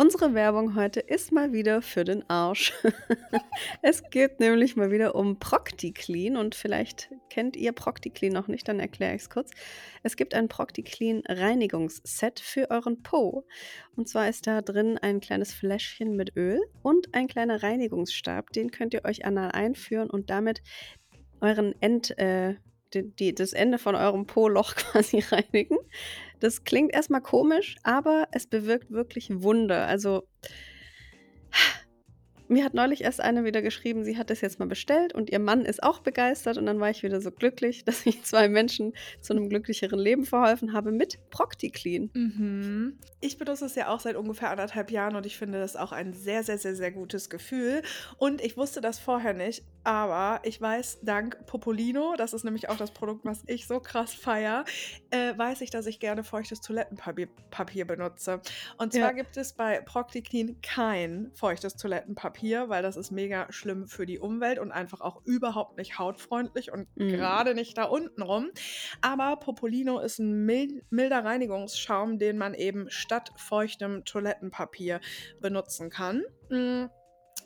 Unsere Werbung heute ist mal wieder für den Arsch. es geht nämlich mal wieder um ProctiClean und vielleicht kennt ihr ProctiClean noch nicht, dann erkläre ich es kurz. Es gibt ein ProctiClean Reinigungsset für euren Po. Und zwar ist da drin ein kleines Fläschchen mit Öl und ein kleiner Reinigungsstab. Den könnt ihr euch anal einführen und damit euren End, äh, die, die, das Ende von eurem Po-Loch quasi reinigen. Das klingt erstmal komisch, aber es bewirkt wirklich Wunder. Also mir hat neulich erst eine wieder geschrieben, sie hat das jetzt mal bestellt und ihr Mann ist auch begeistert und dann war ich wieder so glücklich, dass ich zwei Menschen zu einem glücklicheren Leben verholfen habe mit ProctiClean. Mhm. Ich benutze es ja auch seit ungefähr anderthalb Jahren und ich finde das auch ein sehr, sehr, sehr, sehr gutes Gefühl. Und ich wusste das vorher nicht, aber ich weiß, dank Popolino, das ist nämlich auch das Produkt, was ich so krass feiere, äh, weiß ich, dass ich gerne feuchtes Toilettenpapier Papier benutze. Und zwar ja. gibt es bei ProctiClean kein feuchtes Toilettenpapier Papier, weil das ist mega schlimm für die Umwelt und einfach auch überhaupt nicht hautfreundlich und mhm. gerade nicht da unten rum. Aber Popolino ist ein milder Reinigungsschaum, den man eben statt feuchtem Toilettenpapier benutzen kann. Mhm.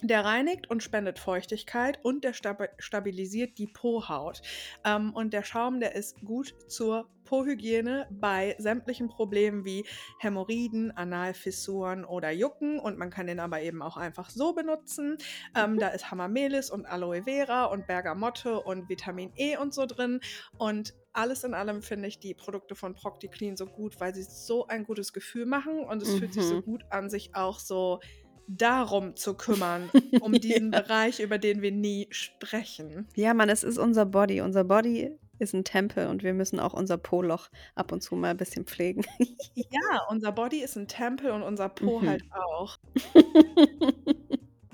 Der reinigt und spendet Feuchtigkeit und der stabilisiert die Po-Haut. Ähm, und der Schaum, der ist gut zur Po-Hygiene bei sämtlichen Problemen wie Hämorrhoiden, Analfissuren oder Jucken. Und man kann den aber eben auch einfach so benutzen. Ähm, mhm. Da ist Hamamelis und Aloe Vera und Bergamotte und Vitamin E und so drin. Und alles in allem finde ich die Produkte von ProctiClean so gut, weil sie so ein gutes Gefühl machen und es mhm. fühlt sich so mhm. gut an, sich auch so darum zu kümmern, um diesen ja. Bereich, über den wir nie sprechen. Ja, Mann, es ist unser Body. Unser Body ist ein Tempel und wir müssen auch unser Po-Loch ab und zu mal ein bisschen pflegen. ja, unser Body ist ein Tempel und unser Po mhm. halt auch.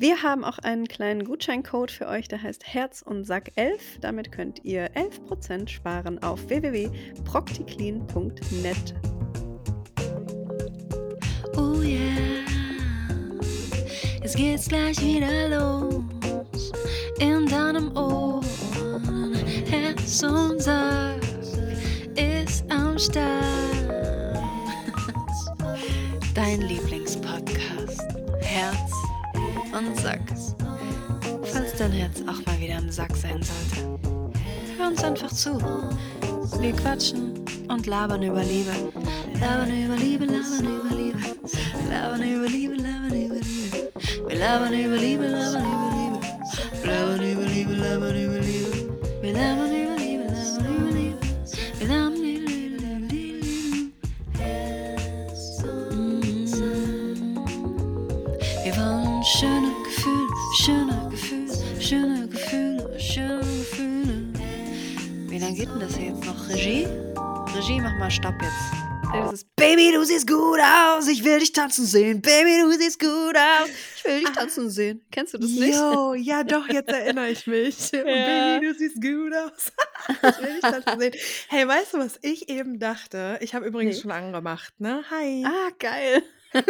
Wir haben auch einen kleinen Gutscheincode für euch, der heißt Herz und Sack 11. Damit könnt ihr 11% sparen auf www.procticlean.net. Oh yeah. Es geht gleich wieder los in deinem Ohr. Herz und Sack ist am Start. Dein Lieblingspodcast. Herz und Sack. Falls dein Herz auch mal wieder im Sack sein sollte, hör uns einfach zu. Wir quatschen und labern über Liebe. Labern über Liebe, labern über Liebe. Labern über Liebe, labern über Liebe. Wir labern über Liebe, labern über Liebe. Labern über Liebe, labern über Liebe. Wir labern über Liebe, labern über Liebe. Wir labern über Liebe, labern über Liebe. Wir wollen schöne Gefühle, schöne Gefühle, schöne Gefühle, schöne Gefühle. Wie lange geht denn das hier jetzt noch? Regie? Regie, mach mal Stopp jetzt. Dieses Baby, du siehst gut aus, ich will dich tanzen sehen. Baby, du siehst gut aus, ich will dich ah. tanzen sehen. Kennst du das nicht? Jo, ja doch, jetzt erinnere ich mich. Ja. Baby, du siehst gut aus, ich will dich tanzen sehen. Hey, weißt du, was ich eben dachte? Ich habe übrigens nee. schon angemacht, ne? Hi. Ah, geil.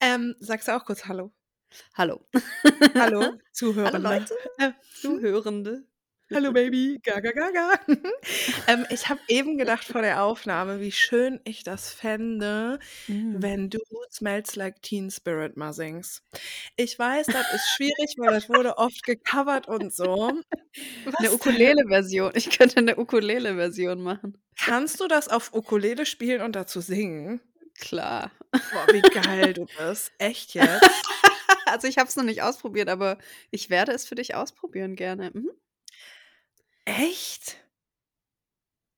ähm, sagst du auch kurz Hallo? Hallo. Hallo, Zuhörende. Hallo Leute. Äh, Zuhörende. Hallo Baby, gaga gaga. ähm, ich habe eben gedacht vor der Aufnahme, wie schön ich das fände, mm. wenn du Smells Like Teen Spirit mal singst. Ich weiß, das ist schwierig, weil das wurde oft gecovert und so. Was eine Ukulele-Version. Ich könnte eine Ukulele-Version machen. Kannst du das auf Ukulele spielen und dazu singen? Klar. Boah, wie geil du bist. Echt jetzt? also ich habe es noch nicht ausprobiert, aber ich werde es für dich ausprobieren gerne. Mhm. Echt?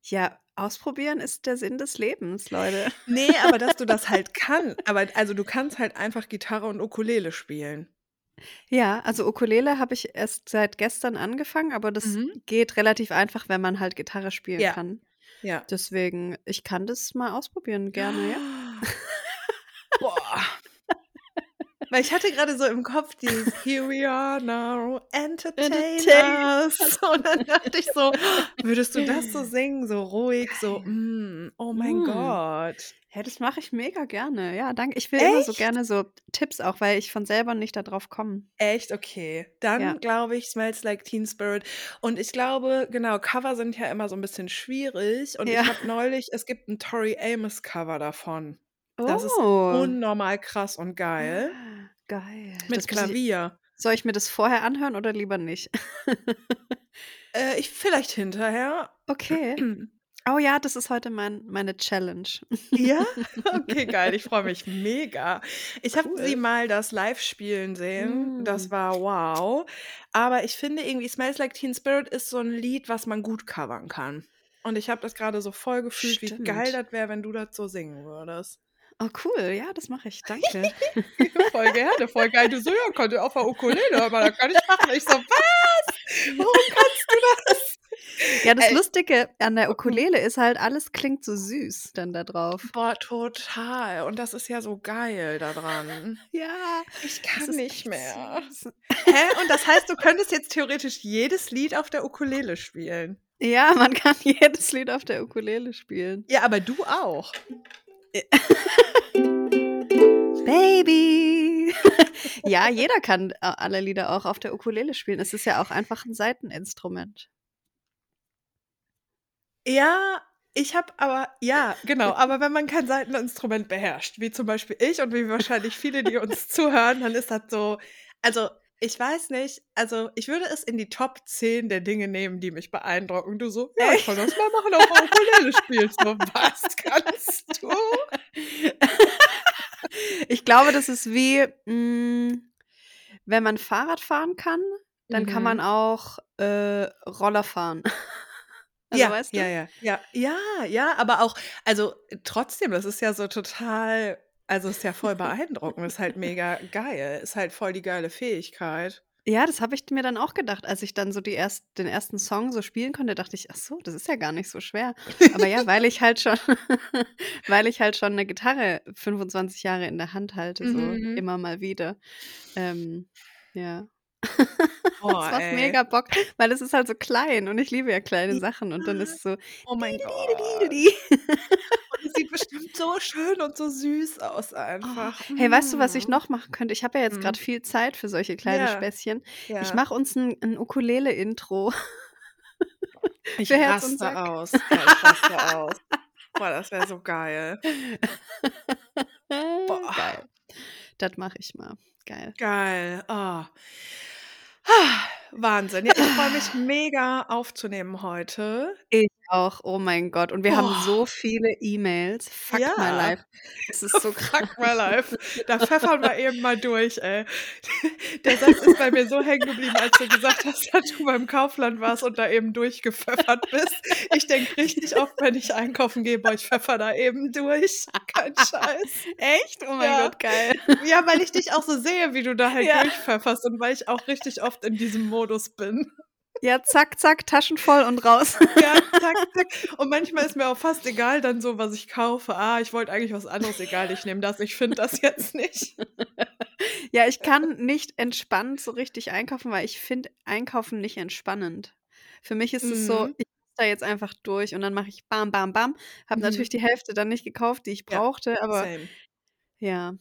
Ja, ausprobieren ist der Sinn des Lebens, Leute. Nee, aber dass du das halt kannst. Aber also du kannst halt einfach Gitarre und Ukulele spielen. Ja, also Ukulele habe ich erst seit gestern angefangen, aber das Mhm. geht relativ einfach, wenn man halt Gitarre spielen Ja, kann. ja. Deswegen, ich kann das mal ausprobieren, gerne, ja. Weil ich hatte gerade so im Kopf dieses Here we are now, entertainers. Und dann dachte ich so, würdest du das so singen, so ruhig, so, mm, oh mein mm. Gott. Ja, das mache ich mega gerne. Ja, danke. Ich will Echt? immer so gerne so Tipps auch, weil ich von selber nicht darauf komme. Echt? Okay. Dann ja. glaube ich, Smells Like Teen Spirit. Und ich glaube, genau, Cover sind ja immer so ein bisschen schwierig. Und ja. ich habe neulich, es gibt ein Tori Amos Cover davon. Das ist Oh. unnormal krass und geil. Geil. Mit Das ich Klavier. soll ich mir das vorher anhören oder lieber nicht? Äh, ich vielleicht hinterher. Okay. Oh ja, das ist heute mein meine Challenge. Ja? Okay, geil. Ich freue mich mega. Ich habe sie Cool. mal das live spielen sehen. Das Mm. war wow. Aber ich finde irgendwie „Smells Like Teen Spirit“ ist so 'n Lied, was man gut covern kann. Und ich habe das grade so voll gefühlt, wie geil Stimmt. das wäre, wenn du das so singen würdest. Oh cool, ja, das mache ich. Danke. Voll gerne, voll geil. Du so: „Ja, ich auf der Ukulele, aber das kann ich machen.“ Ich so: „Was? Warum kannst du das?“ Ja, das Ey. Lustige an der Mhm. Ukulele ist halt, alles klingt so süß dann da drauf. Boah, total. Und das ist ja so geil da dran. Ja, Ich kann nicht mehr. süß. Hä? Und das heißt, du könntest jetzt theoretisch jedes Lied auf der Ukulele spielen? Ja, man kann jedes Lied auf der Ukulele spielen. Ja, aber du auch. Baby. Ja, jeder kann, äh, alle Lieder auch auf der Ukulele spielen. Es ist ja auch einfach 'n Saiteninstrument. Ja, ich habe aber ja, genau. Aber wenn man kein Saiteninstrument beherrscht, wie zum Beispiel ich und wie wahrscheinlich viele, die uns zuhören, dann ist das so also, ich weiß nicht, also, ich würde es in die Top 10 der Dinge nehmen, die mich beeindrucken. Du so: „Ja, ich kann das mal machen, auf der Ukulele spielen.“ Ich so: „Was kannst du?“ Ich glaube, das ist wie, hm, wenn man Fahrrad fahren kann, dann kann man Mhm. auch, äh, Roller fahren. Also, Ja, weißt ja, du? ja, ja, ja, ja, aber auch also, trotzdem, das ist ja so total also, ist ja voll beeindruckend, ist halt mega geil, ist halt voll die geile Fähigkeit. Ja, das habe ich mir dann auch gedacht, als ich dann so die erst den ersten Song so spielen konnte, dachte ich: „Ach so, das ist ja gar nicht so schwer.“ Aber ja, weil ich halt schon weil ich halt schon 'ne Gitarre 25 Jahre in der Hand halte, so Mhm. immer mal wieder. Ähm, ja. Boah, Das macht ey. mega Bock, weil es ist halt so klein und ich liebe ja kleine Sachen und dann ist es so Oh mein Gott. Und es sieht bestimmt so schön und so süß aus Oh, einfach. hey, weißt du, was ich Mhm. noch machen könnte? Ich habe ja jetzt grad Mhm. viel Zeit für solche kleine Ja. Späßchen. Ich Ja. mache uns 'n 'n Ukulele-Intro. Ich raste aus. Ja, ich raste aus. Boah, das wäre so geil. Boah. Geil. Das mache ich mal. Geil. Geil. Oh. 唉。Wahnsinn. Ja, ich freue mich mega aufzunehmen heute. Ich auch. Oh mein Gott. Und wir haben Boah. so viele E-Mails. Fuck my Ja. life. Es ist so krass. Fuck my life. Da pfeffern wir eben mal durch, ey. Der Satz ist bei mir so hängen geblieben, als du gesagt hast, dass du beim Kaufland warst und da eben durchgepfeffert bist. Ich denke richtig oft, wenn ich einkaufen gehe: „Boah, ich pfeffer da eben durch.“ Kein Scheiß. Echt? Oh mein Ja. Gott, geil. Ja, weil ich dich auch so sehe, wie du da halt Ja. durchpfefferst und weil ich auch richtig oft in diesem Modus bin. Ja, zack, zack, Taschen voll und raus. Ja, zack, zack. Und manchmal ist mir auch fast egal dann so, was ich kaufe. „Ah, ich wollte eigentlich was anderes. Egal, ich nehme das. Ich finde das jetzt nicht.“ Ja, ich kann nicht entspannt so richtig einkaufen, weil ich finde Einkaufen nicht entspannend. Für mich ist es so, Mhm. ich muss da jetzt einfach durch und dann mache ich bam, bam, bam. Habe natürlich Mhm. die Hälfte dann nicht gekauft, die ich Ja, brauchte, aber same. ja.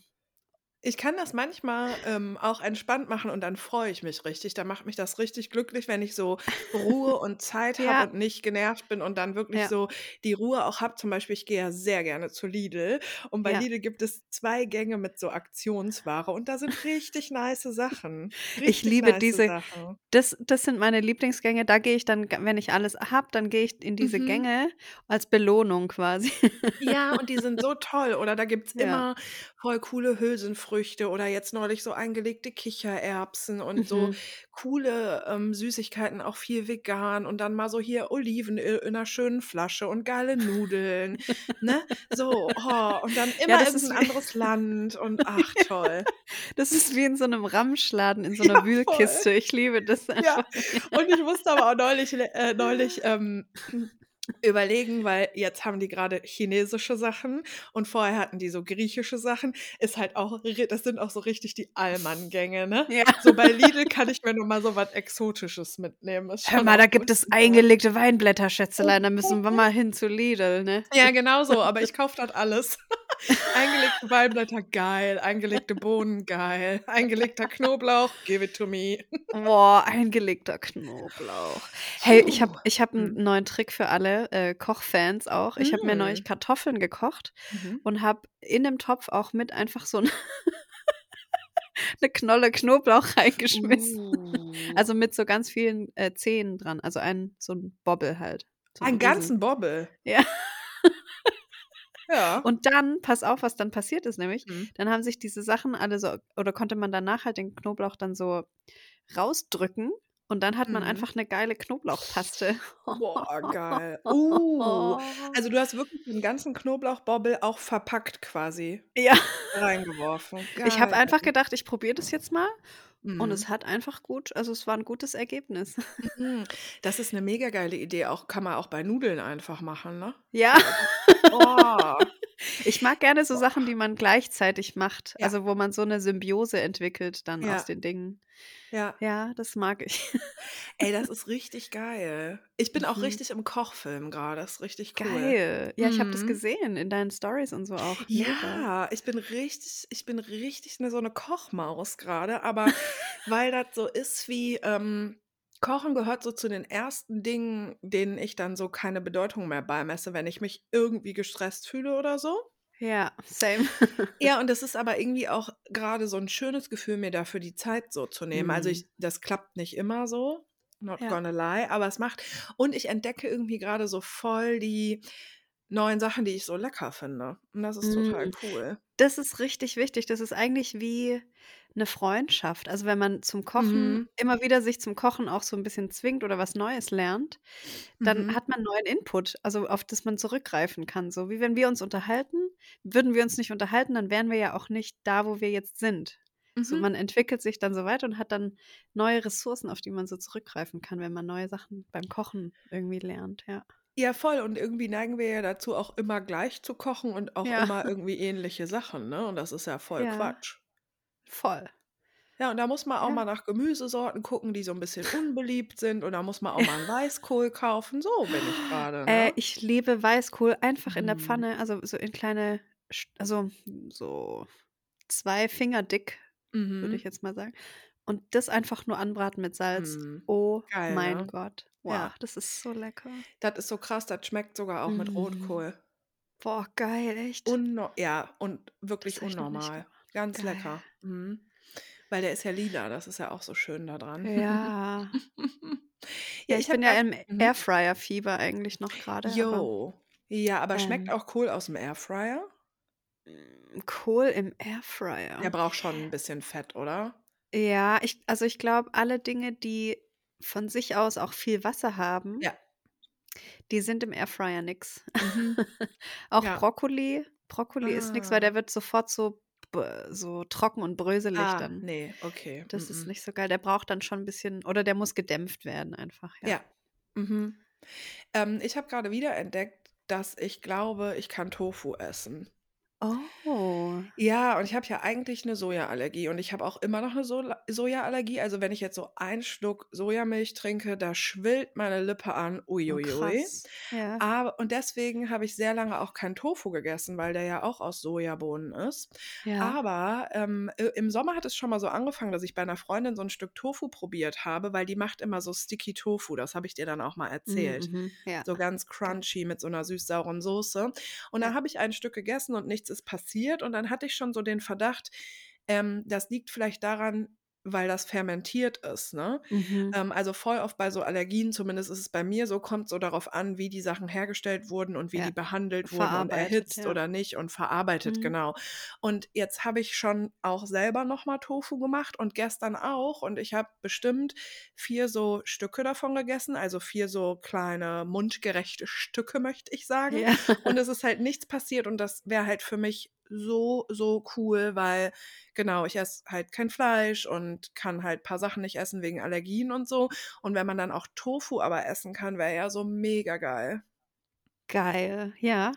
Ich kann das manchmal, ähm, auch entspannt machen und dann freue ich mich richtig. Dann macht mich das richtig glücklich, wenn ich so Ruhe und Zeit habe Ja. und nicht genervt bin und dann wirklich Ja. so die Ruhe auch habe. Zum Beispiel, ich gehe ja sehr gerne zu Lidl und bei Ja. Lidl gibt es 2 Gänge mit so Aktionsware und da sind richtig nice Sachen. Ich Richtig liebe nice diese Sachen. das das sind meine Lieblingsgänge. Da gehe ich dann, g wenn ich alles habe, dann gehe ich in diese Mhm. Gänge als Belohnung quasi. Ja, und die sind so toll. Oder da gibt's Ja. immer voll coole Hülsenfrüchte oder jetzt neulich so eingelegte Kichererbsen und so Mhm. coole, ähm, Süßigkeiten, auch viel vegan und dann mal so hier Olivenöl in 'ner schönen Flasche und geile Nudeln, ne? So, oh, und dann Ja, immer das ist irgend 'n wie anderes Land und ach, toll. Das ist wie in so 'nem Ramschladen, in so 'ner Ja, voll. Wühlkiste. Ich liebe das Ja, einfach. und ich musste aber auch neulich le äh, neulich, ähm, überlegen, weil jetzt haben die grade chinesische Sachen und vorher hatten die so griechische Sachen. Ist halt auch das sind auch so richtig die Allmann-Gänge, ne? Ja. So bei Lidl kann ich mir noch mal so was Exotisches mitnehmen. Hör mal, da gibt es eingelegte Weinblätter, Schätzelein, da müssen wir mal hin zu Lidl, ne? Ja, genau so, aber ich kaufe das alles. Eingelegte Walblätter, geil. Eingelegte Bohnen, geil. Eingelegter Knoblauch, give it to me. Boah, eingelegter Knoblauch. Hey, ich habe ich habe 'n Mhm. neuen Trick für alle, äh, Kochfans auch. Ich habe mir neulich Hm. Kartoffeln gekocht Mhm. und habe in dem Topf auch mit einfach so 'n 'ne Knolle Knoblauch reingeschmissen. Uh. Also, mit so ganz vielen, äh, Zehen dran, also, ein so 'n Bobbel halt, so Einen ganzen Bobbel? Ja. Ja. Und dann pass auf, was dann passiert ist nämlich, Mhm. dann haben sich diese Sachen alle so oder konnte man danach halt den Knoblauch dann so rausdrücken und dann hat man Mhm. einfach 'ne geile Knoblauchpaste. Boah, geil. Uh, also, du hast wirklich den ganzen Knoblauchbobbel auch verpackt quasi Ja. reingeworfen. Ich habe einfach Geil. gedacht, ich probiere das jetzt mal und Mhm. es hat einfach gut also, es war 'n gutes Ergebnis. Mhm. Das ist 'ne mega geile Idee, auch kann man auch bei Nudeln einfach machen, ne? Ja. Oh. Ich mag gerne so. Sachen, die man gleichzeitig macht, Ja. also, wo man so 'ne Symbiose entwickelt dann aus Ja. den Dingen. Ja. Ja, das mag ich. Ey, das ist richtig geil. Ich bin auch Mhm. richtig im Kochfilm grade, das ist richtig cool. Geil. Ja, ich habe das Mhm. gesehen in deinen Storys und so auch. Mega. Ja, ich bin richtig ich bin richtig 'ne so 'ne Kochmaus grade, aber weil das so ist wie ähm, Kochen gehört so zu den ersten Dingen, denen ich dann so keine Bedeutung mehr beimesse, wenn ich mich irgendwie gestresst fühle oder so. Ja, same. Ja, und das ist aber irgendwie auch grade so 'n schönes Gefühl, mir dafür die Zeit so zu nehmen. Also, Mhm. ich das klappt nicht immer so, not Ja. gonna lie, aber es macht und ich entdecke irgendwie grade so voll die neuen Sachen, die ich so lecker finde. Und das ist total Mhm. cool. Das ist richtig wichtig. Das ist eigentlich wie 'ne Freundschaft. Also, wenn man zum Kochen Mhm. immer wieder sich zum Kochen auch so 'n bisschen zwingt oder was Neues lernt, dann Mhm. hat man neuen Input, also, auf das man zurückgreifen kann. So wie wenn wir uns unterhalten würden wir uns nicht unterhalten, dann wären wir ja auch nicht da, wo wir jetzt sind. So, Mhm. man entwickelt sich dann so weiter und hat dann neue Ressourcen, auf die man so zurückgreifen kann, wenn man neue Sachen beim Kochen irgendwie lernt, ja. Ja, voll und irgendwie neigen wir ja dazu, auch immer gleich zu kochen und auch Ja. immer irgendwie ähnliche Sachen, ne? Und das ist ja voll Ja. Quatsch. Voll. Ja, und da muss man auch Ja. mal nach Gemüsesorten gucken, die so 'n bisschen unbeliebt sind und da muss man auch mal 'n Weißkohl kaufen. So bin ich grade, Äh, ne? ich liebe Weißkohl einfach in der Mhm. Pfanne, also, so in kleine also, so 2 Finger dick, würde ich Mhm. jetzt mal sagen. Und das einfach nur anbraten mit Salz. Mhm. Oh Geil, mein ne? Gott. Ja. Wow, das ist so lecker. Das ist so krass, das schmeckt sogar auch mit Mhm. Rotkohl. Boah, geil, echt? Unno ja, und wirklich unnormal. Ganz Geil. lecker. Mhm. Weil der ist ja lila, das ist ja auch so schön da dran. Ja. Ja, Ja, ich ich bin ja im mhm. Airfryer-Fieber eigentlich noch aber Jo. Ja, aber schmeckt ähm auch Kohl aus'm Airfryer? Hm, Kohl im Der Airfryer. braucht schon 'n bisschen Fett, oder? Ja, ich also, ich glaube, alle Dinge, die von sich aus auch viel Wasser haben Ja. die sind im Airfryer nix. Mhm. Auch Ja. Brokkoli Brokkoli ist nix, weil Ah. der wird sofort so so trocken und bröselig Ah, dann. ne, okay. Das ist Mm-mm. nicht so geil. Der braucht dann schon 'n bisschen oder der muss gedämpft werden einfach, ja. Ja. Mhm. Ähm, ich habe grade wieder entdeckt, dass ich glaube, ich kann Tofu essen. Oh. Ja, und ich habe ja eigentlich 'ne Sojaallergie und ich habe auch immer noch 'ne Sola Sojaallergie. Also, wenn ich jetzt so einen Schluck Sojamilch trinke, da schwillt meine Lippe an. Ui, Oh. Ja. Aber und deswegen habe ich sehr lange auch keinen Tofu gegessen, weil der ja auch aus Sojabohnen ist. Ja. Aber, ähm, i im Sommer hat es schon mal so angefangen, dass ich bei 'ner Freundin so 'n Stück Tofu probiert habe, weil die macht immer so Sticky Tofu. Das habe ich dir dann auch mal Mhm, erzählt. mhm. Ja. So ganz crunchy mit so 'ner süß-sauren Soße. Und dann Ja. habe ich ein Stück gegessen und nichts ist passiert. Und dann hatte ich schon so den Verdacht, ähm, das liegt vielleicht daran, weil das fermentiert ist, ne? Mhm. Ähm, also, voll oft bei so Allergien, zumindest ist es bei mir so, kommt's so darauf an, wie die Sachen hergestellt wurden und wie Ja. die behandelt wurden und erhitzt ja. oder nicht und verarbeitet, Mhm. genau. Und jetzt habe ich schon auch selber noch mal Tofu gemacht und gestern auch. Und ich habe bestimmt 4 so Stücke davon gegessen, also 4 so kleine mundgerechte Stücke, möchte ich sagen. Ja. Und es ist halt nichts passiert und das wäre halt für mich so, so cool, weil genau, ich esse halt kein Fleisch und kann halt paar Sachen nicht essen wegen Allergien und so. Und wenn man dann auch Tofu aber essen kann, wäre ja so mega geil. Geil, ja.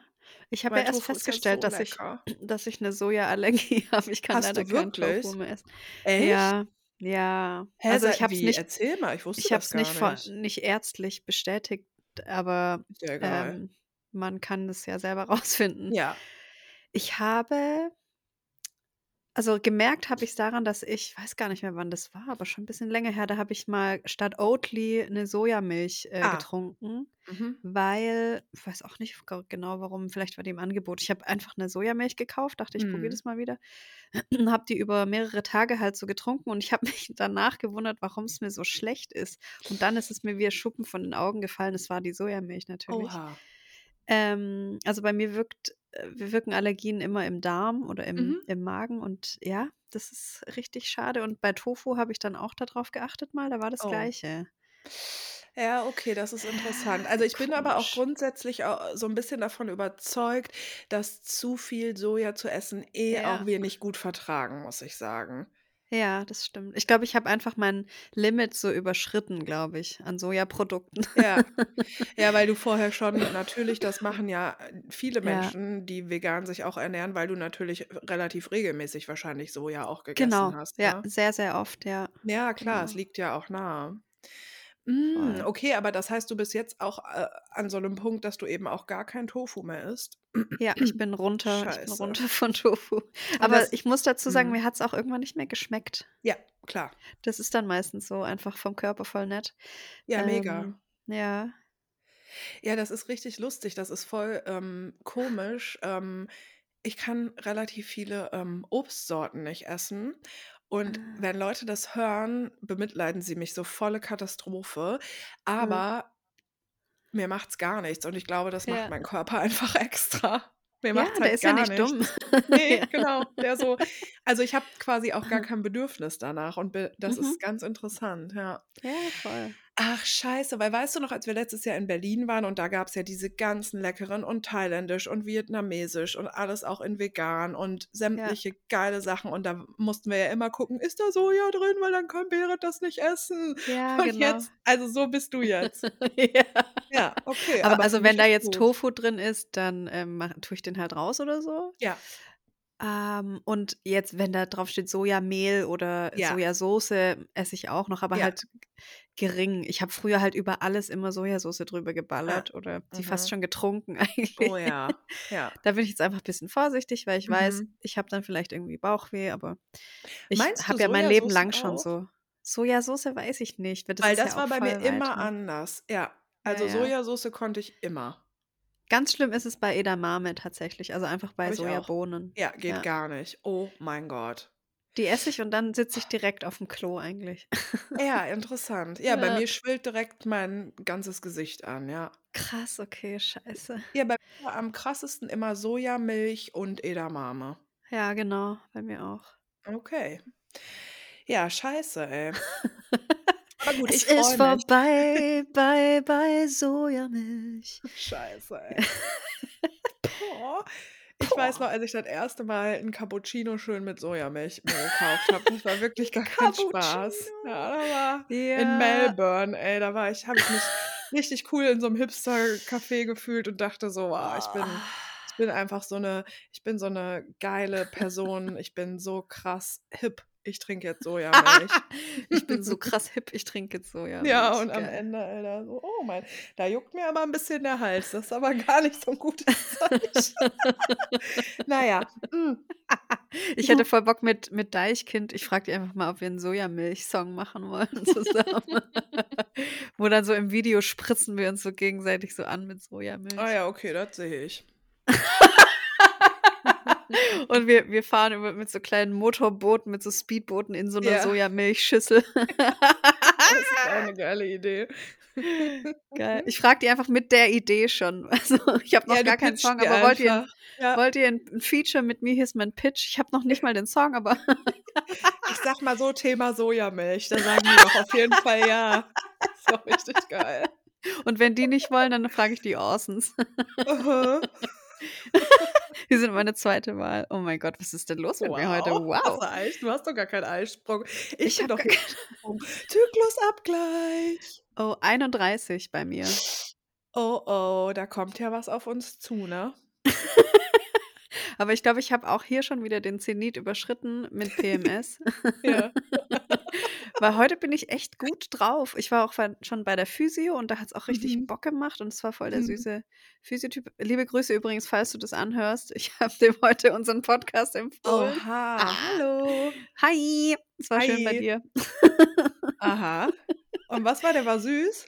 Ich habe ja erst Tofu ja festgestellt, so dass ich dass ich 'ne Sojaallergie habe. Ich kann Hast leider keinen Tofu mehr essen. Echt? Ja, ja. Hä, Also, ich habe es nicht Erzähl mal, ich wusste ich habe das es gar nicht von nicht. nicht ärztlich bestätigt, aber, ähm, man kann das ja selber rausfinden. Ja. Ich habe also gemerkt habe ich's daran, dass ich weiß gar nicht mehr, wann das war, aber schon 'n bisschen länger her, da habe ich mal statt Oatly 'ne Sojamilch, äh, Ah. getrunken, Mhm. weil ich weiß auch nicht genau warum, vielleicht war die im Angebot. Ich habe einfach 'ne Sojamilch gekauft, dachte, ich probiere Mhm. das mal wieder, habe die über mehrere Tage halt so getrunken und ich habe mich danach gewundert, warum's mir so schlecht ist. Und dann ist es mir wie Schuppen von den Augen gefallen, es war die Sojamilch natürlich. Oha. Ähm, also bei mir wirkt äh, wirken Allergien immer im Darm oder im Mhm. im Magen und ja, das ist richtig schade. Und bei Tofu habe ich dann auch da drauf geachtet mal, da war das Oh. Gleiche. Ja, okay, das ist interessant. Also, ich bin aber auch komisch. grundsätzlich au so 'n bisschen davon überzeugt, dass zu viel Soja zu essen eh auch Ja. wir nicht gut vertragen, muss ich sagen. Ja, das stimmt. Ich glaube, ich habe einfach mein Limit so überschritten, glaube ich, an Sojaprodukten. Ja. Ja, weil du vorher schon natürlich das machen ja, äh, viele Ja. Menschen, die vegan sich auch ernähren, weil du natürlich relativ regelmäßig wahrscheinlich Soja auch gegessen Genau, hast, ja, ne? sehr, sehr oft, ja, Ja, klar, es genau. liegt ja auch nahe. Voll. okay, aber das heißt, du bist jetzt auch, äh, an so 'nem Punkt, dass du eben auch gar kein Tofu mehr isst? Ja, ich bin runter ich bin runter von Tofu. Aber das ich muss dazu sagen, mhm. mir hat's auch irgendwann nicht mehr geschmeckt. Ja, klar. Das ist dann meistens so einfach vom Körper voll nett. Ja, mega. Ähm, ja. Ja, das ist richtig lustig. Das ist voll, ähm, komisch. Ähm, ich kann relativ viele, ähm, Obstsorten nicht essen. Und Ah. wenn Leute das hören, bemitleiden sie mich so, volle Katastrophe. Mhm. Aber mir macht's gar nichts und ich glaube, das macht Ja. mein Körper einfach extra. Mir Ja, macht's der halt ist ja gar nicht dumm. nichts. Ne, Ja. genau, der so also, ich habe quasi auch gar kein Bedürfnis danach und das Mhm. ist ganz interessant, ja. Ja, voll. Ach, scheiße, weil weißt du noch, als wir letztes Jahr in Berlin waren und da gab's ja diese ganzen leckeren und thailändisch und vietnamesisch und alles auch in vegan und Ja. sämtliche geile Sachen und da mussten wir ja immer gucken: „Ist da Soja drin, weil dann kann Berit das nicht essen.“ Ja, Und genau. jetzt also, so bist du jetzt. Ja. Ja, okay, Aber aber also, wenn da jetzt gut. Tofu drin ist, dann, ähm, tue ich den halt raus oder so. Ja. Ähm, und jetzt, wenn da drauf steht Sojamehl oder Ja. Sojasauce, esse ich auch noch, aber Ja. halt gering. Ich habe früher halt über alles immer Sojasauce drüber Ah, geballert oder die fast mhm. schon getrunken eigentlich. Oh ja, ja. Da bin ich jetzt einfach bisschen vorsichtig, weil ich weiß, Mhm. ich habe dann vielleicht irgendwie Bauchweh, aber ich habe ja mein Leben lang schon auch? so Sojasauce weiß ich nicht, weil das Weil das ja war bei mir voll immer weit weg. anders. Ja, Ja, also, ja. Sojasauce konnte ich immer. Ganz schlimm ist es bei Edamame tatsächlich, also, einfach bei. Sojabohnen. Ja, geht Ja. gar nicht. Oh mein Gott. Die esse ich und dann sitze ich direkt aufm Klo eigentlich. Ja, interessant. Ja, bei Ja. mir schwillt direkt mein ganzes Gesicht an, ja. Krass, okay, scheiße. Ja, bei mir war am krassesten immer Sojamilch und Edamame. Ja, genau, bei mir auch. Okay. Ja, scheiße, ey. Aber gut, Es ich ist freue mich. vorbei, bye, bye Sojamilch. Scheiße, ey. Boah. Ich weiß noch, Boah. als ich das erste Mal 'n Cappuccino schön mit Sojamilch mir gekauft habe, das war wirklich gar kein Spaß. Ja, da war in Ja. Melbourne, ey, da war ich habe ich mich richtig cool in so 'nem Hipster-Café gefühlt und dachte so: „Wow, ich bin ich bin einfach so 'ne ich bin so 'ne geile Person. Ich bin so krass hip. Ich trinke jetzt Sojamilch.“ Ich bin so krass hip, ich trinke jetzt Ja, Sojamilch, und am geil. Ende, Alter, so: „Oh mein da juckt mir aber 'n bisschen der Hals. Das ist aber gar nicht so 'n gutes Zeichen.“ Na ja, hm. Ich hätte voll Bock mit mit Deichkind ich frage die einfach mal, ob wir 'n Sojamilch-Song machen wollen zusammen. Wo dann so im Video spritzen wir uns so gegenseitig so an mit Ah Sojamilch. ja, okay, das sehe ich. Und wir wir fahren immer mit so kleinen Motorbooten, mit so Speedbooten in so 'ner Ja. Sojamilchschüssel. Das ist auch 'ne geile Idee. Geil. Ich frage die einfach mit der Idee schon. Also, ich habe noch Ja, gar keinen Song, aber wollt ihr. Ja. wollt ihr 'n 'n Feature mit mir? Hier ist mein Pitch. Ich habe noch nicht mal den Song, aber Ich sage mal so, Thema Sojamilch, da sagen die doch auf jeden Fall ja. Ist doch richtig geil. Und wenn die nicht wollen, dann frage ich die Orsons. Aha. Die sind meine 2. Wahl. Oh mein Gott, was ist denn los mit mir heute? Wow, Wow. du hast doch gar keinen Eisprung. Ich Ich bin habe doch keinen Zyklusabgleich. Oh, 31 bei mir. Oh, oh, da kommt ja was auf uns zu, ne? Aber ich glaube, ich habe auch hier schon wieder den Zenit überschritten mit PMS. Ja. Weil heute bin ich echt gut drauf. Ich war auch schon bei der Physio und da hat es auch richtig Mhm. Bock gemacht und es war voll der Mhm. süße Physiotyp. Liebe Grüße übrigens, falls du das anhörst. Ich habe dem heute unseren Podcast empfohlen. Oha, Ah. hallo. Hi, es war schön bei Hi. dir. Aha. Und was war der? War süß?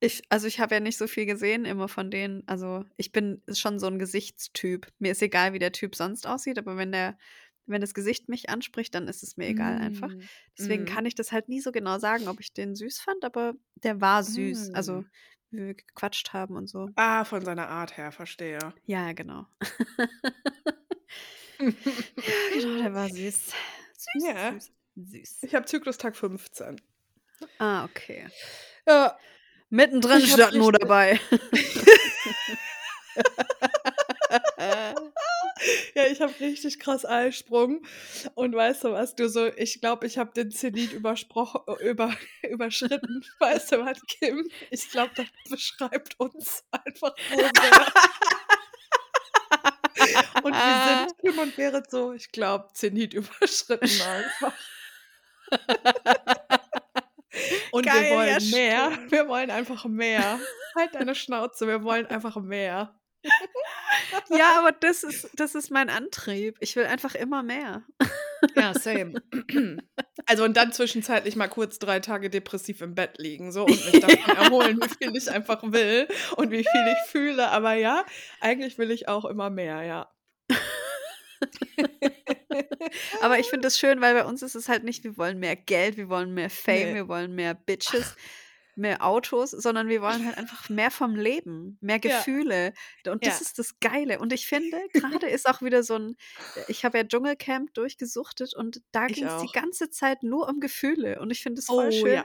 Ich, also ich habe ja nicht so viel gesehen immer von denen. Also ich bin schon so ein Gesichtstyp. Mir ist egal, wie der Typ sonst aussieht, aber wenn der, wenn das Gesicht mich anspricht, dann ist es mir egal einfach. Mm, Deswegen mm, kann ich das halt nie so genau sagen, ob ich den süß fand, aber der war süß. Also mm. wie wir gequatscht haben und so. Ah, von seiner Art her, verstehe. Ja, genau. Ja, genau, der war süß. Süß, Ja. süß, süß. Ich habe Zyklustag 15. Ah, okay. Ja, Mittendrin stand nur dabei. ja ich habe richtig krass Eisprung. Und weißt du was, du so, ich glaube, ich habe den Zenit übersprochen, über, überschritten. Weißt du was, Kim? Ich glaube, das beschreibt uns einfach so. Und wir sind Kim und Berit so, ich glaube, Zenit überschritten einfach. Und Geil, wir ja, wollen mehr. stimmt. Wir wollen einfach mehr. Halt deine Schnauze, wir wollen einfach mehr. Ja, aber das ist, das ist mein Antrieb. Ich will einfach immer mehr. Ja, same. Also und dann zwischenzeitlich mal kurz drei Tage depressiv im Bett liegen so und mich davon erholen, wie viel ich einfach will und wie viel ich fühle. Aber ja, eigentlich will ich auch immer mehr, ja. Aber ich finde das schön, weil bei uns ist es halt nicht, wir wollen mehr Geld, wir wollen mehr Fame, Nee. wir wollen mehr Bitches, mehr Autos, sondern wir wollen halt einfach mehr vom Leben, mehr Ja. Gefühle. Und das Ja. ist das Geile. Und ich finde, gerade ist auch wieder so ein, ich habe ja Dschungelcamp durchgesuchtet und da ging es die ganze Zeit nur um Gefühle. Und ich finde es voll Oh schön. ja,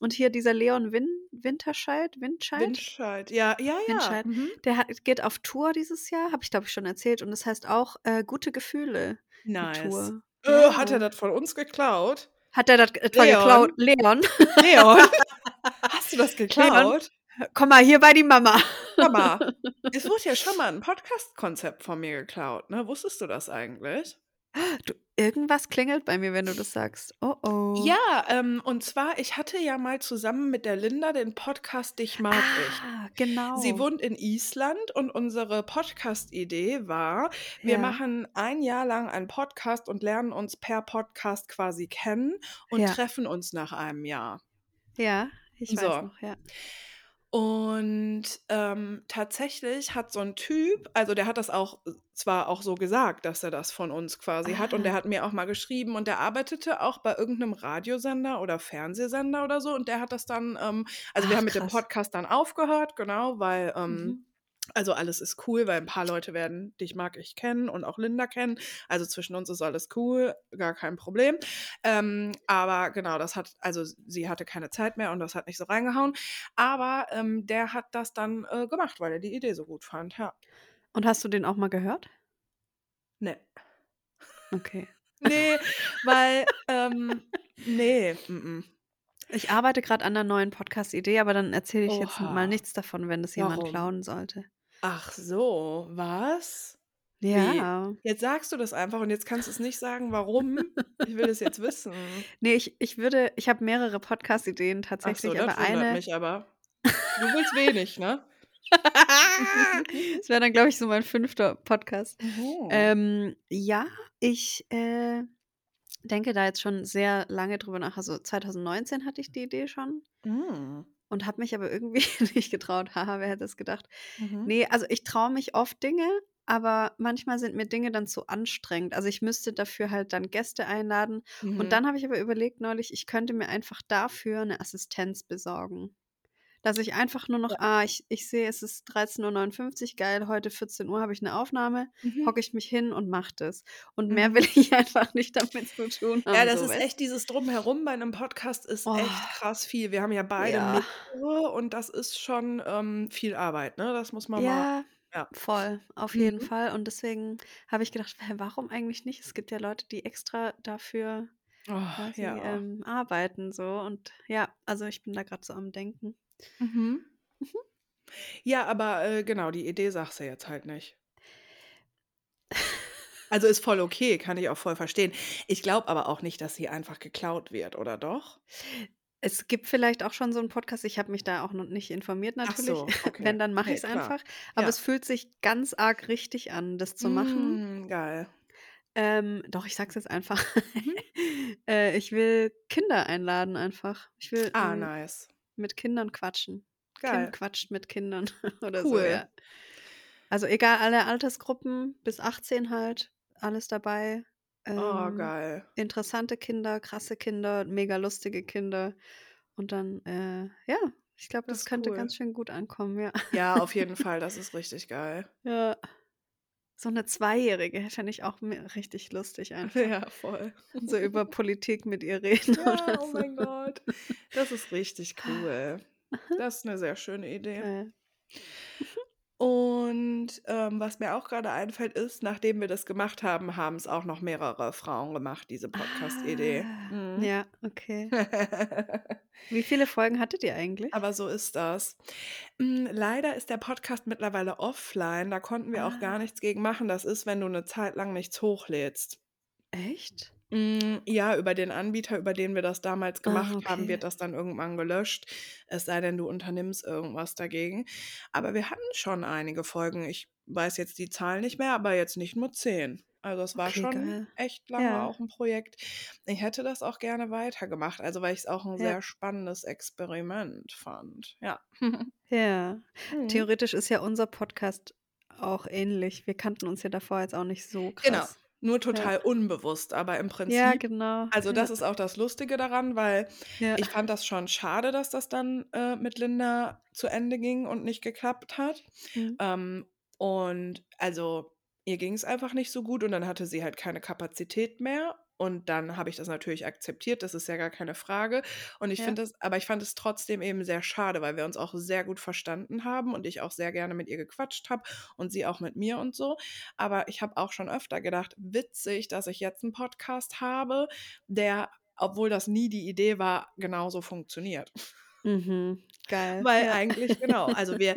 Und hier dieser Leon Win Winterscheid, Windscheid, Windscheid. Ja, ja, ja. Windscheid. Mhm. der hat, geht auf Tour dieses Jahr, habe ich glaube ich schon erzählt. Und das heißt auch äh, gute Gefühle, Nice. Tour. Äh, hat er Ja. das von uns geklaut? Hat er das etwa Leon? geklaut? Leon, Leon? Hast du das geklaut? komm mal hier bei die Mama. Mama, es wurde ja schon mal ein Podcast-Konzept von mir geklaut, ne? Wusstest du das eigentlich? Du, irgendwas klingelt bei mir, wenn du das sagst. Oh oh. Ja, ähm, und zwar, ich hatte ja mal zusammen mit der Linda den Podcast Dich mag ich. Ah, genau. Sie wohnt in Island und unsere Podcast-Idee war, wir Ja. machen ein Jahr lang einen Podcast und lernen uns per Podcast quasi kennen und Ja. treffen uns nach einem Jahr. Ja, ich weiß So. noch, ja. Und ähm, tatsächlich hat so ein Typ, also der hat das auch äh, zwar auch so gesagt, dass er das von uns quasi hat und der Ah. hat mir auch mal geschrieben und der arbeitete auch bei irgendeinem Radiosender oder Fernsehsender oder so und der hat das dann, ähm, also wir Ach, haben mit dem krass. Podcast dann aufgehört, genau, weil ähm, Mhm. Also alles ist cool, weil ein paar Leute werden dich mag ich kennen und auch Linda kennen. Also zwischen uns ist alles cool, gar kein Problem. Ähm, aber genau, das hat, also sie hatte keine Zeit mehr und das hat nicht so reingehauen. Aber ähm, der hat das dann äh, gemacht, weil er die Idee so gut fand. Ja. Und hast du den auch mal gehört? Nee. Okay. Nee, weil, ähm, nee. Mm -mm. Ich arbeite gerade an einer neuen Podcast-Idee, aber dann erzähle ich jetzt Oha. mal nichts davon, wenn das jemand Warum? klauen sollte. Ach so, was? Ja. Jetzt sagst du das einfach und jetzt kannst du es nicht sagen, warum. Ich will es jetzt wissen. Nee, ich, ich würde, ich habe mehrere Podcast-Ideen Ach tatsächlich, so, das aber eine. mich aber. Du willst wenig, ne? Das wäre dann, glaube ich, so mein fünfter Podcast. Oh. Ähm, ja, ich äh, denke da jetzt schon sehr lange drüber nach. Also 2019 hatte ich die Idee schon Mm. Und habe mich aber irgendwie nicht getraut. Haha, wer hätte es gedacht? Mhm. Nee, also ich traue mich oft Dinge, aber manchmal sind mir Dinge dann zu anstrengend. Also ich müsste dafür halt dann Gäste einladen. Mhm. Und dann habe ich aber überlegt neulich, ich könnte mir einfach dafür eine Assistenz besorgen. Dass ich einfach nur noch, ah, ich, ich sehe, es ist 13.59 Uhr, geil, heute 14 Uhr habe ich eine Aufnahme, Mhm. hocke ich mich hin und mache das. Und mehr Mhm. will ich einfach nicht damit zu tun haben. Ja, das so, ist weißt? echt dieses Drumherum bei einem Podcast ist Oh. echt krass viel. Wir haben ja beide Ja. mehrere und das ist schon ähm, viel Arbeit, ne? Das muss man mal. Ja, Ja. voll, auf jeden Mhm. Fall. Und deswegen habe ich gedacht, warum eigentlich nicht? Es gibt ja Leute, die extra dafür Oh, quasi ja. ähm, arbeiten so. Und ja, also ich bin da gerade so am Denken. Mhm. Mhm. Ja, aber äh, genau, die Idee sagst du jetzt halt nicht. Also ist voll okay, kann ich auch voll verstehen. Ich glaube aber auch nicht, dass sie einfach geklaut wird, oder doch? Es gibt vielleicht auch schon so 'n Podcast, ich habe mich da auch noch nicht informiert Ach natürlich. so, okay. Wenn, dann mache Ne, ich's klar. einfach. Aber es Ja. fühlt sich ganz arg richtig an, das zu machen. Hm, geil. Ähm, doch, ich sage es jetzt einfach. Mhm. Äh, ich will Kinder einladen einfach. Ich will, Ah, hm, nice. Mit Kindern quatschen. Geil. quatscht mit Kindern oder so, Cool. ja. Also, egal, alle Altersgruppen, bis 18 halt, alles dabei. Oh, Ähm, geil. interessante Kinder, krasse Kinder, mega lustige Kinder. Und dann, äh, ja, ich glaube, Das das könnte cool. ganz schön gut ankommen, ja. Ja, auf jeden Fall, das ist richtig geil. Ja. So 'ne Zweijährige fände ich auch richtig lustig einfach. Ja, voll. So über Politik mit ihr reden Ja, oh so. mein Gott. Das ist richtig cool. Das ist 'ne sehr schöne Idee. Geil. Und, ähm, was mir auch grade einfällt, ist, nachdem wir das gemacht haben, haben's auch noch mehrere Frauen gemacht, diese Podcast-Idee. Ah, Mhm. ja, okay. Wie viele Folgen hattet ihr eigentlich? Aber so ist das. Hm, leider ist der Podcast mittlerweile offline, da konnten wir auch gar Ah. nichts gegen machen. Das ist, wenn du 'ne Zeit lang nichts hochlädst. Echt? Hm, ja, über den Anbieter, über den wir das damals Ah, gemacht haben, okay. wird das dann irgendwann gelöscht, es sei denn, du unternimmst irgendwas dagegen. Aber wir hatten schon einige Folgen. Ich weiß jetzt die Zahl nicht mehr, aber jetzt nicht nur 10. Also, es war Okay, schon geil. echt lange Ja. auch 'n Projekt. Ich hätte das auch gerne weitergemacht, also, weil ich's auch 'n Ja. sehr spannendes Experiment fand, ja. Ja. Mhm. Theoretisch ist ja unser Podcast auch ähnlich. Wir kannten uns ja davor jetzt auch nicht so Genau, krass. Nur Ja. total unbewusst, aber im Ja, Prinzip genau. also, Ja. das ist auch das Lustige daran, weil Ja. ich fand das schon schade, dass das dann, äh, mit Linda zu Ende ging und nicht geklappt hat. Mhm. Ähm, und also, ihr ging's einfach nicht so gut und dann hatte sie halt keine Kapazität mehr. Und dann habe ich das natürlich akzeptiert, das ist ja gar keine Frage. Und ich Ja. finde das aber ich fand es trotzdem eben sehr schade, weil wir uns auch sehr gut verstanden haben und ich auch sehr gerne mit ihr gequatscht habe und sie auch mit mir und so. Aber ich habe auch schon öfter gedacht: „Witzig, dass ich jetzt 'n Podcast habe, der, obwohl das nie die Idee war, genauso funktioniert.“ Mhm, geil. Weil Ja. eigentlich genau, also, wir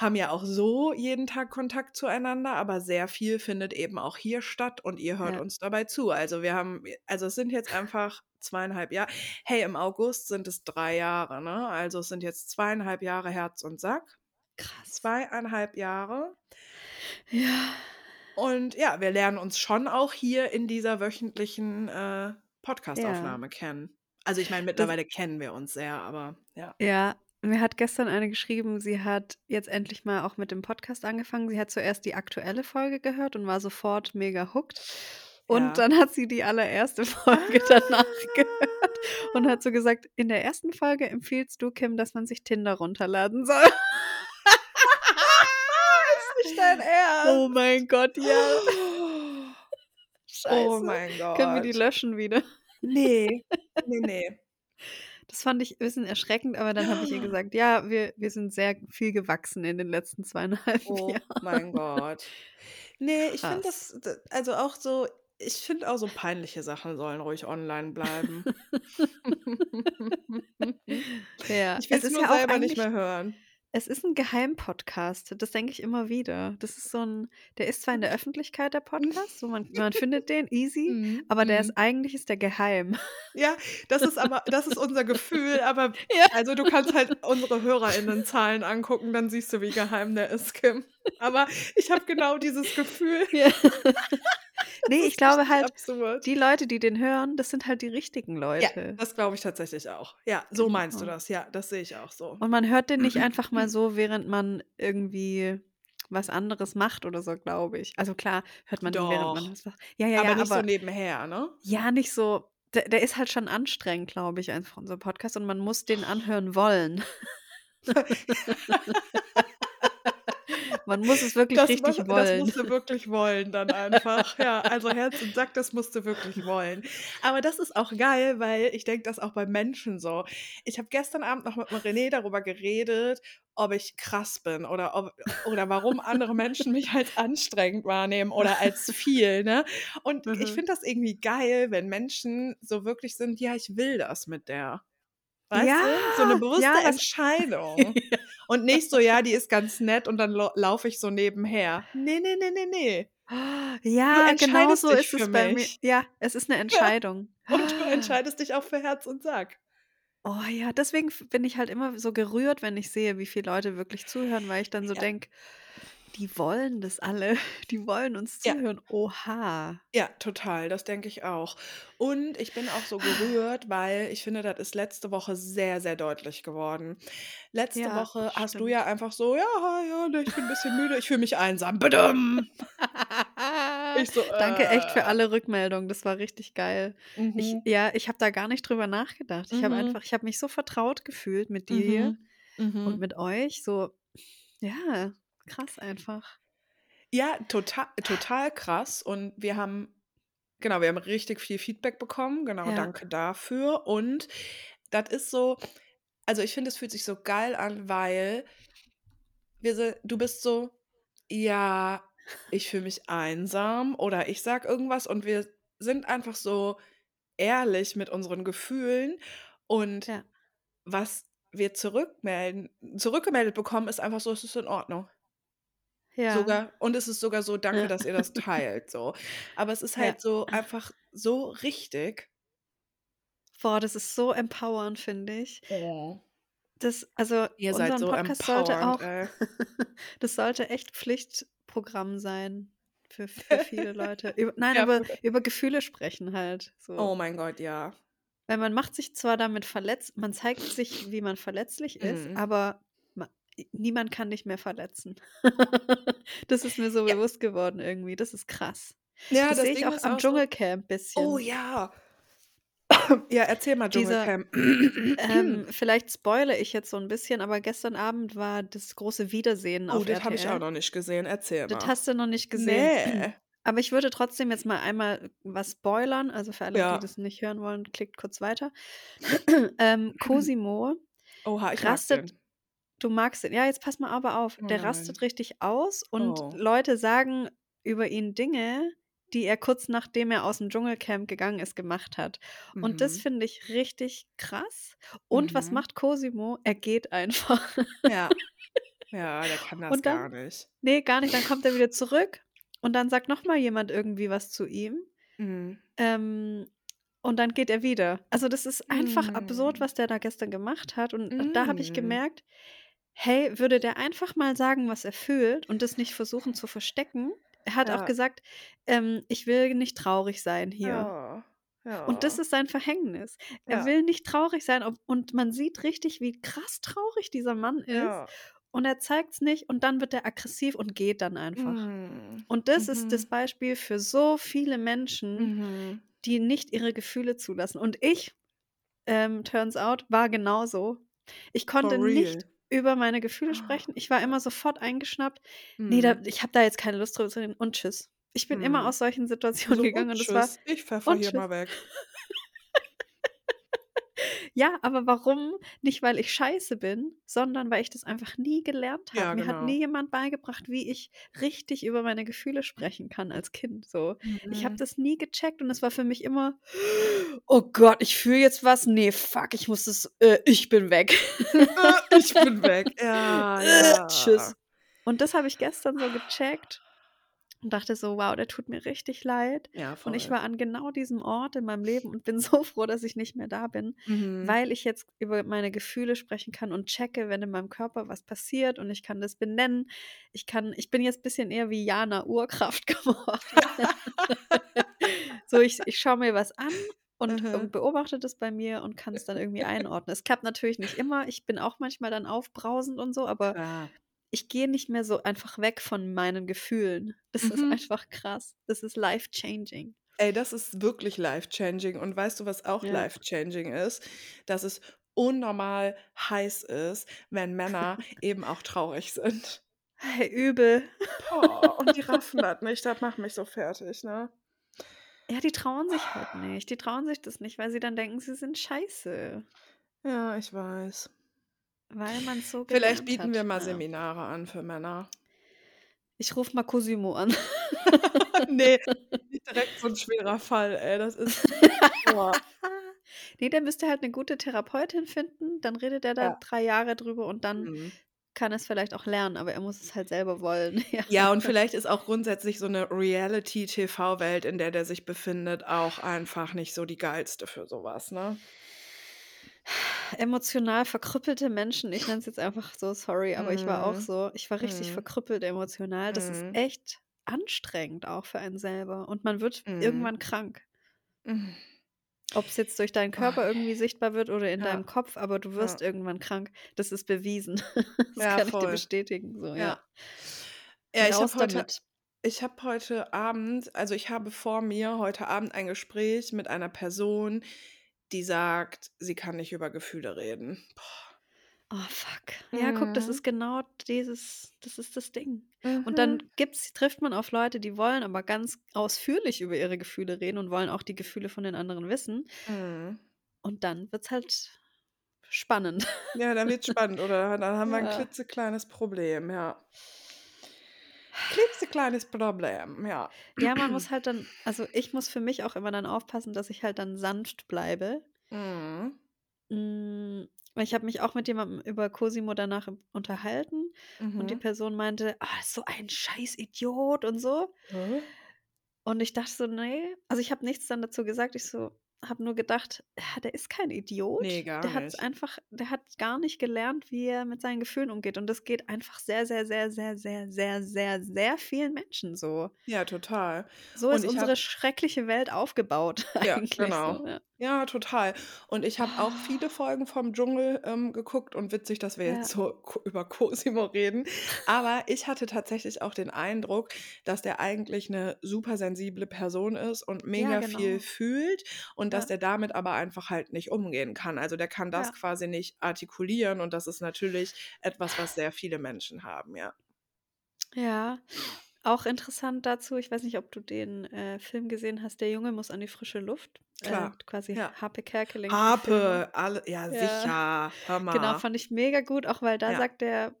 haben ja auch so jeden Tag Kontakt zueinander, aber sehr viel findet eben auch hier statt und ihr hört Ja. uns dabei zu. Also, wir haben also, es sind jetzt einfach 2,5 Jahr hey, im August sind es 3 Jahre, ne? Also, es sind jetzt 2,5 Jahre Herz und Sack. Krass. 2,5 Jahre. Ja. Und ja, wir lernen uns schon auch hier in dieser wöchentlichen, äh, Ja. Podcastaufnahme kennen. Also, ich meine, Das mittlerweile kennen wir uns sehr, aber ja. Ja, mir hat gestern eine geschrieben, sie hat jetzt endlich mal auch mit dem Podcast angefangen. Sie hat zuerst die aktuelle Folge gehört und war sofort mega hooked. Und Ja. dann hat sie die allererste Folge danach gehört und hat so gesagt: „In der ersten Folge empfiehlst du, Kim, dass man sich Tinder runterladen soll.“ Ist nicht dein Ernst? Oh mein Gott, ja. Oh Scheiße. mein Können wir die Gott. löschen wieder? Ne, ne, ne. Das fand ich bisschen erschreckend, aber dann habe ich ihr gesagt: „Ja, wir wir sind sehr viel gewachsen in den letzten 2,5 Oh Jahren.“ mein Gott. Ne, ich finde Krass. das also, auch so ich finde auch so peinliche Sachen sollen ruhig online bleiben. Ja, Ich es will's ist nur ja selber nicht mehr hören. Es ist 'n Geheimpodcast. Das denke ich immer wieder. Das ist so 'n der ist zwar in der Öffentlichkeit, der Podcast, so man man findet den easy, Mhm, aber der mhm. ist eigentlich ist der geheim. Ja, das ist aber das ist unser Gefühl, aber Ja. also, du kannst halt unsere HörerInnenzahlen angucken, dann siehst du, wie geheim der ist, Kim. Aber ich habe genau dieses Gefühl. Ja. Das Ne, ich glaube halt, absurd. die Leute, die den hören, das sind halt die richtigen Ja, Leute. das glaube ich tatsächlich auch. Ja, so meinst du Genau. das. Ja, das sehe ich auch so. Und man hört den nicht einfach mal so, während man irgendwie was anderes macht oder so, glaube ich. Also, klar hört man den, während man Doch. was macht. Ja, ja, Aber ja, nicht so aber nebenher, ne? ja, nicht so der der ist halt schon anstrengend, glaube ich, einfach unser Podcast und man muss den anhören wollen. Man muss es wirklich Das richtig muss das wollen. musst du wirklich wollen dann einfach. Ja, also, Herz und Sack, das musst du wirklich wollen. Aber das ist auch geil, weil ich denke das auch bei Menschen so. Ich habe gestern Abend noch mit René darüber geredet, ob ich krass bin oder ob oder warum andere Menschen mich als anstrengend wahrnehmen oder als viel, ne? Und ich Mhm. finde das irgendwie geil, wenn Menschen so wirklich sind: „Ja, ich will das mit der.“ Weißt Ja, du? So 'ne bewusste ja, das Entscheidung. Ja. Und nicht so: „Ja, die ist ganz nett“ und dann lau laufe ich so nebenher. Ne, ne, ne, ne, ne. Ja, genau entscheidest so ist es bei mir. mich. Ja, es ist 'ne Ja. Entscheidung. Und du entscheidest dich auch für Herz und Sack. Oh ja, deswegen bin ich halt immer so gerührt, wenn ich sehe, wie viele Leute wirklich zuhören, weil ich dann so Ja. denke: „Die wollen das alle. Die wollen uns Ja. zuhören. Oha.“ Ja, total, das denke ich auch. Und ich bin auch so gerührt, weil ich finde, das ist letzte Woche sehr, sehr deutlich geworden. Letzte Ja, Woche hast du stimmt. ja einfach so: „Ja, ja, ne, ich bin 'n bisschen müde, ich fühle mich einsam. Badum.“ Ich so, Danke echt für äh. alle Rückmeldungen. Das war richtig geil. Ich Mhm. ja, ich habe da gar nicht drüber nachgedacht. Ich habe Mhm. einfach ich habe mich so vertraut gefühlt mit dir hier Mhm. und Mhm. mit euch, so ja, krass einfach. Ja, tota total krass. Und wir haben genau, wir haben richtig viel Feedback bekommen. Genau, Ja. danke dafür. Und das ist so also, ich finde, es fühlt sich so geil an, weil wir si du bist so: „Ja, ich fühle mich einsam“ oder ich sage irgendwas und wir sind einfach so ehrlich mit unseren Gefühlen. Und Ja. was wir zurückmelden zurückgemeldet bekommen, ist einfach so: „Es ist in Ordnung.“ Ja. Sogar und es ist sogar so: „Danke, Ja. dass ihr das teilt“, so. Aber es ist Ja. halt so einfach so richtig. Boah, das ist so empowernd, finde ich. Oh. Das also, Ihr seid so Podcast sollte auch ey. das sollte echt Pflichtprogramm sein für für viele Leute. Üb nein, Ja, aber über Gefühle sprechen halt so. Oh mein Gott, ja. Weil man macht sich zwar damit verletz man zeigt sich, wie man verletzlich ist, Mhm. aber niemand kann dich mehr verletzen. Das ist mir so Ja. bewusst geworden irgendwie. Das ist krass. Ja, Das das sehe ich auch am auch Dschungelcamp oh bisschen. ja. Ja, erzähl mal Dieser Dschungelcamp. ähm, vielleicht spoilere ich jetzt so 'n bisschen, aber gestern Abend war das große Wiedersehen Oh, auf das habe ich auch noch nicht gesehen. Erzähl Das mal. hast du noch nicht gesehen. Ne. Aber ich würde trotzdem jetzt mal einmal was spoilern. Also, für alle, die Ja. das nicht hören wollen, klickt kurz weiter. Ähm, Cosimo Oha, rastet. Du magst den. Ja, jetzt pass mal aber auf. Oh Der nein. rastet richtig aus und Oh. Leute sagen über ihn Dinge, die er kurz nachdem er aus'm Dschungelcamp gegangen ist, gemacht hat. Und das Mhm. finde ich richtig krass. Und was Mhm. macht Cosimo? Er geht einfach. Ja. Ja, der kann das dann gar nicht. ne, gar nicht. Dann kommt er wieder zurück und dann sagt noch mal jemand irgendwie was zu ihm. Mhm. Ähm, und dann geht er wieder. Also, das ist einfach absurd, Hm. was der da gestern gemacht hat. Und da habe ich Mhm. gemerkt: Hey, würde der einfach mal sagen, was er fühlt und das nicht versuchen zu verstecken. Er hat auch Ja. gesagt, ähm: „Ich will nicht traurig sein hier.“ Ja. Und das Ja. ist sein Verhängnis. Er Ja. will nicht traurig sein, ob und man sieht richtig, wie krass traurig dieser Mann ist. Ja. Und er zeigt's nicht und dann wird er aggressiv und geht dann einfach. Mhm. Und das ist das Mhm. Beispiel für so viele Menschen, Mhm. die nicht ihre Gefühle zulassen. Und ich, ähm, turns out, war genauso. Ich konnte real? nicht über meine Gefühle sprechen. Ich war immer sofort eingeschnappt: „Ne, da Mhm. ich habe da jetzt keine Lust drüber zu reden und tschüss.“ Ich bin immer Mhm. aus solchen Situationen So: gegangen „Und und das war ich pfeffer hier mal weg.“ Ja, aber warum? Nicht, weil ich scheiße bin, sondern weil ich das einfach nie gelernt habe. Ja, Mir hat genau. nie jemand beigebracht, wie ich richtig über meine Gefühle sprechen kann als Kind so. Ich habe Mhm. das nie gecheckt und es war für mich immer: „Oh Gott, ich fühle jetzt was. Ne, fuck, ich muss das äh, ich bin weg. Ich bin weg. Ja, ja. tschüss.“ Und das habe ich gestern so gecheckt und dachte so: „Wow, der tut mir richtig leid.“ Ja, Und ich war an genau diesem Ort in meinem Leben und bin so froh, dass ich nicht mehr da bin, Mhm. weil ich jetzt über meine Gefühle sprechen kann und checke, wenn in meinem Körper was passiert und ich kann das benennen. Ich kann ich bin jetzt bisschen eher wie Jana Urkraft geworden. So, ich ich schaue mir was an und Mhm. beobachte das bei mir und kann's dann irgendwie einordnen. Es klappt natürlich nicht immer. Ich bin auch manchmal dann aufbrausend und so, aber Klar. Ich gehe nicht mehr so einfach weg von meinen Gefühlen. Das ist Mhm. einfach krass. Das ist life changing. Ey, das ist wirklich life changing. Und weißt du, was auch Ja. life changing ist? Dass es unnormal heiß ist, wenn Männer eben auch traurig sind. Hey, übel. Boah, und die raffen das nicht. Das macht mich so fertig, ne? Ja, die trauen sich halt nicht. Die trauen sich das nicht, weil sie dann denken, sie sind scheiße. Ja, ich weiß. Weil man's so Vielleicht bieten wir hat, mal ja. Seminare an für Männer. Ich rufe mal Cosimo an. Ne, nicht direkt so 'n schwerer Fall, ey. Das ist boah. Ne, der müsste halt 'ne gute Therapeutin finden, dann redet er da Ja. 3 Jahre drüber und dann Mhm. kann es vielleicht auch lernen, aber er muss es halt selber wollen, ja. Ja, und vielleicht ist auch grundsätzlich so 'ne Reality-TV-Welt, in der der sich befindet, auch einfach nicht so die geilste für so was, ne? Emotional verkrüppelte Menschen, ich nenne es jetzt einfach so, sorry, aber ich war auch Mhm. so. Ich war richtig Mhm. verkrüppelt emotional. Das ist Mhm. echt anstrengend auch für einen selber und man wird Mhm. irgendwann krank. Mhm. Ob's jetzt durch deinen Oh. Körper irgendwie sichtbar wird oder in deinem Ja. Kopf, aber du wirst Ja. irgendwann krank. Das ist bewiesen. Das Ja, kann ich dir voll. bestätigen, so, ja. Ja. Ich habe heute ich habe heute Abend also, ich habe vor mir heute Abend ein Gespräch mit einer Person, die sagt, sie kann nicht über Gefühle reden. Boah. Oh, fuck. Ja, guck, das Mhm. ist genau dieses das ist das Ding. Und dann Mhm. gibt's trifft man auf Leute, die wollen aber ganz ausführlich über ihre Gefühle reden und wollen auch die Gefühle von den anderen wissen. Mhm. Und dann wird's halt spannend. Ja, dann wird's spannend, oder? Dann haben wir 'n Ja. klitzekleines Problem, ja. Klitzekleines Problem, ja. Ja, man muss halt dann also, ich muss für mich auch immer dann aufpassen, dass ich halt dann sanft bleibe. Mhm. Hm, weil ich habe mich auch mit jemandem über Cosimo danach unterhalten und die Mhm. Person meinte: „Ah, so ein scheiß Idiot“ und so. Hä? Und ich dachte so: „Ne“ also, ich habe nichts dann dazu gesagt. Ich so habe nur gedacht: „Ja, der ist kein Ne, Idiot. gar Der nicht. einfach der hat gar nicht gelernt, wie er mit seinen Gefühlen umgeht.“ Und das geht einfach sehr, sehr, sehr, sehr, sehr, sehr, sehr, sehr vielen Menschen so. Ja, total. So Und ist unsere habe schreckliche Welt aufgebaut Ja, eigentlich genau. so, ja. Ja, total. Und ich habe auch viele Folgen vom Dschungel, ähm, geguckt und witzig, dass wir jetzt Ja. so ko über Cosimo reden. Aber ich hatte tatsächlich auch den Eindruck, dass der eigentlich 'ne supersensible Person ist und Ja, mega viel genau. fühlt und dass Ja. der damit aber einfach halt nicht umgehen kann. Also, der kann das Ja. quasi nicht artikulieren und das ist natürlich etwas, was sehr viele Menschen haben, ja. Ja, auch interessant dazu, ich weiß nicht, ob du den, äh, Film gesehen hast, „Der Junge muss an die frische Luft“, äh, Klar, quasi ja. Harpe Kerkeling. Harpe, alle ja Ja, sicher, hör genau, mal. fand ich mega gut, auch weil da Ja. sagt er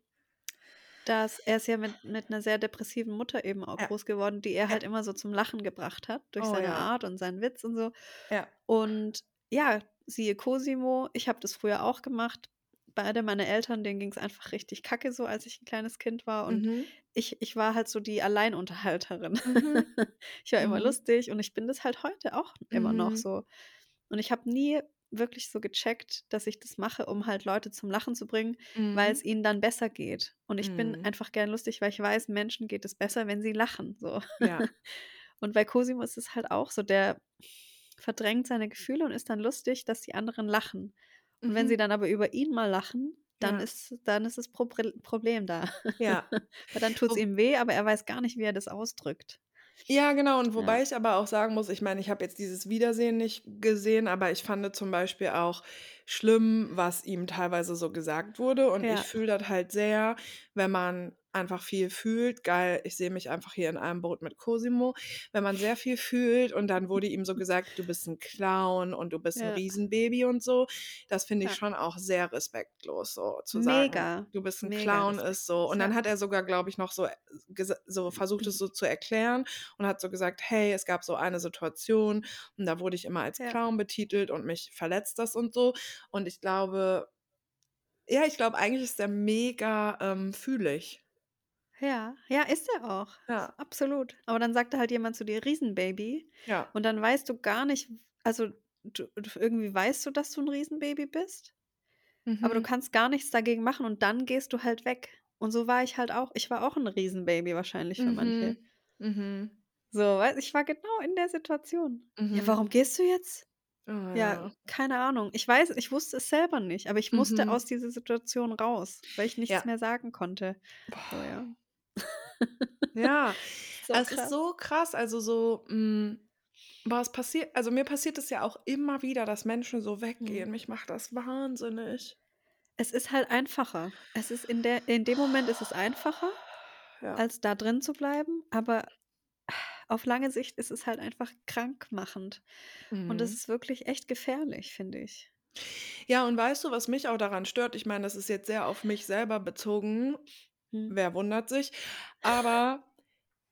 dass er ist ja mit mit 'ner sehr depressiven Mutter eben auch groß geworden, die er halt immer so zum Lachen gebracht hat durch Oh seine. Art und seinen Witz und so. Ja. Und ja, siehe Cosimo, ich habe das früher auch gemacht. Beide meine Eltern, denen ging's einfach richtig kacke so, als ich 'n kleines Kind war und Mhm. ich ich war halt so die Alleinunterhalterin. Mhm. Ich war immer Mhm. lustig und ich bin das halt heute auch immer noch Mhm. so. Und ich habe nie wirklich so gecheckt, dass ich das mache, um halt Leute zum Lachen zu bringen, weil's Mhm. ihnen dann besser geht. Und ich bin Mhm. einfach gern lustig, weil ich weiß, Menschen geht es besser, wenn sie lachen, so. Ja. Und bei Cosimo ist es halt auch so, der verdrängt seine Gefühle und ist dann lustig, dass die anderen lachen. Und wenn sie Mhm. dann aber über ihn mal lachen, dann Ja. ist dann ist das Probrel Problem da. Ja. Weil dann tut's Wo ihm weh, aber er weiß gar nicht, wie er das ausdrückt. Ja, genau. Und Ja. wobei ich aber auch sagen muss, ich meine, ich habe jetzt dieses Wiedersehen nicht gesehen, aber ich fand zum Beispiel auch schlimm, was ihm teilweise so gesagt wurde. Und ich Ja. fühle das halt sehr, wenn man einfach viel fühlt. Geil, ich sehe mich einfach hier in einem Boot mit Cosimo. Wenn man sehr viel fühlt und dann wurde ihm so gesagt: „Du bist 'n Clown und du bist Ja. Riesenbaby“ und so. Das finde ich Ja. schon auch sehr respektlos, so zu sagen: Mega, „Du bist 'n mega Clown“ ist so. Und dann hat er sogar, glaube ich, noch so, äh, so versucht, es so zu erklären und hat so gesagt: „Hey, es gab so eine Situation und da wurde ich immer als. Clown betitelt und mich verletzt das“ und so. Und ich glaube ja, ich glaube, eigentlich ist der mega, ähm, fühlig. Ja, ja, ist er auch. Ja. Absolut. Aber dann sagt da halt jemand zu dir: „Riesenbaby“ Ja. und dann weißt du gar nicht also, du irgendwie weißt du, dass du 'n Riesenbaby bist, aber du Mhm. kannst gar nichts dagegen machen und dann gehst du halt weg. Und so war ich halt auch. Ich war auch 'n Riesenbaby wahrscheinlich für manche. Mhm. Mhm. So, ich war genau in der Situation. „Ja, Mhm. warum gehst du jetzt?“ Oh Ja, ja. keine Ahnung. Ich weiß ich wusste es selber nicht, aber ich musste Mhm. aus dieser Situation raus, weil ich nichts Ja. mehr sagen konnte. So, ja. Ja, So es ist krass. so krass, also so, hm boah, es passiert also, mir passiert es ja auch immer wieder, dass Menschen so Mhm. weggehen. Mich macht das wahnsinnig. Es ist halt einfacher. Es ist in der in dem Moment ist es einfacher, Ja. als da drin zu bleiben, aber auf lange Sicht ist es halt einfach krankmachend. Und das Mhm. ist wirklich echt gefährlich, finde ich. Ja, und weißt du, was mich auch daran stört? Ich meine, das ist jetzt sehr auf mich selber bezogen. Mhm. Wer wundert sich? Aber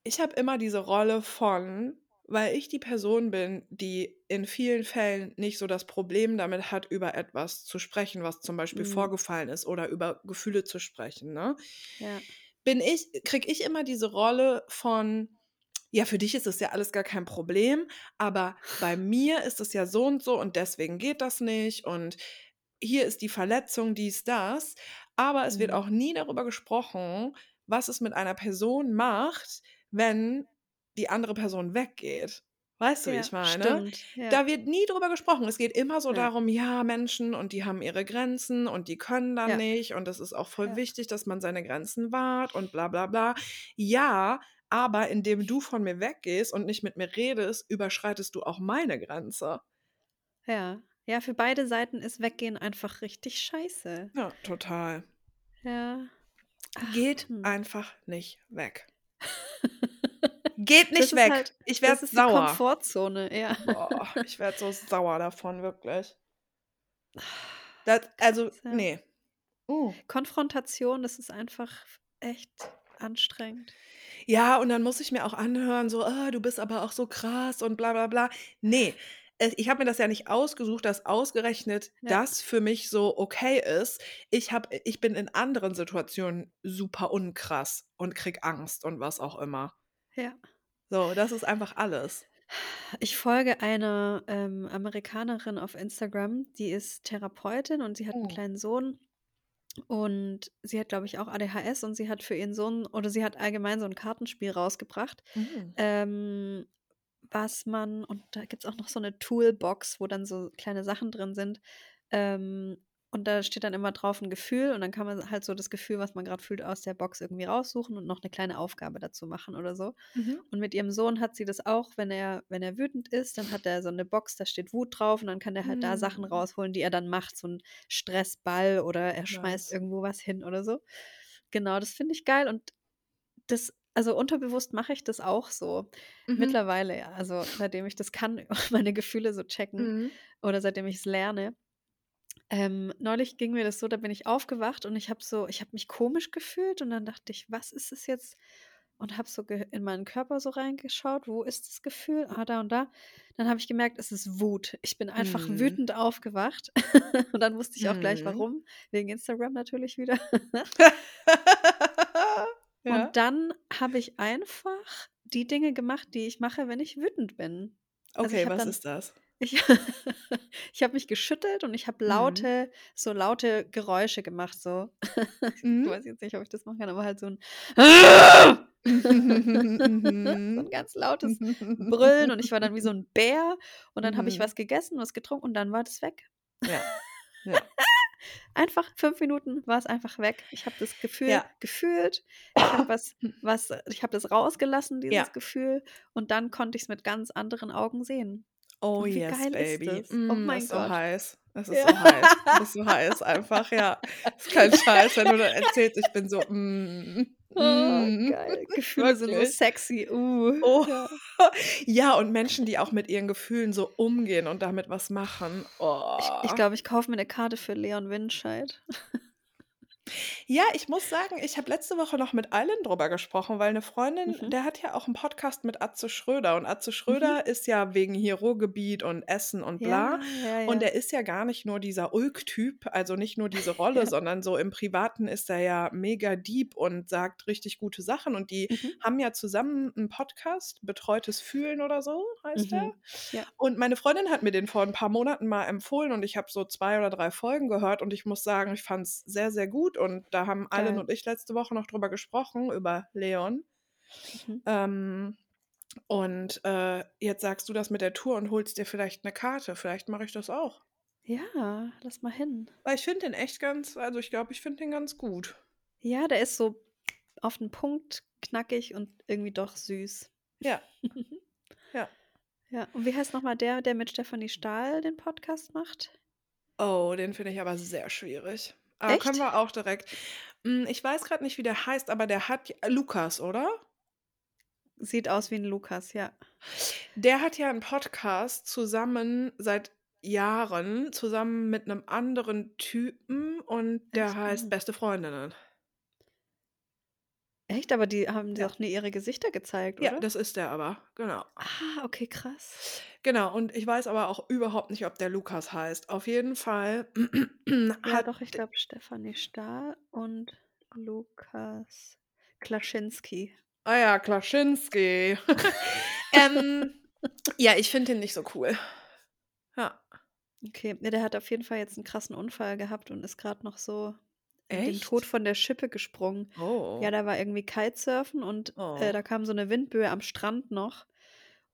ich habe immer diese Rolle von weil ich die Person bin, die in vielen Fällen nicht so das Problem damit hat, über etwas zu sprechen, was zum Beispiel Mhm. vorgefallen ist oder über Gefühle zu sprechen, ne? Ja. Bin ich kriege ich immer diese Rolle von: „Ja, für dich ist das ja alles gar kein Problem, aber bei mir ist es ja so und so und deswegen geht das nicht und hier ist die Verletzung, dies, das.“ Aber es wird Mhm. auch nie darüber gesprochen, was es mit einer Person macht, wenn die andere Person weggeht. Weißt du, wie Ja, ich meine? stimmt, ja. Da wird nie drüber gesprochen. Es geht immer so Ja. darum, ja, Menschen und die haben ihre Grenzen und die können dann nicht und es ist auch voll wichtig, dass man seine Grenzen wahrt und bla bla bla. Ja, aber indem du von mir weggehst und nicht mit mir redest, überschreitest du auch meine Grenze. Ja. Ja, für beide Seiten ist Weggehen einfach richtig scheiße. Ja, total. Ja. Ach, Geht hm. einfach nicht weg. Geht Das nicht weg. halt Ich das werde sauer. Komfortzone, ja. Boah, ich werde so sauer davon, wirklich. Das also, Krass, ja. ne. Uh. Konfrontation, das ist einfach echt anstrengend. Ja, und dann muss ich mir auch anhören, so: „Ah, du bist aber auch so krass und bla bla bla.“ Ne, äh, ich habe mir das ja nicht ausgesucht, dass ausgerechnet Ja. das für mich so okay ist. Ich habe ich bin in anderen Situationen super unkrass und kriege Angst und was auch immer. Ja. So, das ist einfach alles. Ich folge einer, ähm, Amerikanerin auf Instagram, die ist Therapeutin und sie hat Oh. kleinen Sohn. Und sie hat, glaube ich, auch ADHS und sie hat für ihren Sohn oder sie hat allgemein so 'n Kartenspiel rausgebracht, Mhm. ähm, was man und da gibt's auch noch so 'ne Toolbox, wo dann so kleine Sachen drin sind. Ähm, und da steht dann immer drauf 'n Gefühl und dann kann man halt so das Gefühl, was man grad fühlt, aus der Box irgendwie raussuchen und noch 'ne kleine Aufgabe dazu machen oder so. Mhm. Und mit ihrem Sohn hat sie das auch, wenn er wenn er wütend ist, dann hat er so 'ne Box, da steht Wut drauf und dann kann der halt da Sachen Mhm. rausholen, die er dann macht, so 'n Stressball oder er schmeißt Nice. irgendwo was hin oder so. Genau, das finde ich geil und das also, unterbewusst mache ich das auch so. Mhm. Mittlerweile, ja, also, seitdem ich das kann, meine Gefühle so checken Mhm. oder seitdem ich's lerne. Ähm, neulich ging mir das so, da bin ich aufgewacht und ich habe so ich habe mich komisch gefühlt und dann dachte ich: „Was ist es jetzt?“ Und habe so in meinen Körper so reingeschaut: „Wo ist das Gefühl? Ah, da und da.“ Dann habe ich gemerkt, es ist Wut. Ich bin einfach Mhm. wütend aufgewacht und dann wusste ich auch gleich Mhm. warum, wegen Instagram natürlich wieder. Ja. Und dann habe ich einfach die Dinge gemacht, die ich mache, wenn ich wütend bin. Also, ich Okay, habe was dann ist das? ich ich habe mich geschüttelt und ich habe Mhm. laute so laute Geräusche gemacht, so. Ich Mhm. weiß jetzt nicht, ob ich das machen kann, aber halt so 'n so 'n Mhm. ganz lautes Brüllen und ich war dann wie so 'n Bär und dann habe ich Mhm. was gegessen, was getrunken und dann war das weg. Ja. Ja. Einfach 5 Minuten war's einfach weg. Ich habe das Gefühl Ja. gefühlt. Ich habe was was ich habe das rausgelassen, dieses Ja. Gefühl, und dann konnte ich's mit ganz anderen Augen sehen. Oh wie yes, geil ist baby. das? Oh Mm, mein ist so Gott. heiß. Es ist Ja. so heiß. Du bist so heiß einfach, ja. Ist kein Scheiß, wenn du dann erzählst, ich bin so, mm, Oh, mm, geil. Gefühle sind so sexy. Uh, Oh. ja. Ja, und Menschen, die auch mit ihren Gefühlen so umgehen und damit was machen. Ich ich Oh. glaube, ich kaufe mir 'ne Karte für Leon Winscheid. Ja, ich muss sagen, ich habe letzte Woche noch mit Aylin drüber gesprochen, weil 'ne Freundin Mhm. der hat ja auch 'n Podcast mit Atze Schröder und Atze Mhm. Schröder ist ja wegen hier Ruhrgebiet und Essen und bla. Ja, ja, Und ja. der ist ja gar nicht nur dieser Ulk-Typ, also nicht nur diese Rolle, Ja. sondern so im Privaten ist er ja mega deep und sagt richtig gute Sachen. Und die Mhm. haben ja zusammen 'n Podcast, „Betreutes Fühlen“ oder so heißt der. Mhm. Ja. Und meine Freundin hat mir den vor 'n paar Monaten mal empfohlen und ich habe so 2 oder 3 Folgen gehört und ich muss sagen, ich fand's sehr, sehr gut. Und da haben Geil. und ich letzte Woche noch drüber gesprochen, über Leon. Mhm. Ähm, und, äh, jetzt sagst du das mit der Tour und holst dir vielleicht 'ne Karte. Vielleicht mache ich das auch. Ja, lass mal hin. Weil ich finde den echt ganz also, ich glaube, ich finde den ganz gut. Ja, der ist so auf 'n Punkt, knackig und irgendwie doch süß. Ja. Ja. Ja. Und wie heißt noch mal der, der mit Stefanie Stahl den Podcast macht? Oh, den finde ich aber sehr schwierig. Aber können Echt? wir auch direkt hm, ich weiß grad nicht, wie der heißt, aber der hat äh, Lukas, oder? Sieht aus wie 'n Lukas, ja. Der hat ja 'n Podcast zusammen seit Jahren, zusammen mit 'nem anderen Typen und der Echt? heißt. „Beste Freundinnen“. Echt? Aber die haben Ja. doch nie ihre Gesichter gezeigt, Ja, oder? das ist der aber, genau. Ah, okay, krass. Genau, und ich weiß aber auch überhaupt nicht, ob der Lukas heißt. Auf jeden Fall Ja, hat doch, ich glaube Stefanie Stahl und Lukas Klaschinski. Ah ja, Klaschinski. ähm, ja, ich finde den nicht so cool. Ja. Okay, ja, der hat auf jeden Fall jetzt einen krassen Unfall gehabt und ist gerade noch so den? Tod von der Schippe gesprungen. Ja, Oh. da war irgendwie Kitesurfen und, äh, Oh. da kam so 'ne Windböe am Strand noch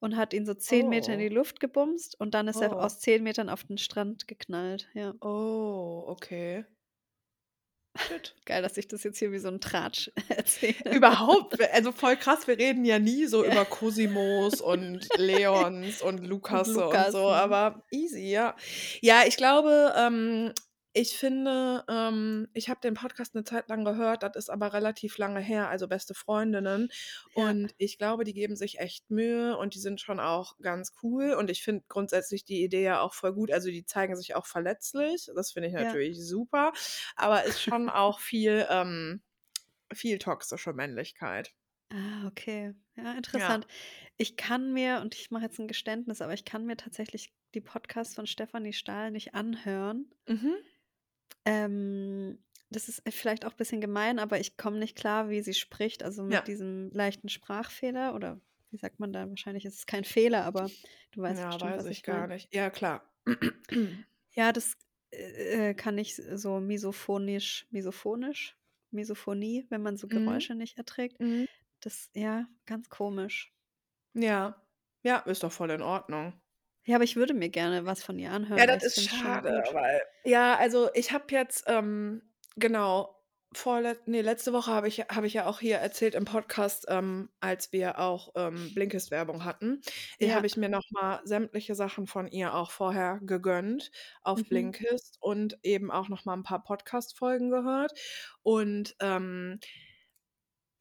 und hat ihn so 10 Meter in die Oh. Luft gebumst und dann ist er Oh. aus 10 Metern auf den Strand geknallt, ja. Oh, okay. Shit. Geil, dass ich das jetzt hier wie so 'n Tratsch erzähle. Überhaupt, also voll krass, wir reden ja nie so Ja. über Cosimos und Leons und Und Lukasse und Lukas, so, mhm. aber easy, ja. Ja, ich glaube, ähm, ich finde, ähm, ich habe den Podcast 'ne Zeit lang gehört, das ist aber relativ lange her, also „Beste Freundinnen“. Ja. Und ich glaube, die geben sich echt Mühe und die sind schon auch ganz cool. Und ich finde grundsätzlich die Idee ja auch voll gut. Also, die zeigen sich auch verletzlich. Das finde ich Ja. natürlich super, aber ist schon auch viel, ähm viel toxische Männlichkeit. Ah, okay. Ja, Ja. interessant. Ich kann mir und ich mache jetzt 'n Geständnis, aber ich kann mir tatsächlich die Podcasts von Stefanie Stahl nicht anhören. Mhm. Ähm, das ist, äh, vielleicht auch bisschen gemein, aber ich komme nicht klar, wie sie spricht, also mit Ja. diesem leichten Sprachfehler oder wie sagt man da? Wahrscheinlich ist es kein Fehler, aber du weißt Ja, bestimmt, weiß was ich ich gar meine. nicht. Ja, klar. Ja, das, äh, äh, kann ich so misophonisch misophonisch? Misophonie, wenn man so Mhm. Geräusche nicht erträgt. Mhm. Das ja, ganz komisch. Ja. Ja, ist doch voll in Ordnung. Ja, aber ich würde mir gerne was von ihr Ja, anhören, weil das ist schade, weil ja, also ich habe jetzt, ähm genau, vorlet ne, letzte Woche habe ich habe ich ja auch hier erzählt im Podcast, ähm, als wir auch, ähm, Blinkist-Werbung hatten, äh, Ja. habe ich mir noch mal sämtliche Sachen von ihr auch vorher gegönnt auf Mhm. Blinkist und eben auch noch mal 'n paar Podcast-Folgen gehört. Und, ähm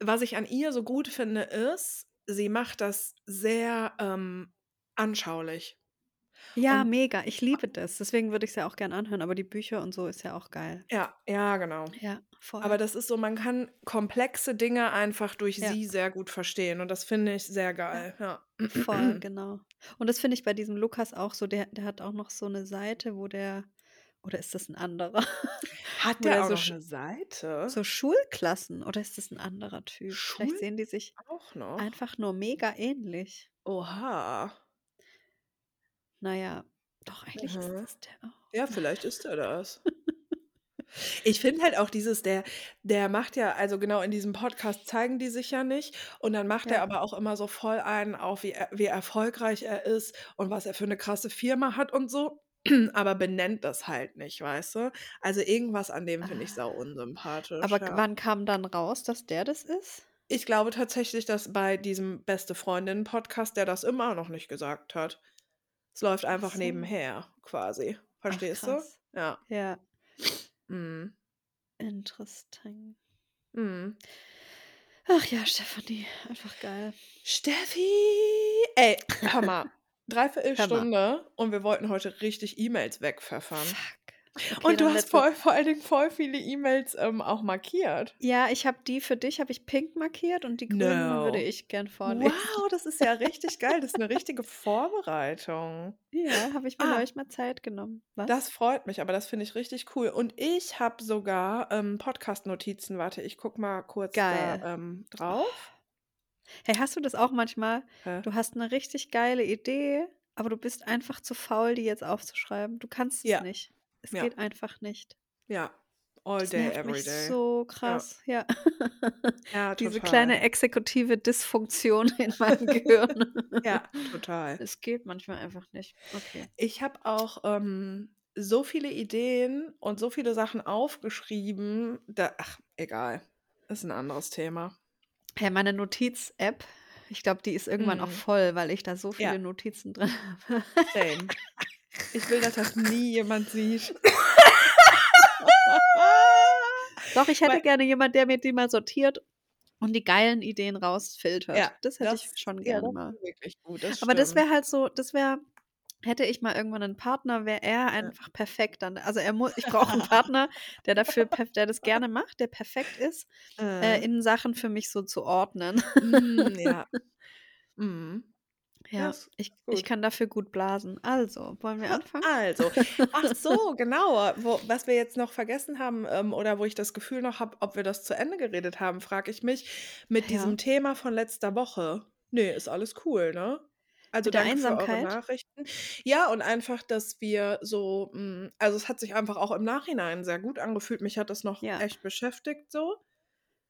was ich an ihr so gut finde, ist, sie macht das sehr, ähm, anschaulich. Ja, Und mega. Ich liebe das. Deswegen würde ich's ja auch gern anhören, aber die Bücher und so ist ja auch geil. Ja, ja, genau. Ja, Aber voll. das ist so, man kann komplexe Dinge einfach durch Ja. sie sehr gut verstehen und das finde ich sehr Ja. geil, ja. Voll, genau. Und das finde ich bei diesem Lukas auch so, der der hat auch noch so 'ne Seite, wo der oder ist das 'n anderer? Hat Wo der der auch so noch Sch 'ne Seite? so Schulklassen oder ist das 'n anderer Typ? Vielleicht Schul sehen die sich auch noch? einfach nur mega ähnlich. Oha. Na ja, doch, eigentlich ist Mhm. das der auch. Ja, vielleicht ist er das. Ich finde halt auch dieses der der macht ja also genau in diesem Podcast zeigen die sich ja nicht und dann macht er Ja. aber auch immer so voll einen auf, wie er wie erfolgreich er ist und was er für 'ne krasse Firma hat und so, aber benennt das halt nicht, weißt du? Also irgendwas an dem finde ich sau Ah. unsympathisch, Aber g ja. wann kam dann raus, dass der das ist? Ich glaube tatsächlich, dass bei diesem Beste-Freundinnen-Podcast der das immer noch nicht gesagt hat. Es läuft Ach einfach so. nebenher quasi. Ach Verstehst du? krass. Ja. Ja. Mhm. Interesting. Mhm. Ach ja, Stefanie, einfach geil. Steffi! Ey, hör mal. 3/4 Stunde und wir wollten heute richtig E-Mails wegpfeffern. Fuck. Okay, Und du hast voll vor allen Dingen voll viele E-Mails, ähm, auch markiert. Ja, ich habe die für dich habe ich pink markiert und die grünen würde No. ich gern vorlesen. Wow, das ist ja richtig geil. Das ist 'ne richtige Vorbereitung. Ja, habe ich mir Ah. neulich mal Zeit genommen. Was? Das freut mich, aber das finde ich richtig cool. Und ich habe sogar, ähm, Podcast-Notizen. Warte, ich gucke mal kurz Geil. da, ähm, drauf. Hey, hast du das auch manchmal? Hä? Du hast 'ne richtig geile Idee, aber du bist einfach zu faul, die jetzt aufzuschreiben. Du kannst es Ja. nicht. Es Ja. geht einfach nicht. Ja. All Das day, nervt every mich day. so Ja. krass, ja. Ja, Diese total. kleine exekutive Dysfunktion in meinem Gehirn. Ja, total. Es geht manchmal einfach nicht. Okay. Ich habe auch, ähm, so viele Ideen und so viele Sachen aufgeschrieben, da ach, egal. Ist 'n anderes Thema. Hey, meine Notiz-App, ich glaube, die ist irgendwann auch Mhm. voll, weil ich da so viele Ja. Notizen drin habe. Same. Ich will, dass das nie jemand sieht. Doch, ich hätte Weil gerne jemand, der mir die mal sortiert und die geilen Ideen rausfiltert. Ja, Das hätte das ich schon ja, gerne das mal. gut, das Aber das wäre halt so das wäre hätte ich mal irgendwann einen Partner, wäre er einfach perfekt dann. Also er muss, ich brauche einen Partner, der dafür, der das gerne macht, der perfekt ist, äh, Äh. in Sachen für mich so zu ordnen. Mm, ja. Mhm. Ja, ist ich, gut. ich kann dafür gut blasen. Also, wollen wir anfangen? Also, ach so, genau. Wo, was wir jetzt noch vergessen haben ähm, oder wo ich das Gefühl noch habe, ob wir das zu Ende geredet haben, frage ich mich mit Ja. diesem Thema von letzter Woche. Nee, ist alles cool, ne? Also Mit danke für eure Einsamkeit? Nachrichten. Ja, und einfach, dass wir so, mm, also es hat sich einfach auch im Nachhinein sehr gut angefühlt. Mich hat das noch Ja. echt beschäftigt so.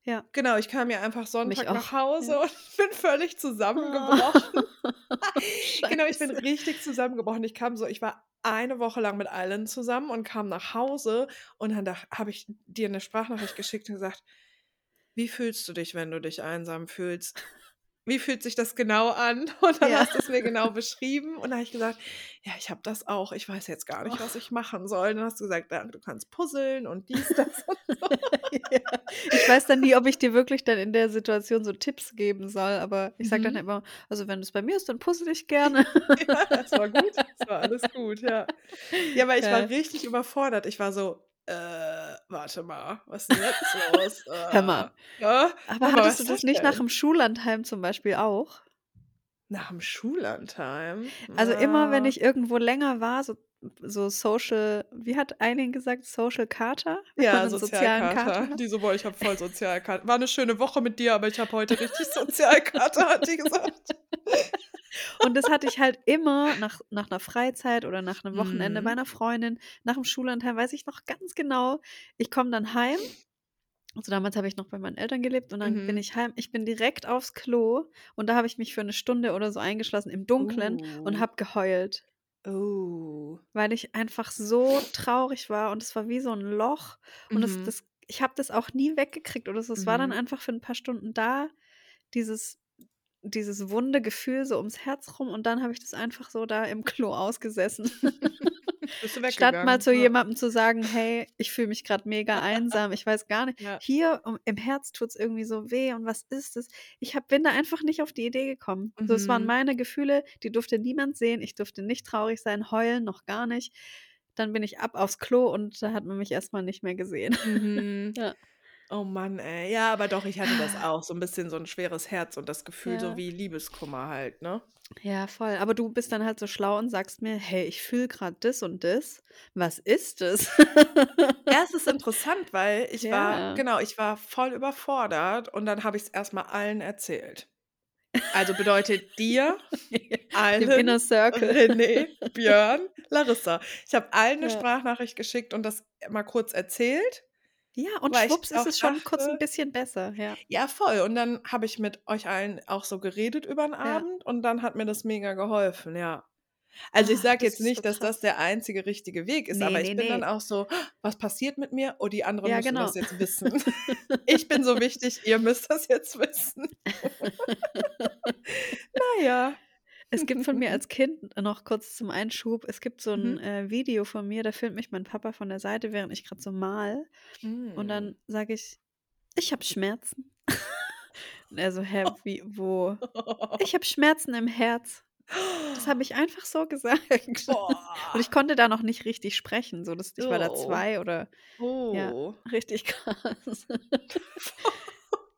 Ja. Genau, ich kam ja einfach Sonntag nach. Hause Ja. und bin völlig zusammengebrochen. Genau, ich bin richtig zusammengebrochen. Ich kam so ich war eine Woche lang mit allen zusammen und kam nach Hause und dann dach habe ich dir 'ne Sprachnachricht geschickt und gesagt: „Wie fühlst du dich, wenn du dich einsam fühlst? Wie fühlt sich das genau an?“ Und dann Ja. hast du's mir genau beschrieben und dann habe ich gesagt: „Ja, ich habe das auch. Ich weiß jetzt gar nicht, was Oh. ich machen soll.“ Dann hast du gesagt: „Ja, du kannst puzzeln und dies, das und so.“ Ja. Ich weiß dann nie, ob ich dir wirklich dann in der Situation so Tipps geben soll, aber ich sage dann Mhm. immer: „Also, wenn es bei mir ist, dann puzzle ich gerne.“ Ja, das war gut. Das war alles gut, ja. Ja, aber ich war Ja. richtig überfordert. Ich war so: „Äh, warte mal, was ist denn jetzt los? Hör mal. Äh? Aber mal, hattest du das nicht nach denn?“ dem Schullandheim zum Beispiel auch? Nach dem Schullandheim? Also, immer wenn ich irgendwo länger war, so so Social wie hat Eileen gesagt, Social man Ja, Sozialkater. hat? Die so: „Boah, ich habe voll Sozialkater. War 'ne schöne Woche mit dir, aber ich habe heute richtig Sozialkater“, hat die gesagt. Und das hatte ich halt immer nach nach 'ner Freizeit oder nach 'nem Wochenende bei Mhm. 'ner Freundin. Nach dem Schullandheim weiß ich noch ganz genau, ich komme dann heim also, damals habe ich noch bei meinen Eltern gelebt und dann bin Mhm. ich heim ich bin direkt aufs Klo und da habe ich mich für 'ne Stunde oder so eingeschlossen im Dunkeln und Uh. habe geheult. Oh. Weil ich einfach so traurig war und es war wie so 'n Loch und das Mhm. das ich habe das auch nie weggekriegt oder so. Es war dann Mhm. einfach für 'n paar Stunden da, dieses dieses wunde Gefühl so ums Herz rum und dann habe ich das einfach so da im Klo ausgesessen. Statt mal zu ja. jemandem zu sagen: „Hey, ich fühle mich grad mega einsam, ich weiß gar nicht Ja. hier um im Herz tut's irgendwie so weh und was ist es?“ Ich habe bin da einfach nicht auf die Idee gekommen. So, es waren Mhm. meine Gefühle, die durfte niemand sehen. Ich durfte nicht traurig sein, heulen, noch gar nicht. Dann bin ich ab aufs Klo und da hat man mich erst mal nicht mehr gesehen. Mhm. Ja. Oh Mann, ey. Ja, aber doch, ich hatte das auch, so 'n bisschen so 'n schweres Herz und das Gefühl so Ja. wie Liebeskummer halt, ne? Ja, voll. Aber du bist dann halt so schlau und sagst mir: „Hey, ich fühle grad das und das. Was ist das?“ Ja, es ist interessant, weil ich war Ja. genau, ich war voll überfordert und dann habe ich's erst mal allen erzählt. Also, bedeutet dir, Dem allen, Inner Circle. René, Björn, Larissa. Ich habe allen 'ne Ja. Sprachnachricht geschickt und das mal kurz erzählt, Ja, und weil ich schwupps ist es schon kurz 'n dachte bisschen besser, ja. Ja, voll. Und dann habe ich mit euch allen auch so geredet über 'n Ja. Abend und dann hat mir das mega geholfen, ja. Also, ich Ah, sage das jetzt ist so nicht, dass das der einzige richtige Weg ist, Ne, aber ich bin dann ne. auch so: „Was passiert mit mir? Oh, die anderen Ja, müssen das genau. jetzt wissen. Ich bin so wichtig, ihr müsst das jetzt wissen.“ Na ja. Es gibt von mir als Kind noch kurz zum Einschub es gibt so 'n, Mhm. äh, Video von mir, da filmt mich mein Papa von der Seite, während ich grad so male und Hm. dann sage ich: „Ich habe Schmerzen.“ Und er so: „Hä, wie wo?“ „Ich habe Schmerzen im Herz.“ Das habe ich einfach so gesagt. Und ich Boah. konnte da noch nicht richtig sprechen, so das ich war da Oh. 2 oder ja, Oh. richtig krass.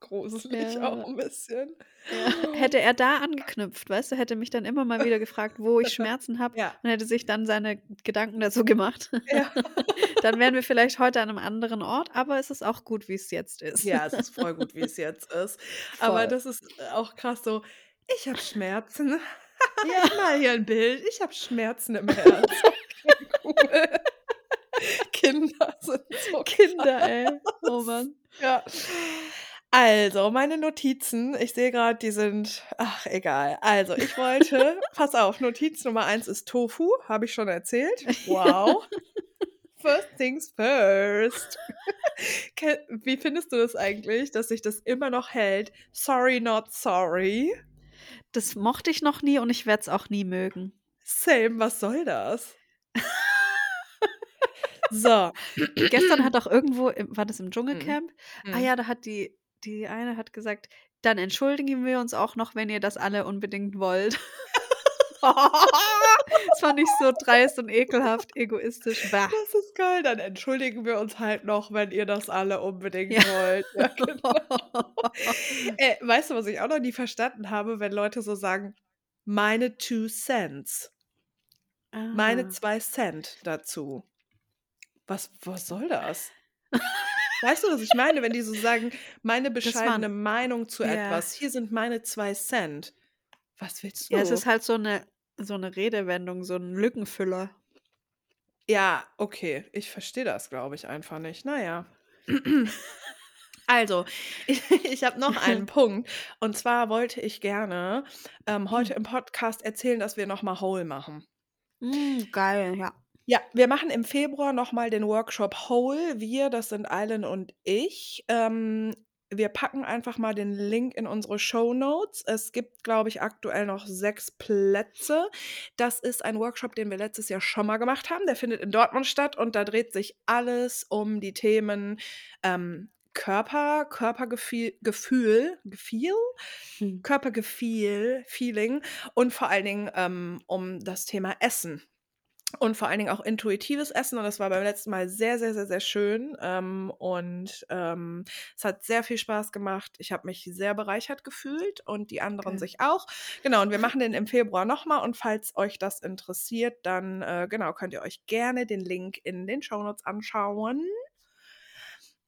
Gruselig auch Ja. 'n bisschen. Ja. Hätte er da angeknüpft, weißt du, hätte mich dann immer mal wieder gefragt, wo ich Schmerzen habe Ja. und hätte sich dann seine Gedanken dazu gemacht. Dann wären wir vielleicht heute an 'nem anderen Ort, aber es ist auch gut, wie's jetzt ist. Ja, es ist voll gut, wie's jetzt ist. Aber Voll. das ist, äh, auch krass so: „Ich habe Schmerzen. Ja. Male hier 'n Bild. Ich habe Schmerzen im Herz.“ Okay, cool. Kinder sind so Kinder, ey. Oh krass. Mann. Ja. Also, meine Notizen, ich sehe grad, die sind ach, egal. Also, ich wollte pass auf, Notiz Nummer 1 ist Tofu, habe ich schon erzählt. Wow. First things first. Wie findest du das eigentlich, dass sich das immer noch hält? Sorry not sorry. Das mochte ich noch nie und ich werde es auch nie mögen. Same, was soll das? So. Gestern hat auch irgendwo im war das im Mhm. Dschungelcamp? Ah Mhm. ja, da hat die die eine hat gesagt: „Dann entschuldigen wir uns auch noch, wenn ihr das alle unbedingt wollt.“ das fand ich so dreist und ekelhaft, egoistisch. Bah. Das ist geil. Dann entschuldigen wir uns halt noch, wenn ihr das alle unbedingt Ja. wollt. Ja, genau. äh, weißt du, was ich auch noch nie verstanden habe, wenn Leute so sagen, meine two cents. Meine Ah. zwei Cent dazu. Was, was soll das? Weißt du, was ich meine, wenn die so sagen, meine bescheidene Meinung zu ja. etwas, hier sind meine zwei Cent. Was willst du? Ja, es ist halt so eine, so eine Redewendung, so ein Lückenfüller. Ja, okay. Ich verstehe das, glaube ich, einfach nicht. Naja. Also, ich, ich habe noch einen Punkt. Und zwar wollte ich gerne ähm, heute im Podcast erzählen, dass wir nochmal Whole machen. Mm, geil, ja. Ja, wir machen im Februar nochmal den Workshop Whole. Wir, das sind Eilen und ich. Ähm, wir packen einfach mal den Link in unsere Show Notes. Es gibt, glaube ich, aktuell noch sechs Plätze. Das ist ein Workshop, den wir letztes Jahr schon mal gemacht haben. Der findet in Dortmund statt und da dreht sich alles um die Themen ähm, Körper, Körpergefühl, Gefühl, Gefühl, Hm. Körpergefühl, Feeling und vor allen Dingen ähm, um das Thema Essen. Und vor allen Dingen auch intuitives Essen. Und das war beim letzten Mal sehr, sehr, sehr, sehr schön. Ähm, und ähm, es hat sehr viel Spaß gemacht. Ich habe mich sehr bereichert gefühlt und die anderen Geil. sich auch. Genau, und wir machen den im Februar nochmal. Und falls euch das interessiert, dann äh, genau, könnt ihr euch gerne den Link in den Shownotes anschauen.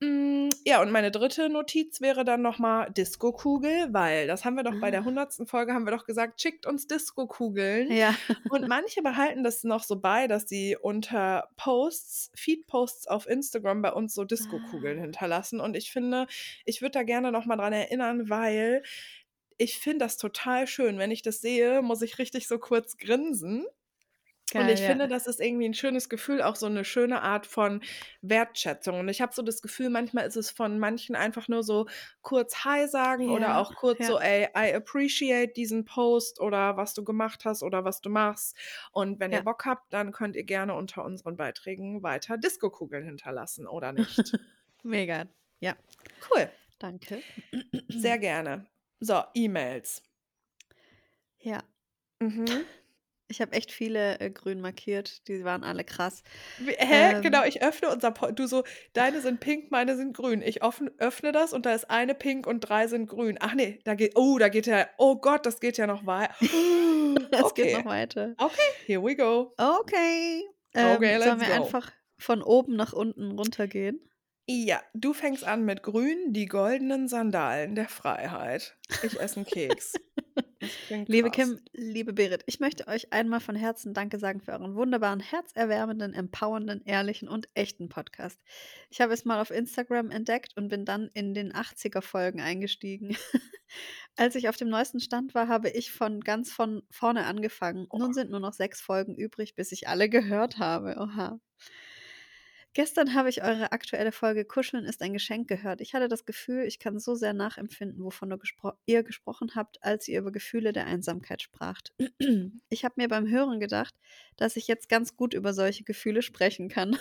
Mm, Ja, und meine dritte Notiz wäre dann nochmal Disco-Kugel, weil das haben wir doch bei der Ah. hundertsten Folge, haben wir doch gesagt, schickt uns Disco-Kugeln. Ja. Und manche behalten das noch so bei, dass sie unter Posts, Feed-Posts auf Instagram bei uns so Disco-Kugeln Ah. hinterlassen. Und ich finde, ich würde da gerne nochmal dran erinnern, weil ich finde das total schön. Wenn ich das sehe, muss ich richtig so kurz grinsen. Und Geil, ich finde, ja. das ist irgendwie ein schönes Gefühl, auch so eine schöne Art von Wertschätzung. Und ich habe so das Gefühl, manchmal ist es von manchen einfach nur so kurz Hi sagen oder Ja, auch kurz so, ja. ey, I appreciate diesen Post oder was du gemacht hast oder was du machst. Und wenn ihr. Bock habt, dann könnt ihr gerne unter unseren Beiträgen weiter Disco-Kugeln hinterlassen oder nicht. Mega. Ja, Cool, danke. sehr gerne. So, E-Mails. Ja. Mhm. Ich habe echt viele äh, grün markiert. Die waren alle krass. Wie- Hä? Genau, Ähm, ich öffne unser po Du so, deine sind pink, meine sind grün. Ich offen, öffne das und da ist eine pink und drei sind grün. Ach nee, da geht, oh, da geht ja, oh Gott, das geht ja noch weiter. es geht noch Okay, weiter. okay, here we go. Okay. Okay, Ähm, sollen let's wir go. einfach von oben nach unten runtergehen? Ja, du fängst an mit grün, die goldenen Sandalen der Freiheit. Ich esse einen Keks. Liebe krass. Kim, liebe Berit, ich möchte euch einmal von Herzen Danke sagen für euren wunderbaren, herzerwärmenden, empowernden, ehrlichen und echten Podcast. Ich habe es mal auf Instagram entdeckt und bin dann in den 80er-Folgen eingestiegen. Als ich auf dem neuesten Stand war, habe ich von ganz von vorne angefangen. Nun sind nur noch sechs Folgen übrig, bis ich alle gehört habe. Oha. Gestern habe ich eure aktuelle Folge Kuscheln ist ein Geschenk gehört. Ich hatte das Gefühl, ich kann so sehr nachempfinden, wovon gespro ihr gesprochen habt, als ihr über Gefühle der Einsamkeit spracht. Ich habe mir beim Hören gedacht, dass ich jetzt ganz gut über solche Gefühle sprechen kann.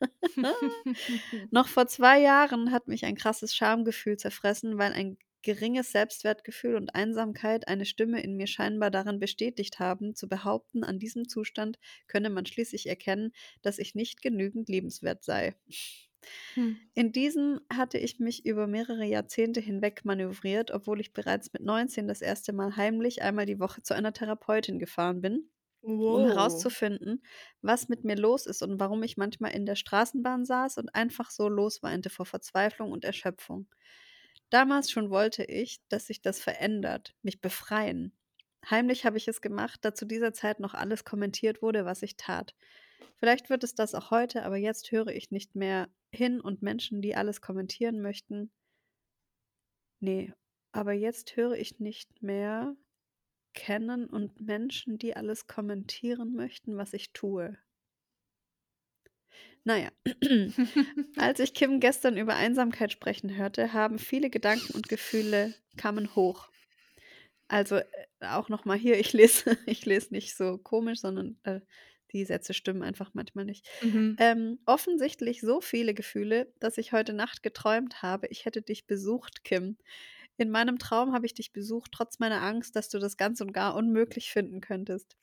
Noch vor zwei Jahren hat mich ein krasses Schamgefühl zerfressen, weil ein geringes Selbstwertgefühl und Einsamkeit eine Stimme in mir scheinbar darin bestätigt haben, zu behaupten, an diesem Zustand könne man schließlich erkennen, dass ich nicht genügend liebenswert sei. Hm. In diesem hatte ich mich über mehrere Jahrzehnte hinweg manövriert, obwohl ich bereits mit 19 das erste Mal heimlich einmal die Woche zu einer Therapeutin gefahren bin, um Wow. herauszufinden, was mit mir los ist und warum ich manchmal in der Straßenbahn saß und einfach so losweinte vor Verzweiflung und Erschöpfung. Damals schon wollte ich, dass sich das verändert, mich befreien. Heimlich habe ich es gemacht, da zu dieser Zeit noch alles kommentiert wurde, was ich tat. Vielleicht wird es das auch heute, aber jetzt höre ich nicht mehr hin und Menschen, die alles kommentieren möchten. Nee, aber jetzt höre ich nicht mehr kennen und Menschen, die alles kommentieren möchten, was ich tue. Naja, als ich Kim gestern über Einsamkeit sprechen hörte, haben viele Gedanken und Gefühle kamen hoch. Also äh, auch nochmal hier, ich lese, ich lese nicht so komisch, sondern äh, die Sätze stimmen einfach manchmal nicht. Mhm. Ähm, offensichtlich so viele Gefühle, dass ich heute Nacht geträumt habe, ich hätte dich besucht, Kim. In meinem Traum habe ich dich besucht, trotz meiner Angst, dass du das ganz und gar unmöglich finden könntest.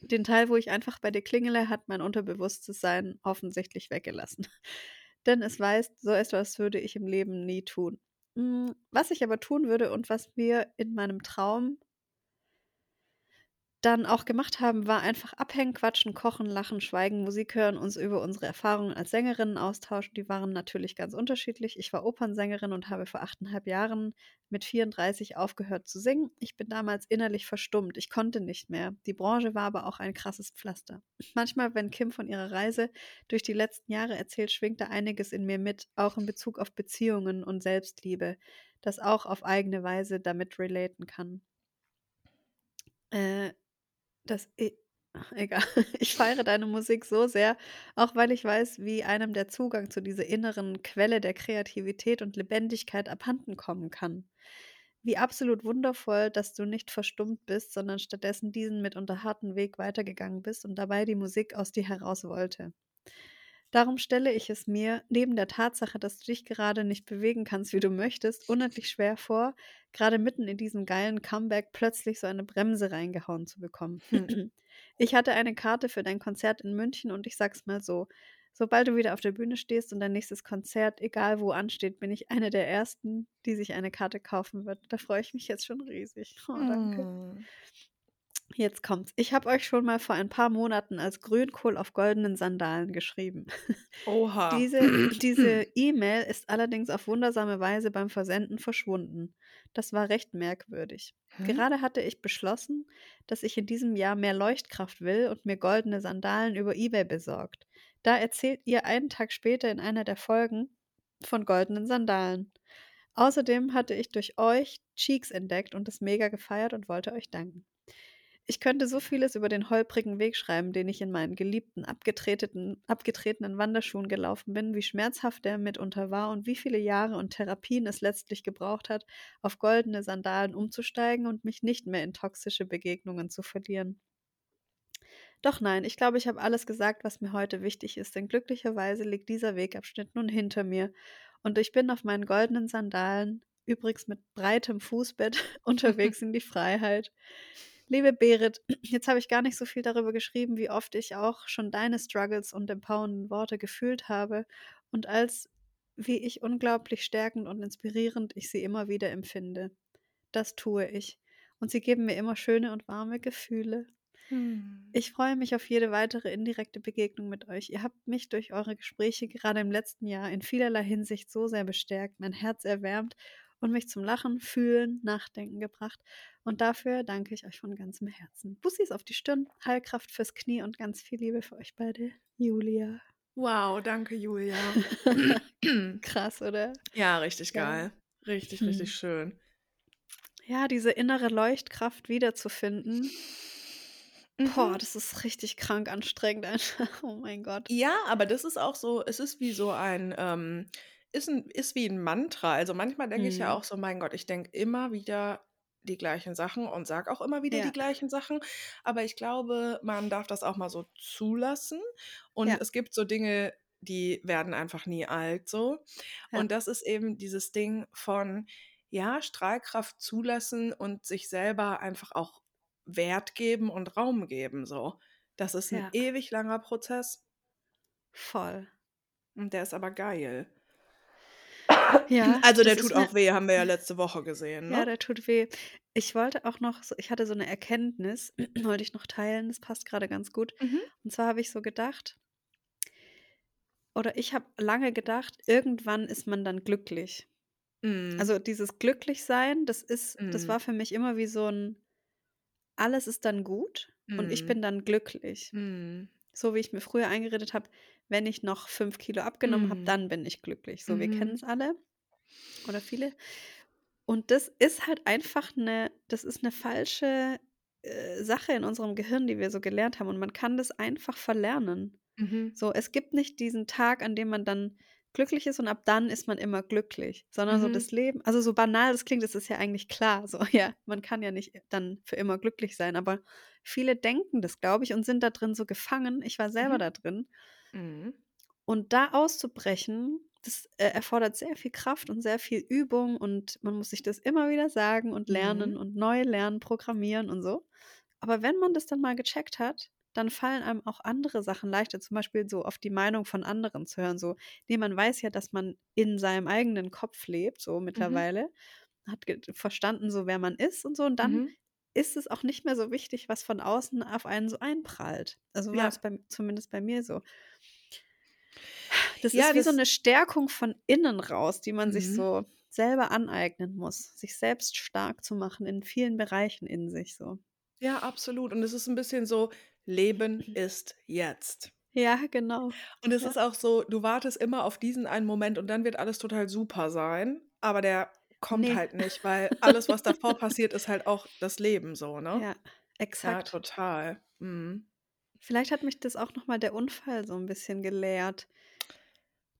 Den Teil, wo ich einfach bei dir klingele, hat mein Unterbewusstsein offensichtlich weggelassen. Denn es weiß, so etwas würde ich im Leben nie tun. Hm, was ich aber tun würde und was wir in meinem Traum dann auch gemacht haben, war einfach abhängen, quatschen, kochen, lachen, schweigen, Musik hören, uns über unsere Erfahrungen als Sängerinnen austauschen. Die waren natürlich ganz unterschiedlich. Ich war Opernsängerin und habe vor achteinhalb Jahren mit 34 aufgehört zu singen. Ich bin damals innerlich verstummt. Ich konnte nicht mehr. Die Branche war aber auch ein krasses Pflaster. Manchmal, wenn Kim von ihrer Reise durch die letzten Jahre erzählt, schwingt da einiges in mir mit, auch in Bezug auf Beziehungen und Selbstliebe, das auch auf eigene Weise damit relaten kann. Äh, das e egal. Ich feiere deine Musik so sehr, auch weil ich weiß, wie einem der Zugang zu dieser inneren Quelle der Kreativität und Lebendigkeit abhanden kommen kann. Wie absolut wundervoll, dass du nicht verstummt bist, sondern stattdessen diesen mitunter harten Weg weitergegangen bist und dabei die Musik aus dir heraus wollte. Darum stelle ich es mir, neben der Tatsache, dass du dich gerade nicht bewegen kannst, wie du möchtest, unendlich schwer vor, gerade mitten in diesem geilen Comeback plötzlich so eine Bremse reingehauen zu bekommen. Hm. Ich hatte eine Karte für dein Konzert in München und ich sag's mal so, sobald du wieder auf der Bühne stehst und dein nächstes Konzert, egal wo ansteht, bin ich eine der ersten, die sich eine Karte kaufen wird. Da freue ich mich jetzt schon riesig. Oh, danke. Hm. Jetzt kommt's. Ich habe euch schon mal vor ein paar Monaten als Grünkohl auf goldenen Sandalen geschrieben. Oha. Diese diese E-Mail ist allerdings auf wundersame Weise beim Versenden verschwunden. Das war recht merkwürdig. Hm? Gerade hatte ich beschlossen, dass ich in diesem Jahr mehr Leuchtkraft will und mir goldene Sandalen über eBay besorgt. Da erzählt ihr einen Tag später in einer der Folgen von goldenen Sandalen. Außerdem hatte ich durch euch Cheeks entdeckt und es mega gefeiert und wollte euch danken. Ich könnte so vieles über den holprigen Weg schreiben, den ich in meinen geliebten, abgetretenen, abgetretenen Wanderschuhen gelaufen bin, wie schmerzhaft der mitunter war und wie viele Jahre und Therapien es letztlich gebraucht hat, auf goldene Sandalen umzusteigen und mich nicht mehr in toxische Begegnungen zu verlieren. Doch nein, ich glaube, ich habe alles gesagt, was mir heute wichtig ist, denn glücklicherweise liegt dieser Wegabschnitt nun hinter mir und ich bin auf meinen goldenen Sandalen, übrigens mit breitem Fußbett, unterwegs in die Freiheit. Liebe Berit, jetzt habe ich gar nicht so viel darüber geschrieben, wie oft ich auch schon deine Struggles und empowernden Worte gefühlt habe und als wie ich unglaublich stärkend und inspirierend ich sie immer wieder empfinde. Das tue ich. Und sie geben mir immer schöne und warme Gefühle. Hm. Ich freue mich auf jede weitere indirekte Begegnung mit euch. Ihr habt mich durch eure Gespräche gerade im letzten Jahr in vielerlei Hinsicht so sehr bestärkt, mein Herz erwärmt und mich zum Lachen, Fühlen, Nachdenken gebracht. Und dafür danke ich euch von ganzem Herzen. Bussis auf die Stirn, Heilkraft fürs Knie und ganz viel Liebe für euch beide. Julia. Wow, danke, Julia. Krass, oder? Ja, richtig ja. geil. Richtig, hm. richtig schön. Ja, diese innere Leuchtkraft wiederzufinden. Mhm. Boah, das ist richtig krank anstrengend einfach. Oh mein Gott. Ja, aber das ist auch so, es ist wie so ein, ähm, ist, ein, ist wie ein Mantra. Also manchmal denke ich ja mhm. auch so, mein Gott, ich denke immer wieder die gleichen Sachen und sage auch immer wieder die gleichen Sachen. Aber ich glaube, man darf das auch mal so zulassen. Und Ja. es gibt so Dinge, die werden einfach nie alt so. Ja. Und das ist eben dieses Ding von, ja, Strahlkraft zulassen und sich selber einfach auch Wert geben und Raum geben so. Das ist ein Ja. ewig langer Prozess Voll. und der ist aber geil. Ja, Also der tut auch weh, haben wir ja letzte Woche gesehen, Ja, ne? der tut weh. Ich wollte auch noch, so, ich hatte so eine Erkenntnis, wollte ich noch teilen, das passt gerade ganz gut. Mhm. Und zwar habe ich so gedacht, oder ich habe lange gedacht, irgendwann ist man dann glücklich. Mhm. Also dieses Glücklichsein, das ist, das mhm. war für mich immer wie so ein, alles ist dann gut und ich mhm. bin dann glücklich. Mhm. So wie ich mir früher eingeredet habe, wenn ich noch fünf Kilo abgenommen habe, dann bin ich glücklich. So, wir kennen es alle oder viele. Und das ist halt einfach eine, das ist eine falsche äh, Sache in unserem Gehirn, die wir so gelernt haben. Und man kann das einfach verlernen. Mhm. So, es gibt nicht diesen Tag, an dem man dann glücklich ist und ab dann ist man immer glücklich, sondern mhm. so das Leben, also so banal das klingt, das ist ja eigentlich klar. So, ja, man kann ja nicht dann für immer glücklich sein, aber viele denken das, glaube ich, und sind da drin so gefangen. Ich war selber mhm. da drin. Mhm. Und da auszubrechen, das äh, erfordert sehr viel Kraft und sehr viel Übung und man muss sich das immer wieder sagen und lernen Mhm. und neu lernen, programmieren und so. Aber wenn man das dann mal gecheckt hat, dann fallen einem auch andere Sachen leichter, zum Beispiel so auf die Meinung von anderen zu hören. So, nee, man weiß ja, dass man in seinem eigenen Kopf lebt, so Mhm. mittlerweile, hat ge- verstanden, so wer man ist und so. Und dann Mhm. Ist es auch nicht mehr so wichtig, was von außen auf einen so einprallt. Also war Ja. es bei, zumindest bei mir so. Das Ja, ist wie so das eine Stärkung von innen raus, die man sich Mhm. so selber aneignen muss, sich selbst stark zu machen in vielen Bereichen in sich so. Ja, absolut. Und es ist ein bisschen so, Leben ist jetzt. Ja, genau. Und es Ja. ist auch so, du wartest immer auf diesen einen Moment und dann wird alles total super sein, aber der kommt Ne. halt nicht, weil alles, was davor passiert, ist halt auch das Leben so, ne? Ja, Ja, exakt. total. Mhm. Vielleicht hat mich das auch noch mal der Unfall so ein bisschen gelehrt,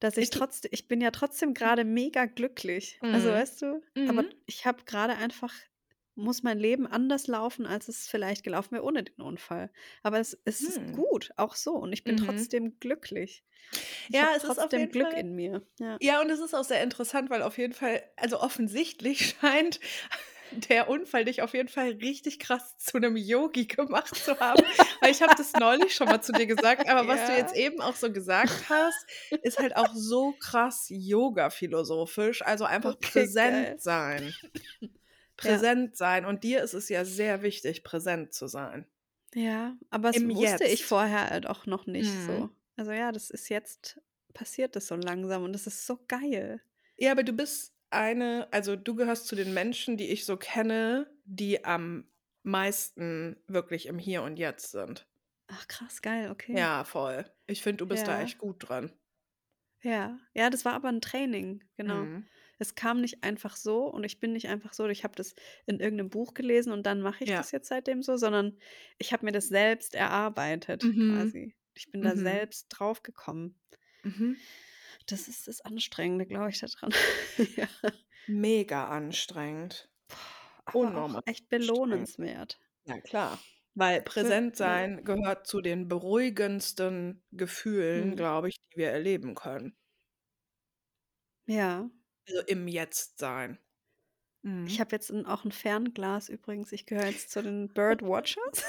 dass ich Ich trotzdem ich bin ja trotzdem gerade mega glücklich. Also, Mhm. weißt du? Aber Mhm. ich habe gerade einfach muss mein Leben anders laufen, als es vielleicht gelaufen wäre ohne den Unfall. Aber es es ist Hm. gut, auch so und ich bin Mhm. trotzdem glücklich. Ich Ja, es ist auf trotzdem jeden Glück Fall in mir. Ja. Ja, und es ist auch sehr interessant, weil auf jeden Fall also offensichtlich scheint der Unfall dich auf jeden Fall richtig krass zu 'nem Yogi gemacht zu haben. Weil ich habe das neulich schon mal zu dir gesagt, aber was du jetzt eben auch so gesagt hast, ist halt auch so krass Yoga-philosophisch, also einfach Okay, präsent geil. sein. Ja. Präsent sein und dir ist es ja sehr wichtig, präsent zu sein. Ja, aber es Im wusste ich Jetzt. vorher halt auch noch nicht Mhm. so. Also, ja, das ist jetzt passiert das so langsam und das ist so geil. Ja, aber du bist eine also, du gehörst zu den Menschen, die ich so kenne, die am meisten wirklich im Hier und Jetzt sind. Ach krass, geil, okay. Ja, voll. Ich finde, du bist da Ja. echt gut dran. Ja. Ja, das war aber 'n Training, genau. Mhm. Es kam nicht einfach so und ich bin nicht einfach so ich habe das in irgend 'nem Buch gelesen und dann mache ich Ja. das jetzt seitdem so, sondern ich habe mir das selbst erarbeitet Mhm. quasi. Ich bin da Mhm. selbst drauf gekommen. Mhm. Das ist das Anstrengende, glaube ich, da dran. Ja. Mega anstrengend. Aber Unnormal echt belohnenswert. Ja, klar. Weil präsent sein gehört zu den beruhigendsten Gefühlen, Mhm. glaube ich, die wir erleben können. Ja. Also, im Jetzt sein. Ich Mhm. habe jetzt 'n auch 'n Fernglas übrigens. Ich gehöre jetzt zu den Bird Watchers.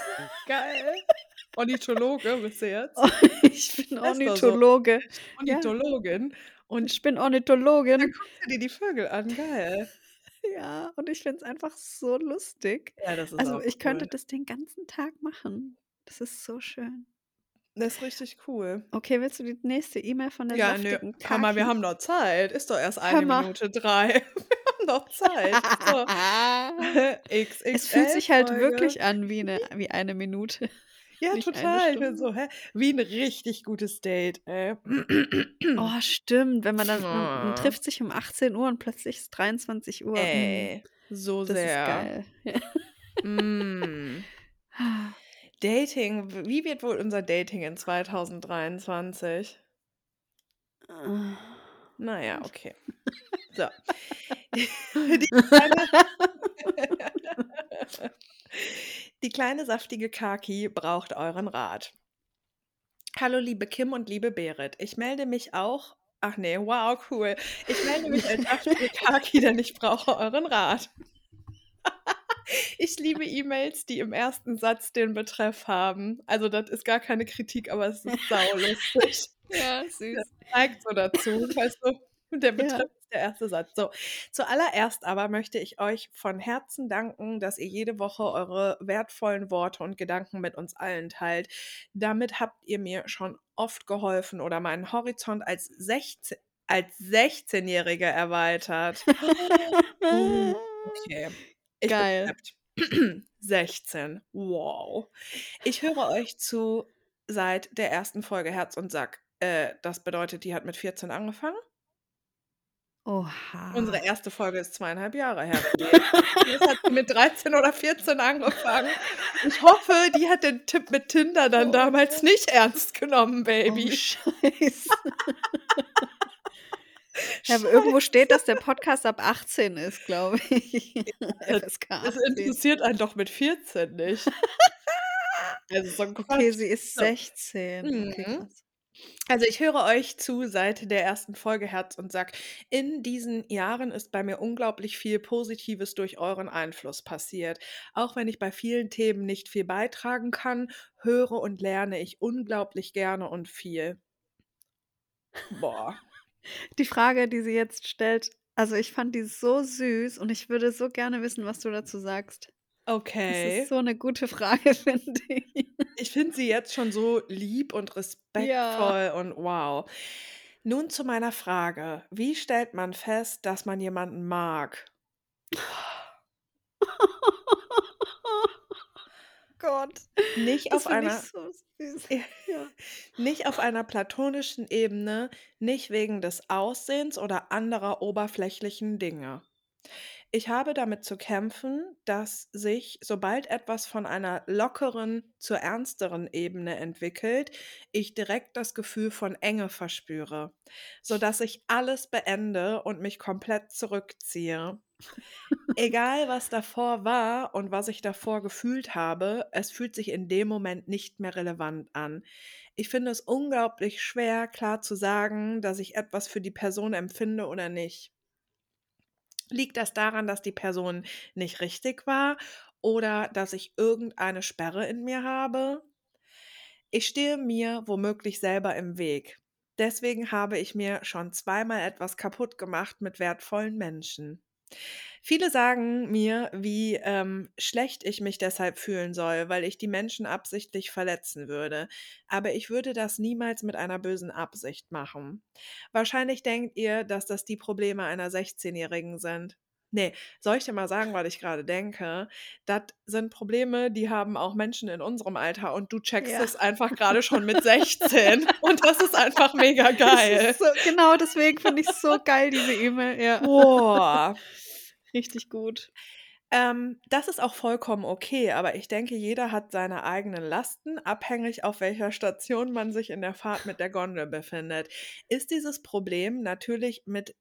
Geil. Ornithologe bist du jetzt? Oh, ich bin Heißt doch so. Ornithologe. Ja. Ornithologin und Ich bin dann Ornithologin. guckst du dir die Vögel an, geil. Ja, und ich finde es einfach so lustig. Ja, das ist Also, auch ich könnte cool. das den ganzen Tag machen. Das ist so schön. Das ist richtig cool. Okay, willst du die nächste E-Mail von der Ja, nö. saftigen Hammer, wir Kaki? haben noch Zeit. Ist doch erst 1 mal. Minute 3. Wir haben noch Zeit. So. Es fühlt sich halt wirklich an wie 'ne wie eine Minute, Ja, nicht eine total. Ich bin so, hä? Wie 'n richtig gutes Date, ey. Oh, stimmt, wenn man dann man man trifft sich um 18:00 und plötzlich ist 23:00. Mhm. Ey, so Das ist sehr. geil. Mm. Dating, wie wird wohl unser Dating in 2023? Ah. Na ja, okay. So. Die kleine Die kleine saftige Kaki braucht euren Rat. Hallo liebe Kim und liebe Berit. Ich melde mich auch ach ne, wow, cool. Ich melde mich als saftige Kaki, denn ich brauche euren Rat. Ich liebe E-Mails, die im ersten Satz den Betreff haben. Also, das ist gar keine Kritik, aber es ist saulustig. Ja, Das süß. zeigt so dazu, weißt du? Der Ja. Betreff ist der erste Satz. So, zuallererst aber möchte ich euch von Herzen danken, dass ihr jede Woche eure wertvollen Worte und Gedanken mit uns allen teilt. Damit habt ihr mir schon oft geholfen oder meinen Horizont als 16 als 16-Jährige erweitert. Uh, okay. Ich Geil. gehypt. 16. Wow. Ich höre euch zu seit der ersten Folge Herz und Sack. Äh, das bedeutet, die hat mit 14 angefangen? Unsere Oha. erste Folge ist 2,5 Jahre her. Jetzt hat sie mit 13 oder 14 angefangen. Ich hoffe, die hat den Tipp mit Tinder dann damals Oh. nicht ernst genommen, Oh, Baby. Scheiße. Ja, aber irgendwo steht, dass der Podcast ab 18 ist, glaube ich. Das FSK das 18. interessiert einen doch mit 14 nicht. Also, so Okay, sie ist So. 16. Okay, Mhm. krass. Also, ich höre euch zu seit der ersten Folge Herz und Sack. In diesen Jahren ist bei mir unglaublich viel Positives durch euren Einfluss passiert. Auch wenn ich bei vielen Themen nicht viel beitragen kann, höre und lerne ich unglaublich gerne und viel. Boah. Die Frage, die sie jetzt stellt also, ich fand die so süß und ich würde so gerne wissen, was du dazu sagst. Das Okay. ist so 'ne gute Frage, finde ich. Ich finde sie jetzt schon so lieb und Ja. respektvoll und wow. Nun zu meiner Frage: Wie stellt man fest, dass man jemanden mag? Gott, Nicht das auf einer so. Ja. Ja. Nicht auf einer platonischen Ebene, nicht wegen des Aussehens oder anderer oberflächlichen Dinge. Ich habe damit zu kämpfen, dass sich, sobald etwas von einer lockeren zur ernsteren Ebene entwickelt, ich direkt das Gefühl von Enge verspüre, sodass ich alles beende und mich komplett zurückziehe. Egal, was davor war und was ich davor gefühlt habe, es fühlt sich in dem Moment nicht mehr relevant an. Ich finde es unglaublich schwer, klar zu sagen, dass ich etwas für die Person empfinde oder nicht. Liegt das daran, dass die Person nicht richtig war oder dass ich irgendeine Sperre in mir habe? Ich stehe mir womöglich selber im Weg. Deswegen habe ich mir schon zweimal etwas kaputt gemacht mit wertvollen Menschen. Viele sagen mir, wie ähm, schlecht ich mich deshalb fühlen soll, weil ich die Menschen absichtlich verletzen würde. Aber ich würde das niemals mit einer bösen Absicht machen. Wahrscheinlich denkt ihr, dass das die Probleme einer 16-Jährigen sind. Nee, soll ich dir mal sagen, was ich gerade denke? Das sind Probleme, die haben auch Menschen in unserem Alter und du checkst Ja. es einfach gerade schon mit 16 und das ist einfach mega geil. so genau deswegen finde ich's so geil, diese E-Mail, ja. Boah. Richtig gut. Ähm, das ist auch vollkommen okay, aber ich denke, jeder hat seine eigenen Lasten, abhängig auf welcher Station man sich in der Fahrt mit der Gondel befindet. Ist dieses Problem natürlich mit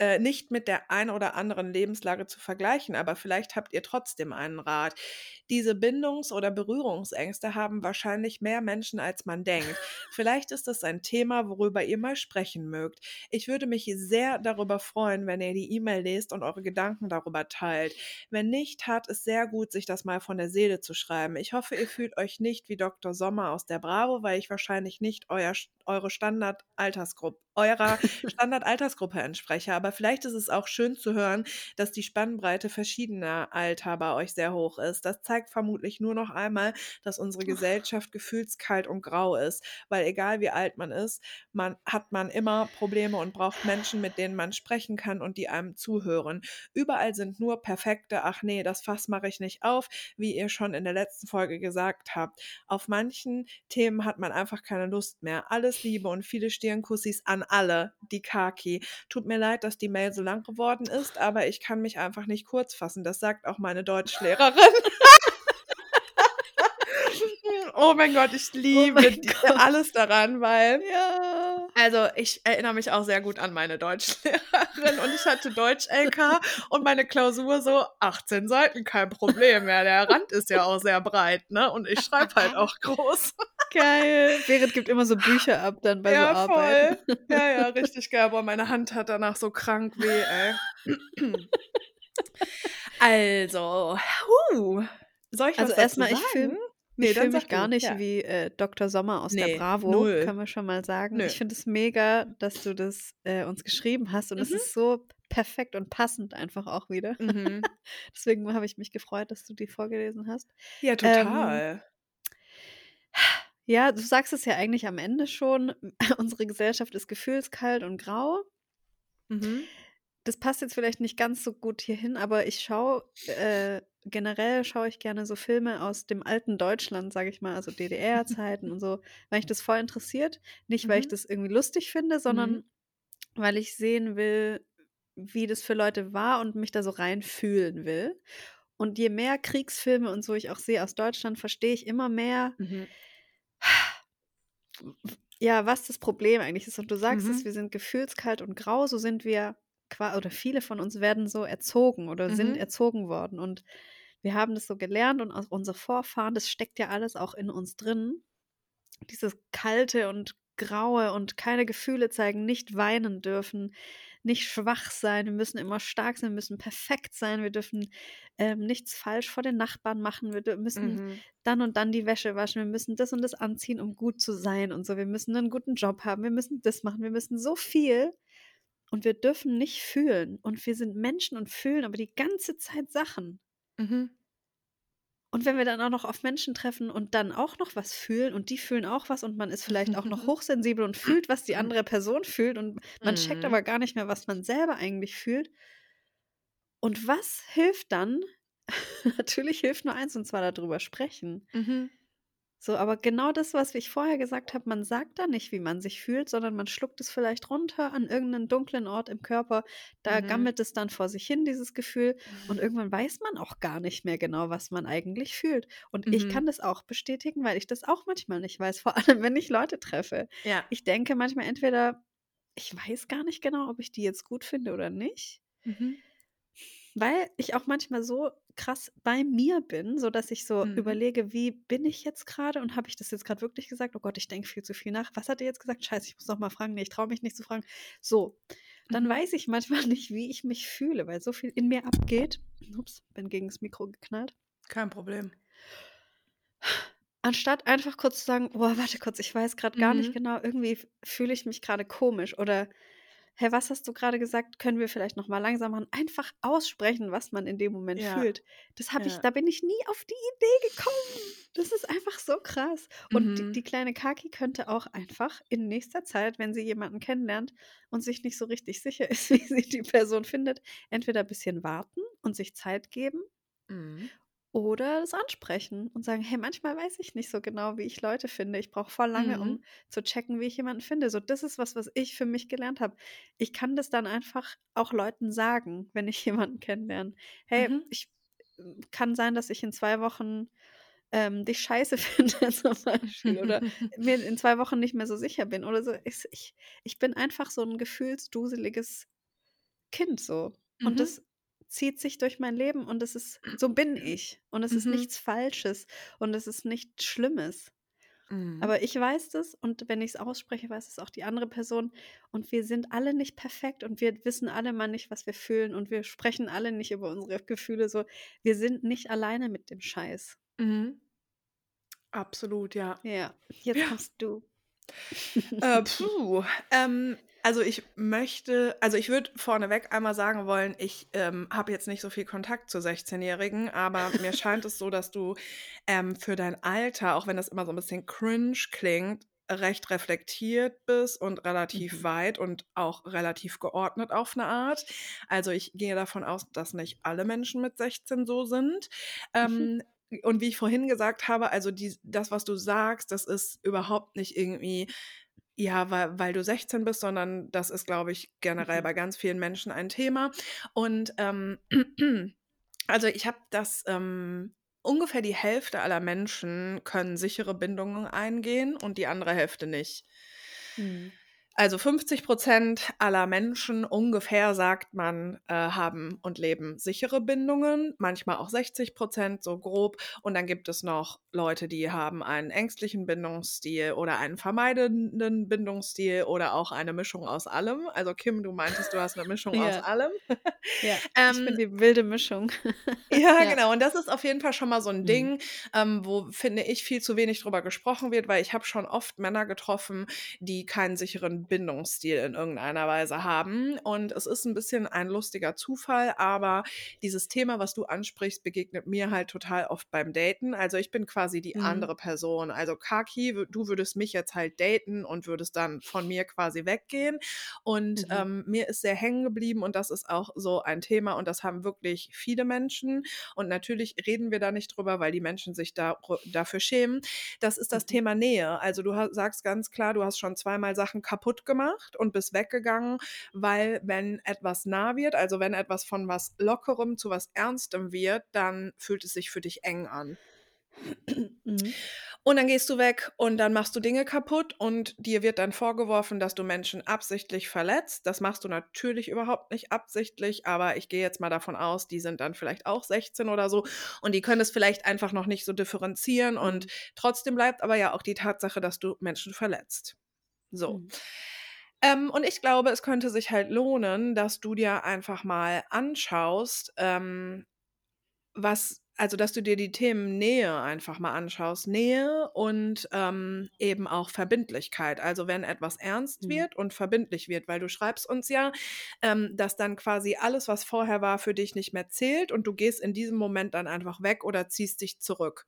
äh, nicht mit der ein oder anderen Lebenslage zu vergleichen, aber vielleicht habt ihr trotzdem einen Rat. Diese Bindungs- oder Berührungsängste haben wahrscheinlich mehr Menschen, als man denkt. Vielleicht ist es ein Thema, worüber ihr mal sprechen mögt. Ich würde mich sehr darüber freuen, wenn ihr die E-Mail lest und eure Gedanken darüber teilt. Wenn nicht, tat es sehr gut, sich das mal von der Seele zu schreiben. Ich hoffe, ihr fühlt euch nicht wie Dr. Sommer aus der Bravo, weil ich wahrscheinlich nicht euer, eure Standard-Altersgruppe eurer Standard-Altersgruppe entspreche. Aber vielleicht ist es auch schön zu hören, dass die Spannbreite verschiedener Alter bei euch sehr hoch ist. Das zeigt vermutlich nur noch einmal, dass unsere Gesellschaft gefühlskalt und grau ist, weil egal wie alt man ist, man hat man immer Probleme und braucht Menschen, mit denen man sprechen kann und die einem zuhören. Überall sind nur perfekte, ach nee, das Fass mache ich nicht auf, wie ihr schon in der letzten Folge gesagt habt. Auf manchen Themen hat man einfach keine Lust mehr. Alles Liebe und viele Stirnkussis an alle, die Kaki. Tut mir leid, dass die Mail so lang geworden ist, aber ich kann mich einfach nicht kurz fassen. Das sagt auch meine Deutschlehrerin. oh mein Gott, ich Oh liebe mein die, Gott. alles daran, weil Ja. also ich erinnere mich auch sehr gut an meine Deutschlehrerin und ich hatte Deutsch-LK und meine Klausur so 18 Seiten, kein Problem mehr. Der Rand ist ja auch sehr breit, ne? Und ich schreibe halt auch groß. Geil. Berit gibt immer so Bücher ab dann bei so Ja, Arbeiten. voll. Ja, ja, richtig geil. Boah, meine Hand hat danach so krank weh, ey. Also, huh. Soll ich Also was dazu erst mal, ich fühle sagen? ich fühle dann mich sag gar nicht Ja. wie, äh, Dr. Sommer aus der Ne, Bravo, null. können wir schon mal sagen. Nö. Ich finde es mega, dass du das, äh, uns geschrieben hast und es Mhm. ist so perfekt und passend einfach auch wieder. Mhm. Deswegen habe ich mich gefreut, dass du die vorgelesen hast. Ja, Ähm total. Ja, du sagst es ja eigentlich am Ende schon, unsere Gesellschaft ist gefühlskalt und grau. Mhm. Das passt jetzt vielleicht nicht ganz so gut hierhin, aber ich schaue äh, generell schaue ich gerne so Filme aus dem alten Deutschland, sage ich mal, also DDR-Zeiten und so, weil mich das voll interessiert. Nicht, weil ich Mhm. das irgendwie lustig finde, sondern Mhm. weil ich sehen will, wie das für Leute war und mich da so reinfühlen will. Und je mehr Kriegsfilme und so ich auch sehe aus Deutschland, verstehe ich immer mehr Mhm. Ja, was das Problem eigentlich ist. Und du sagst es, Mhm. wir sind gefühlskalt und grau, so sind wir oder viele von uns werden so erzogen oder sind Mhm. erzogen worden. Und wir haben das so gelernt und unsere Vorfahren, das steckt ja alles auch in uns drin. Dieses kalte und Graue und keine Gefühle zeigen, nicht weinen dürfen, nicht schwach sein. Wir müssen immer stark sein, wir müssen perfekt sein, wir dürfen ähm, nichts falsch vor den Nachbarn machen, wir müssen Mhm. dann und dann die Wäsche waschen, wir müssen das und das anziehen, um gut zu sein und so. Wir müssen einen guten Job haben, wir müssen das machen, wir müssen so viel und wir dürfen nicht fühlen. Und wir sind Menschen und fühlen aber die ganze Zeit Sachen. Mhm. Und wenn wir dann auch noch auf Menschen treffen und dann auch noch was fühlen und die fühlen auch was und man ist vielleicht auch noch hochsensibel und fühlt, was die andere Person fühlt und man checkt Mhm. aber gar nicht mehr, was man selber eigentlich fühlt. Und was hilft dann? Natürlich hilft nur eins und zwar darüber sprechen. Mhm. So, aber genau das, was ich vorher gesagt habe, man sagt da nicht, wie man sich fühlt, sondern man schluckt es vielleicht runter an irgendeinen dunklen Ort im Körper. Da Mhm. gammelt es dann vor sich hin, dieses Gefühl. Und irgendwann weiß man auch gar nicht mehr genau, was man eigentlich fühlt. Und ich Mhm. kann das auch bestätigen, weil ich das auch manchmal nicht weiß, vor allem wenn ich Leute treffe. Ja. Ich denke manchmal entweder, ich weiß gar nicht genau, ob ich die jetzt gut finde oder nicht. Mhm. Weil ich auch manchmal so krass bei mir bin, so dass ich so Mhm. überlege, wie bin ich jetzt gerade und habe ich das jetzt gerade wirklich gesagt? Oh Gott, ich denke viel zu viel nach. Was hat er jetzt gesagt? Scheiße, ich muss noch mal fragen. Nee, ich traue mich nicht zu fragen. So, dann Mhm. weiß ich manchmal nicht, wie ich mich fühle, weil so viel in mir abgeht. Ups, bin gegen das Mikro geknallt. Kein Problem. Anstatt einfach kurz zu sagen, boah, warte kurz, ich weiß gerade gar nicht Mhm. genau, irgendwie fühle ich mich gerade komisch oder hey, was hast du gerade gesagt? Können wir vielleicht noch mal langsam machen? Einfach aussprechen, was man in dem Moment Ja. fühlt. Das habe ich, Ja. da bin ich nie auf die Idee gekommen. Das ist einfach so krass. Und die, Mhm. die kleine Kaki könnte auch einfach in nächster Zeit, wenn sie jemanden kennenlernt und sich nicht so richtig sicher ist, wie sie die Person findet, entweder ein bisschen warten und sich Zeit geben Mhm. Oder das ansprechen und sagen, hey, manchmal weiß ich nicht so genau, wie ich Leute finde. Ich brauche voll lange, Mhm. um zu checken, wie ich jemanden finde. So, das ist was, was ich für mich gelernt habe. Ich kann das dann einfach auch Leuten sagen, wenn ich jemanden kennenlerne. Hey, Mhm. ich ähm, kann sein, dass ich in zwei Wochen ähm, dich scheiße finde zum Beispiel oder mir in zwei Wochen nicht mehr so sicher bin oder so. Ich, ich, ich bin einfach so ein gefühlsduseliges Kind so. Und Mhm. das zieht sich durch mein Leben und es ist, so bin ich. Und es ist Mhm. nichts Falsches und es ist nichts Schlimmes. Mhm. Aber ich weiß das und wenn ich es ausspreche, weiß es auch die andere Person. Und wir sind alle nicht perfekt und wir wissen alle mal nicht, was wir fühlen und wir sprechen alle nicht über unsere Gefühle so. Wir sind nicht alleine mit dem Scheiß. Mhm. Absolut, ja. Ja, jetzt Ja. kommst du. Äh, puh. Ähm, also ich möchte, also ich würde vorneweg einmal sagen wollen, ich ähm, habe jetzt nicht so viel Kontakt zu 16-Jährigen, aber mir scheint es so, dass du ähm, für dein Alter, auch wenn das immer so ein bisschen cringe klingt, recht reflektiert bist und relativ Mhm. weit und auch relativ geordnet auf eine Art. Also ich gehe davon aus, dass nicht alle Menschen mit 16 so sind. Mhm. Ähm, und wie ich vorhin gesagt habe, also die, das, was du sagst, das ist überhaupt nicht irgendwie ja, weil, weil du 16 bist, sondern das ist, glaube ich, generell Mhm. bei ganz vielen Menschen ein Thema. Und ähm, also ich habe das, ähm, ungefähr die Hälfte aller Menschen können sichere Bindungen eingehen und die andere Hälfte nicht. Mhm. Also 50 Prozent aller Menschen ungefähr, sagt man, äh, haben und leben sichere Bindungen, manchmal auch 60 Prozent, so grob. Und dann gibt es noch Leute, die haben einen ängstlichen Bindungsstil oder einen vermeidenden Bindungsstil oder auch eine Mischung aus allem. Also Kim, du meintest, du hast eine Mischung aus allem. ja, ich bin Ähm, die wilde Mischung. ja, Ja. genau. Und das ist auf jeden Fall schon mal so ein Mhm. Ding, ähm, wo, finde ich, viel zu wenig drüber gesprochen wird, weil ich habe schon oft Männer getroffen, die keinen sicheren Bindungsstil in irgendeiner Weise haben. Und es ist ein bisschen ein lustiger Zufall, aber dieses Thema, was du ansprichst, begegnet mir halt total oft beim Daten. Also ich bin quasi die Mhm. andere Person. Also Kaki, du würdest mich jetzt halt daten und würdest dann von mir quasi weggehen. Und Mhm. ähm, mir ist sehr hängen geblieben und das ist auch so ein Thema und das haben wirklich viele Menschen. Und natürlich reden wir da nicht drüber, weil die Menschen sich da, dafür schämen. Das ist das Mhm. Thema Nähe. Also du sagst ganz klar, du hast schon zweimal Sachen kaputt gemacht und bist weggegangen, weil wenn etwas nah wird, also wenn etwas von was Lockerem zu was Ernstem wird, dann fühlt es sich für dich eng an. Mhm. Und dann gehst du weg und dann machst du Dinge kaputt und dir wird dann vorgeworfen, dass du Menschen absichtlich verletzt. Das machst du natürlich überhaupt nicht absichtlich, aber ich gehe jetzt mal davon aus, die sind dann vielleicht auch 16 oder so und die können es vielleicht einfach noch nicht so differenzieren und Mhm. trotzdem bleibt aber ja auch die Tatsache, dass du Menschen verletzt. So. Mhm. Ähm, und ich glaube, es könnte sich halt lohnen, dass du dir einfach mal anschaust, ähm, was also, dass du dir die Themen Nähe einfach mal anschaust. Nähe und, ähm, eben auch Verbindlichkeit. Also, wenn etwas ernst Mhm. wird und verbindlich wird, weil du schreibst uns ja, ähm, dass dann quasi alles, was vorher war, für dich nicht mehr zählt und du gehst in diesem Moment dann einfach weg oder ziehst dich zurück.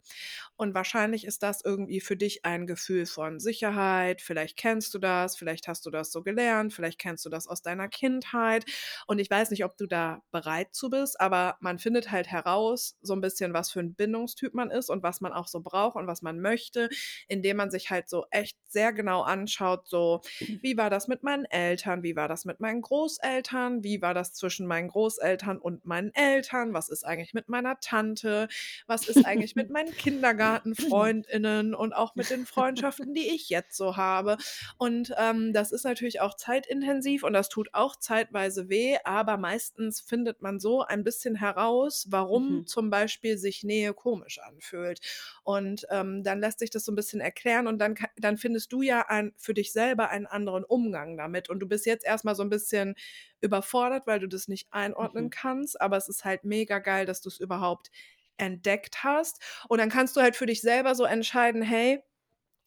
Und wahrscheinlich ist das irgendwie für dich ein Gefühl von Sicherheit. Vielleicht kennst du das, vielleicht hast du das so gelernt, vielleicht kennst du das aus deiner Kindheit. Und ich weiß nicht, ob du da bereit zu bist, aber man findet halt heraus so ein bisschen, was für ein Bindungstyp man ist und was man auch so braucht und was man möchte, indem man sich halt so echt sehr genau anschaut, so wie war das mit meinen Eltern, wie war das mit meinen Großeltern, wie war das zwischen meinen Großeltern und meinen Eltern, was ist eigentlich mit meiner Tante, was ist eigentlich mit meinen Kindergartenfreundinnen und auch mit den Freundschaften, die ich jetzt so habe. Und ähm, das ist natürlich auch zeitintensiv und das tut auch zeitweise weh, aber meistens findet man so ein bisschen heraus, warum Mhm. zum Beispiel sich Nähe komisch anfühlt. Und ähm, dann lässt sich das so ein bisschen erklären und dann, dann findest du ja ein, für dich selber einen anderen Umgang damit. Und du bist jetzt erstmal so ein bisschen überfordert, weil du das nicht einordnen Mhm. kannst, aber es ist halt mega geil, dass du es überhaupt entdeckt hast. Und dann kannst du halt für dich selber so entscheiden, hey,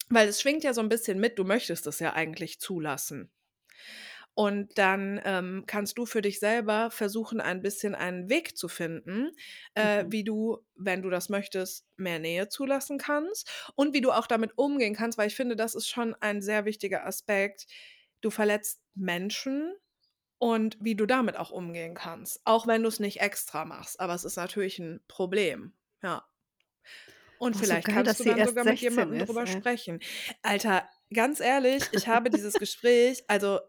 weil es schwingt ja so ein bisschen mit, du möchtest es ja eigentlich zulassen. Und dann ähm, kannst du für dich selber versuchen, ein bisschen einen Weg zu finden, äh, Mhm. wie du, wenn du das möchtest, mehr Nähe zulassen kannst und wie du auch damit umgehen kannst, weil ich finde, das ist schon ein sehr wichtiger Aspekt. Du verletzt Menschen und wie du damit auch umgehen kannst, auch wenn du es nicht extra machst. Aber es ist natürlich ein Problem. Ja. Und Oh, so vielleicht geil, kannst du dann sogar mit 16 jemandem ist, drüber ey. sprechen. Alter, ganz ehrlich, ich habe dieses Gespräch, also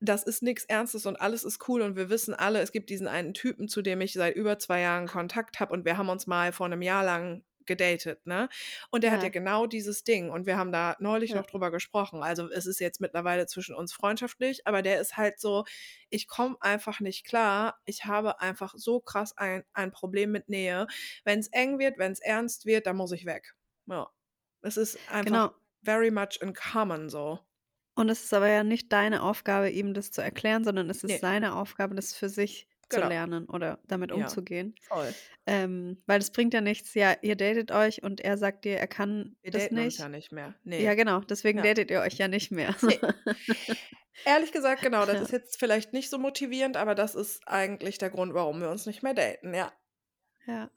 das ist nichts Ernstes und alles ist cool und wir wissen alle, es gibt diesen einen Typen, zu dem ich seit über zwei Jahren Kontakt habe und wir haben uns mal vor einem Jahr lang gedatet, ne? Und der hat ja Ja, genau dieses Ding und wir haben da neulich ja. noch drüber gesprochen. Also es ist jetzt mittlerweile zwischen uns freundschaftlich, aber der ist halt so, ich komme einfach nicht klar. Ich habe einfach so krass ein, ein Problem mit Nähe. Wenn es eng wird, wenn es ernst wird, dann muss ich weg. Ja. Es ist einfach Genau. very much in common so. Und es ist aber ja nicht deine Aufgabe, ihm das zu erklären, sondern es ist Nee, seine Aufgabe, das für sich zu genau. lernen oder damit Ja, umzugehen. voll. Ähm, weil es bringt ja nichts, ja, ihr datet euch und er sagt dir, er kann Wir das daten uns ja nicht. nicht mehr. Ja, Nee. genau, deswegen Ja. datet ihr euch ja nicht mehr. Nee. Ehrlich gesagt, genau, das Ja. ist jetzt vielleicht nicht so motivierend, aber das ist eigentlich der Grund, warum wir uns nicht mehr daten, ja. Ja.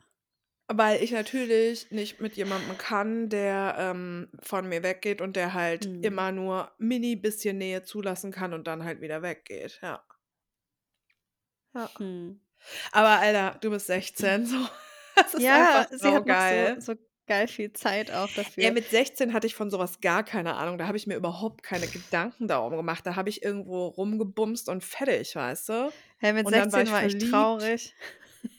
Weil ich natürlich nicht mit jemandem kann, der ähm, von mir weggeht und der halt Hm. immer nur mini bisschen Nähe zulassen kann und dann halt wieder weggeht, ja. Ja. Hm. Aber Alter, du bist 16, so. Das ist Ja, einfach sie hat noch saugeil. so, so geil viel Zeit auch Ja, dafür. mit 16 hatte ich von sowas gar keine Ahnung. Da habe ich mir überhaupt keine Gedanken darum gemacht. Da habe ich irgendwo rumgebumst und fertig, weißt du? Hey, mit Und dann war 16 ich war ich verliebt. traurig.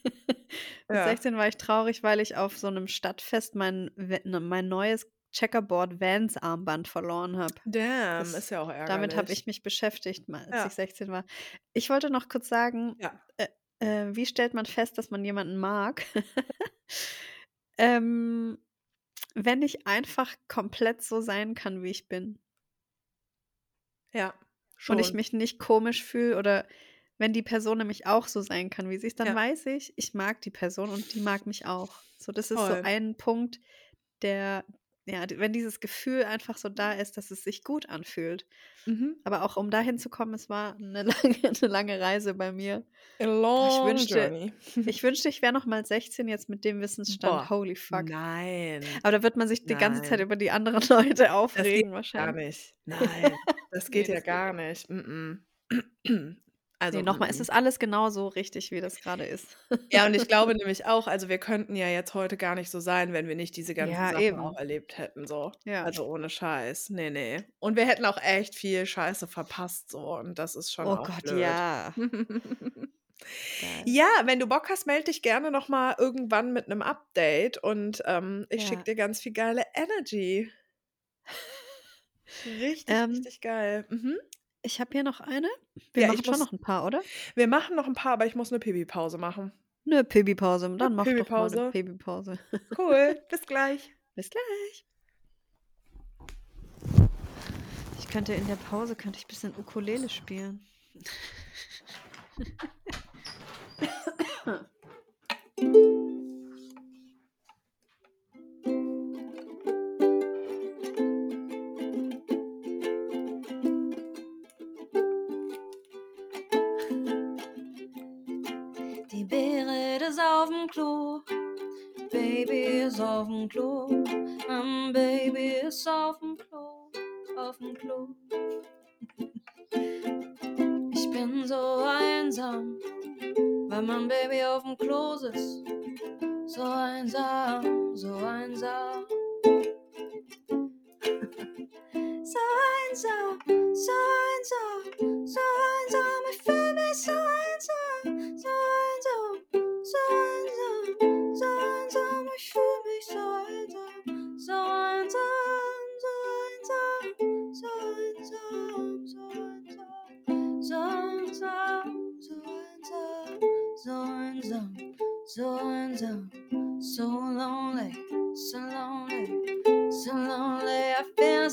Mit Ja. 16 war ich traurig, weil ich auf so einem Stadtfest mein, we- ne, mein neues Checkerboard Vans Armband verloren habe. Damn, ist Das, ja auch damit habe ärgerlich. ich mich beschäftigt, mal, als ich Ja, 16 war. Ich wollte noch kurz sagen, ja. äh, äh, wie stellt man fest, dass man jemanden mag? ähm, wenn ich einfach komplett so sein kann, wie ich bin. Ja, Und ich schon. mich nicht komisch fühle oder wenn die Person nämlich auch so sein kann, wie sie ist, dann Ja, weiß ich, ich mag die Person und die mag mich auch. So, das ist so ein Punkt, der, ja, wenn dieses Gefühl einfach so da ist, dass es sich gut anfühlt. Mhm. Aber auch um dahin zu kommen, es war eine lange, eine lange Reise bei mir. A Boah, ich long wünschte, journey. ich wünschte, ich wäre noch mal 16 jetzt mit dem Wissensstand. Boah, Holy fuck. nein, Aber da wird man sich die ganze Zeit nein. über die anderen Leute geht aufregen, gar wahrscheinlich. nicht. Nein, das Nee, geht ja das geht gar nicht. nicht. Mm -mm. Nee, Also, nochmal, mm es -mm. ist alles genauso richtig, wie das gerade ist. Ja, und ich glaube nämlich auch, also wir könnten ja jetzt heute gar nicht so sein, wenn wir nicht diese ganzen Ja, Sachen auch eben. erlebt hätten, so. Ja. Also ohne Scheiß. Nee, nee. Und wir hätten auch echt viel Scheiße verpasst, so. Und das ist schon Oh auch Gott, blöd. ja. Ja, wenn du Bock hast, melde dich gerne noch mal irgendwann mit einem Update und ähm, ich schicke Ja. dir ganz viel geile Energy. Richtig, Ähm, richtig geil. Mhm. Ich habe hier noch eine. Wir Ja, machen schon muss. noch ein paar, oder? Wir machen noch ein paar, aber ich muss eine Pipi-Pause machen. Eine Pipi-Pause. Dann mach doch mal eine. Pipi-Pause. Cool. Bis gleich. Bis gleich. Ich könnte in der Pause könnte ich ein bisschen Ukulele spielen. auf'm Klo. Baby ist auf'm Klo. Mein Baby ist auf'm Klo. Auf'm Klo. Ich bin so einsam, weil mein Baby auf'm Klo sitzt. So einsam, so einsam. So einsam, so einsam, so einsam. Ich fühl mich so einsam,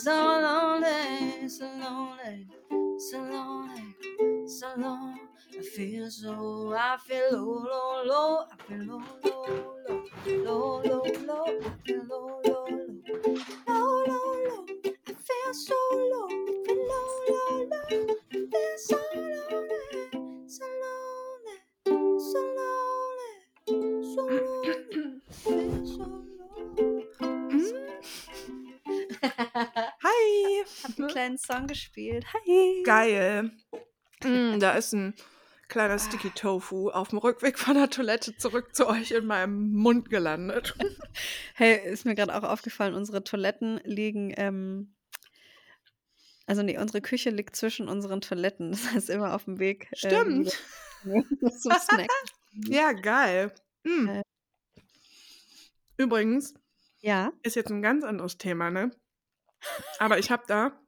so and lonely, so lonely, so lonely. I feel so, I feel low, low, low. I feel low, low, low, low, low, low. I feel low, low, low, low, low, low. I feel so low, I feel low, low, low. I feel so lonely, so lonely, so lonely, so lonely. I feel so lonely. Hi! Hab einen kleinen Song gespielt. Hi. Geil. Mm, da ist ein kleiner Sticky Tofu auf dem Rückweg von der Toilette zurück zu euch in meinem Mund gelandet. Hey, ist mir gerade auch aufgefallen, unsere Toiletten liegen, ähm, also nee, unsere Küche liegt zwischen unseren Toiletten. Das heißt immer auf dem Weg. ähm, Stimmt. wieder zum Snack. Ja, geil. Äh. Übrigens Ja. ist jetzt ein ganz anderes Thema, ne? Aber ich habe da.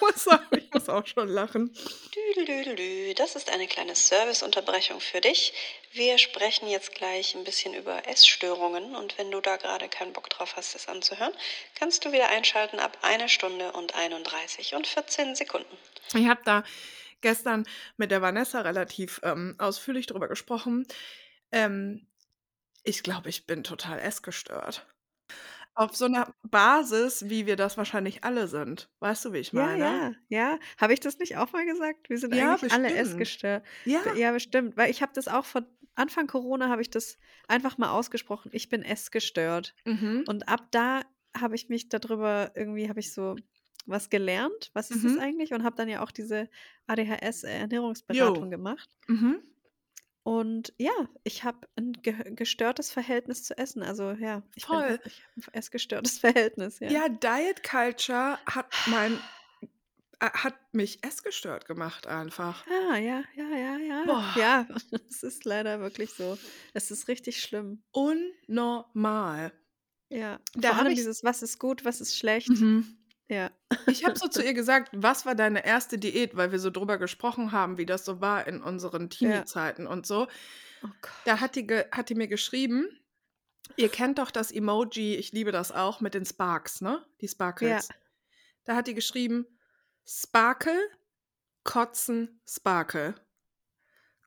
Muss auch- ich muss auch schon lachen. Das ist eine kleine Serviceunterbrechung für dich. Wir sprechen jetzt gleich ein bisschen über Essstörungen und wenn du da gerade keinen Bock drauf hast, das anzuhören, kannst du wieder einschalten ab eine Stunde und 31 und 14 Sekunden. Ich habe da gestern mit der Vanessa relativ ähm, ausführlich drüber gesprochen. Ähm, ich glaube, ich bin total essgestört. Auf so einer Basis, wie wir das wahrscheinlich alle sind. Weißt du, wie ich Ja, meine? ja, ja. Habe ich das nicht auch mal gesagt? Wir sind Ja, eigentlich alle bestimmt. essgestört. Ja. Ja, bestimmt. Weil ich habe das auch vor Anfang Corona habe ich das einfach mal ausgesprochen. Ich bin essgestört. Mhm. Und ab da habe ich mich darüber irgendwie habe ich so was gelernt. Was ist Mhm. das eigentlich? Und habe dann ja auch diese ADHS-Ernährungsberatung Jo. gemacht. Mhm. Und ja, ich habe ein ge gestörtes Verhältnis zu Essen. Also ja, ich bin Voll. ich habe ein essgestörtes Verhältnis, ja. Ja, Diet Culture hat mein äh, hat mich essgestört gemacht einfach. Ah, ja, ja, ja, ja. Boah. Ja, es ist leider wirklich so. Es ist richtig schlimm. Unnormal. Ja. Da Vor allem ich- dieses, was ist gut, was ist schlecht. Mhm. Ja. Ich habe so zu ihr gesagt, was war deine erste Diät, weil wir so drüber gesprochen haben, wie das so war in unseren Teenie-Zeiten und so. Oh Gott. Da hat die, ge hat die mir geschrieben, ihr kennt doch das Emoji, ich liebe das auch, mit den Sparks, ne? Die Sparkles. Da hat die geschrieben, Sparkle, Kotzen, Sparkle.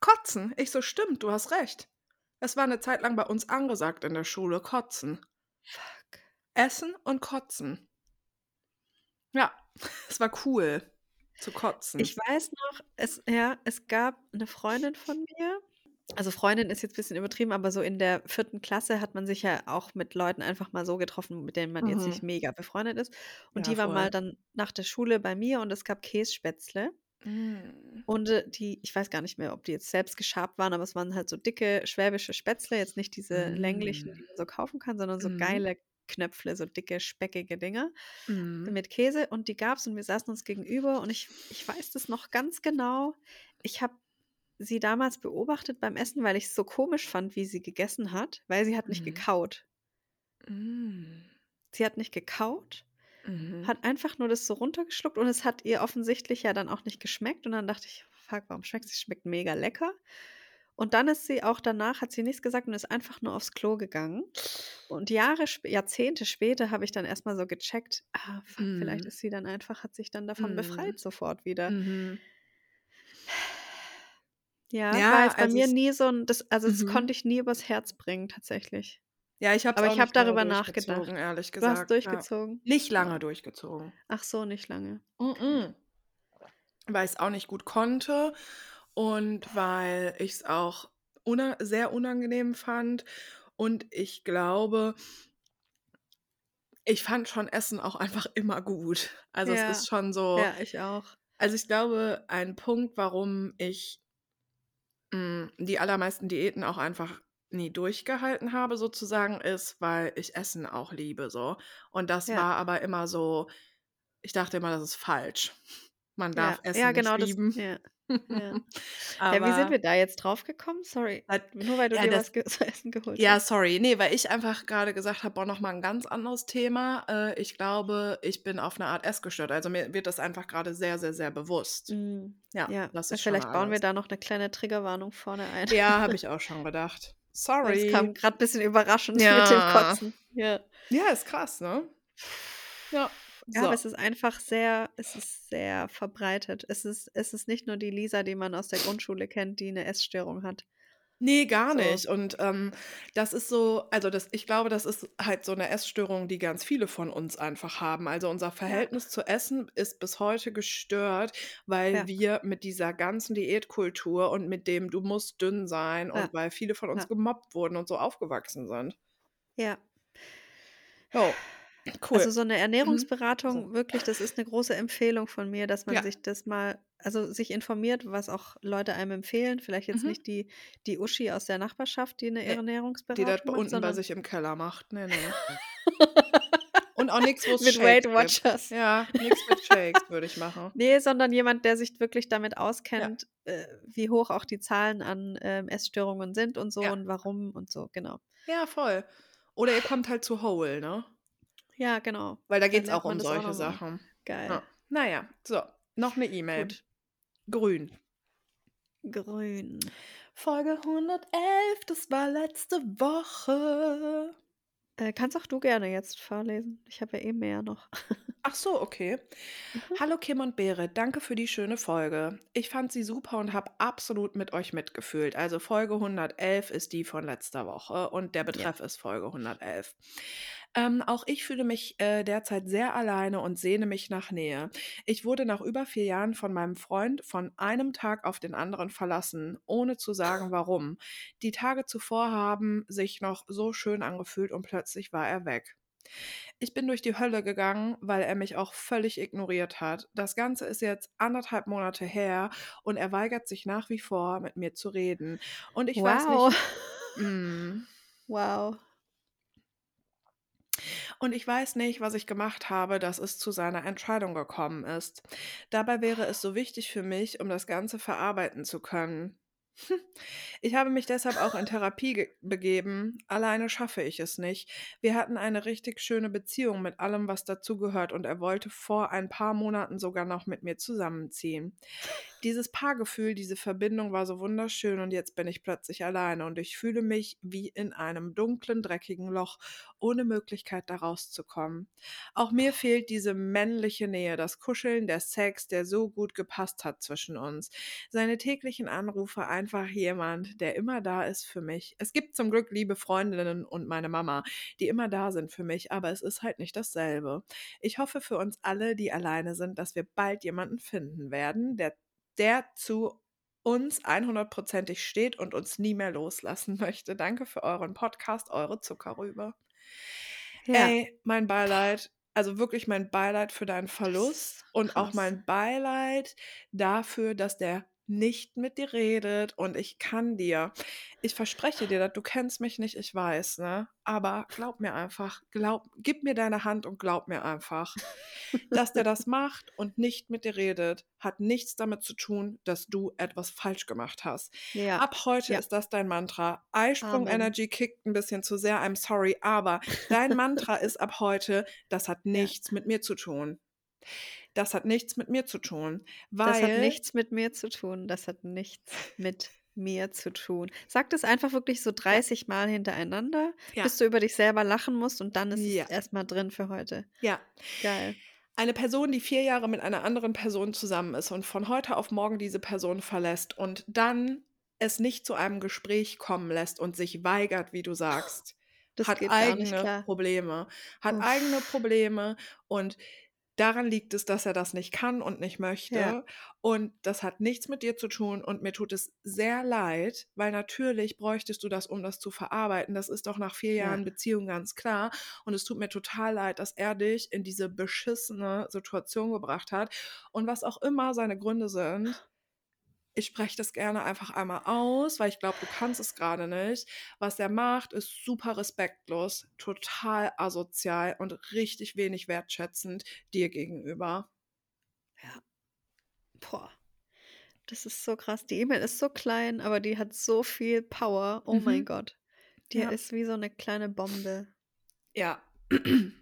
Kotzen? Ich so, stimmt, du hast recht. Das war eine Zeit lang bei uns angesagt in der Schule, Kotzen. Fuck. Essen und Kotzen. Ja, es war cool zu kotzen. Ich weiß noch, es, ja, es gab eine Freundin von mir. Also Freundin ist jetzt ein bisschen übertrieben, aber so in der vierten Klasse hat man sich ja auch mit Leuten einfach mal so getroffen, mit denen man jetzt Mhm. nicht mega befreundet ist. Und Ja, die war voll. mal dann nach der Schule bei mir und es gab Kässpätzle. Mm. Und äh, die, ich weiß gar nicht mehr, ob die jetzt selbst geschabt waren, aber es waren halt so dicke schwäbische Spätzle, jetzt nicht diese länglichen, Mm. die man so kaufen kann, sondern so Mhm. geile Knöpfle, so dicke, speckige Dinger Mm. mit Käse und die gab's und wir saßen uns gegenüber und ich, ich weiß das noch ganz genau. Ich habe sie damals beobachtet beim Essen, weil ich es so komisch fand, wie sie gegessen hat, weil sie hat nicht Mhm. gekaut. Mm. Sie hat nicht gekaut, Mhm. hat einfach nur das so runtergeschluckt und es hat ihr offensichtlich ja dann auch nicht geschmeckt und dann dachte ich, fuck, warum schmeckt es? Es schmeckt mega lecker. Und dann ist sie auch danach, hat sie nichts gesagt und ist einfach nur aufs Klo gegangen. Und Jahre, Jahrzehnte später habe ich dann erstmal so gecheckt, ah, fuck, vielleicht Mhm. ist sie dann einfach, hat sich dann davon Mhm. befreit sofort wieder. Mhm. Ja, Ja, war jetzt bei also mir nie so ein, das, also das Mhm. konnte ich nie übers Herz bringen, tatsächlich. Ja, ich habe Aber ich habe darüber nachgedacht. ehrlich Du gesagt. hast durchgezogen? Ja. Nicht lange durchgezogen. Ach so, nicht lange. Mhm. Weil ich es auch nicht gut konnte und weil ich es auch una sehr unangenehm fand. Und ich glaube, ich fand schon Essen auch einfach immer gut. Also Ja. es ist schon so. Ja, ich auch. Also ich glaube, ein Punkt, warum ich mh, die allermeisten Diäten auch einfach nie durchgehalten habe, sozusagen, ist, weil ich Essen auch liebe. So. Und das Ja. war aber immer so, ich dachte immer, das ist falsch. Man darf Ja, Essen ja genau, nicht das. lieben. Ja. Ja. aber, ja, wie sind wir da jetzt drauf gekommen? Sorry. Nur weil du ja, dir das- was ge zu essen geholt Ja, hast. sorry. Nee, weil ich einfach gerade gesagt habe, boah, nochmal ein ganz anderes Thema. Äh, ich glaube, ich bin auf eine Art essgestört. Also mir wird das einfach gerade sehr, sehr, sehr bewusst. Mm, Ja, Ja, das ist schon vielleicht bauen wir da noch eine kleine Triggerwarnung vorne ein. Ja, habe ich auch schon gedacht. Sorry. Es kam gerade ein bisschen überraschend mit dem Ja. Kotzen. Ja. Ja, ist krass, ne? Ja. Ja, So. aber es ist einfach sehr, es ist sehr verbreitet. Es ist, es ist nicht nur die Lisa, die man aus der Grundschule kennt, die eine Essstörung hat. Nee, gar So. nicht. Und ähm, das ist so, also das, ich glaube, das ist halt so eine Essstörung, die ganz viele von uns einfach haben. Also unser Verhältnis zu Essen ist bis heute gestört, weil Ja. wir mit dieser ganzen Diätkultur und mit dem du musst dünn sein Ja. und weil viele von uns Ja. gemobbt wurden und so aufgewachsen sind. Ja. Jo, cool. Also so eine Ernährungsberatung, So. wirklich, das ist eine große Empfehlung von mir, dass man Ja. sich das mal, also sich informiert, was auch Leute einem empfehlen. Vielleicht jetzt Mhm. nicht die, die Uschi aus der Nachbarschaft, die eine die Ernährungsberatung das macht, unten bei sich im Keller macht. Nee, nee. Und auch nichts, wo es mit Shakes Weight gibt. Watchers. Ja, nichts mit Shakes würde ich machen. Nee, sondern jemand, der sich wirklich damit auskennt, äh, wie hoch auch die Zahlen an ähm, Essstörungen sind und so Ja. und warum und so, genau. Ja, voll. Oder ihr kommt halt zu Whole, ne? Ja, genau. Weil da geht es auch um auch solche mal. Sachen. Geil. Ja. Naja, so, noch eine E-Mail. Grün. Grün. Folge 111, das war letzte Woche. Äh, kannst auch du gerne jetzt vorlesen. Ich habe ja eh mehr noch. Ach so, okay. Mhm. Hallo Kim und Berit, danke für die schöne Folge. Ich fand sie super und habe absolut mit euch mitgefühlt. Also Folge 111 ist die von letzter Woche und der Betreff ist Folge 111. Ähm, auch ich fühle mich äh, derzeit sehr alleine und sehne mich nach Nähe. Ich wurde nach über vier Jahren von meinem Freund von einem Tag auf den anderen verlassen, ohne zu sagen warum. Die Tage zuvor haben sich noch so schön angefühlt und plötzlich war er weg. Ich bin durch die Hölle gegangen, weil er mich auch völlig ignoriert hat. Das Ganze ist jetzt anderthalb Monate her und er weigert sich nach wie vor, mit mir zu reden. Und ich weiß wow. nicht. Mm, wow. Und ich weiß nicht, was ich gemacht habe, dass es zu seiner Entscheidung gekommen ist. Dabei wäre es so wichtig für mich, um das Ganze verarbeiten zu können. Ich habe mich deshalb auch in Therapie ge- begeben. Alleine schaffe ich es nicht. Wir hatten eine richtig schöne Beziehung mit allem, was dazugehört, und er wollte vor ein paar Monaten sogar noch mit mir zusammenziehen. Dieses Paargefühl, diese Verbindung war so wunderschön und jetzt bin ich plötzlich alleine und ich fühle mich wie in einem dunklen, dreckigen Loch, ohne Möglichkeit da rauszukommen. Auch mir fehlt diese männliche Nähe, das Kuscheln, der Sex, der so gut gepasst hat zwischen uns. Seine täglichen Anrufe, einfach jemand, der immer da ist für mich. Es gibt zum Glück liebe Freundinnen und meine Mama, die immer da sind für mich, aber es ist halt nicht dasselbe. Ich hoffe für uns alle, die alleine sind, dass wir bald jemanden finden werden, der, der zu uns 100%ig steht und uns nie mehr loslassen möchte. Danke für euren Podcast, eure Zuckerrübe. Ja. Ey, mein Beileid, also wirklich mein Beileid für deinen Verlust und auch mein Beileid dafür, dass der nicht mit dir redet und ich kann dir, ich verspreche dir, dass du kennst mich nicht, ich weiß, ne? Aber glaub mir einfach, glaub, gib mir deine Hand und glaub mir einfach, dass der das macht und nicht mit dir redet, hat nichts damit zu tun, dass du etwas falsch gemacht hast. ja. Ab heute Ja. ist das dein Mantra. Eisprung Amen. Energy kickt ein bisschen zu sehr, I'm sorry, aber dein Mantra ist ab heute, das hat nichts mit mir zu tun. Das hat nichts mit mir zu tun, weil Das hat nichts mit mir zu tun. Das hat nichts mit mir zu tun. Sag das einfach wirklich so 30 Mal hintereinander, Ja. bis du über dich selber lachen musst und dann ist Ja. es erstmal drin für heute. Ja. Geil. Eine Person, die vier Jahre mit einer anderen Person zusammen ist und von heute auf morgen diese Person verlässt und dann es nicht zu einem Gespräch kommen lässt und sich weigert, wie du sagst, Das hat geht gar nicht eigene klar. Probleme. Hat Uff. eigene Probleme und daran liegt es, dass er das nicht kann und nicht möchte. Ja. Und das hat nichts mit dir zu tun und mir tut es sehr leid, weil natürlich bräuchtest du das, um das zu verarbeiten. Das ist doch nach vier Ja. Jahren Beziehung ganz klar. Und es tut mir total leid, dass er dich in diese beschissene Situation gebracht hat. Und was auch immer seine Gründe sind, ich spreche das gerne einfach einmal aus, weil ich glaube, du kannst es gerade nicht. Was er macht, ist super respektlos, total asozial und richtig wenig wertschätzend dir gegenüber. Boah. Das ist so krass. Die E-Mail ist so klein, aber die hat so viel Power. Oh mein Mhm. Gott. Die Ja. ist wie so eine kleine Bombe. Ja.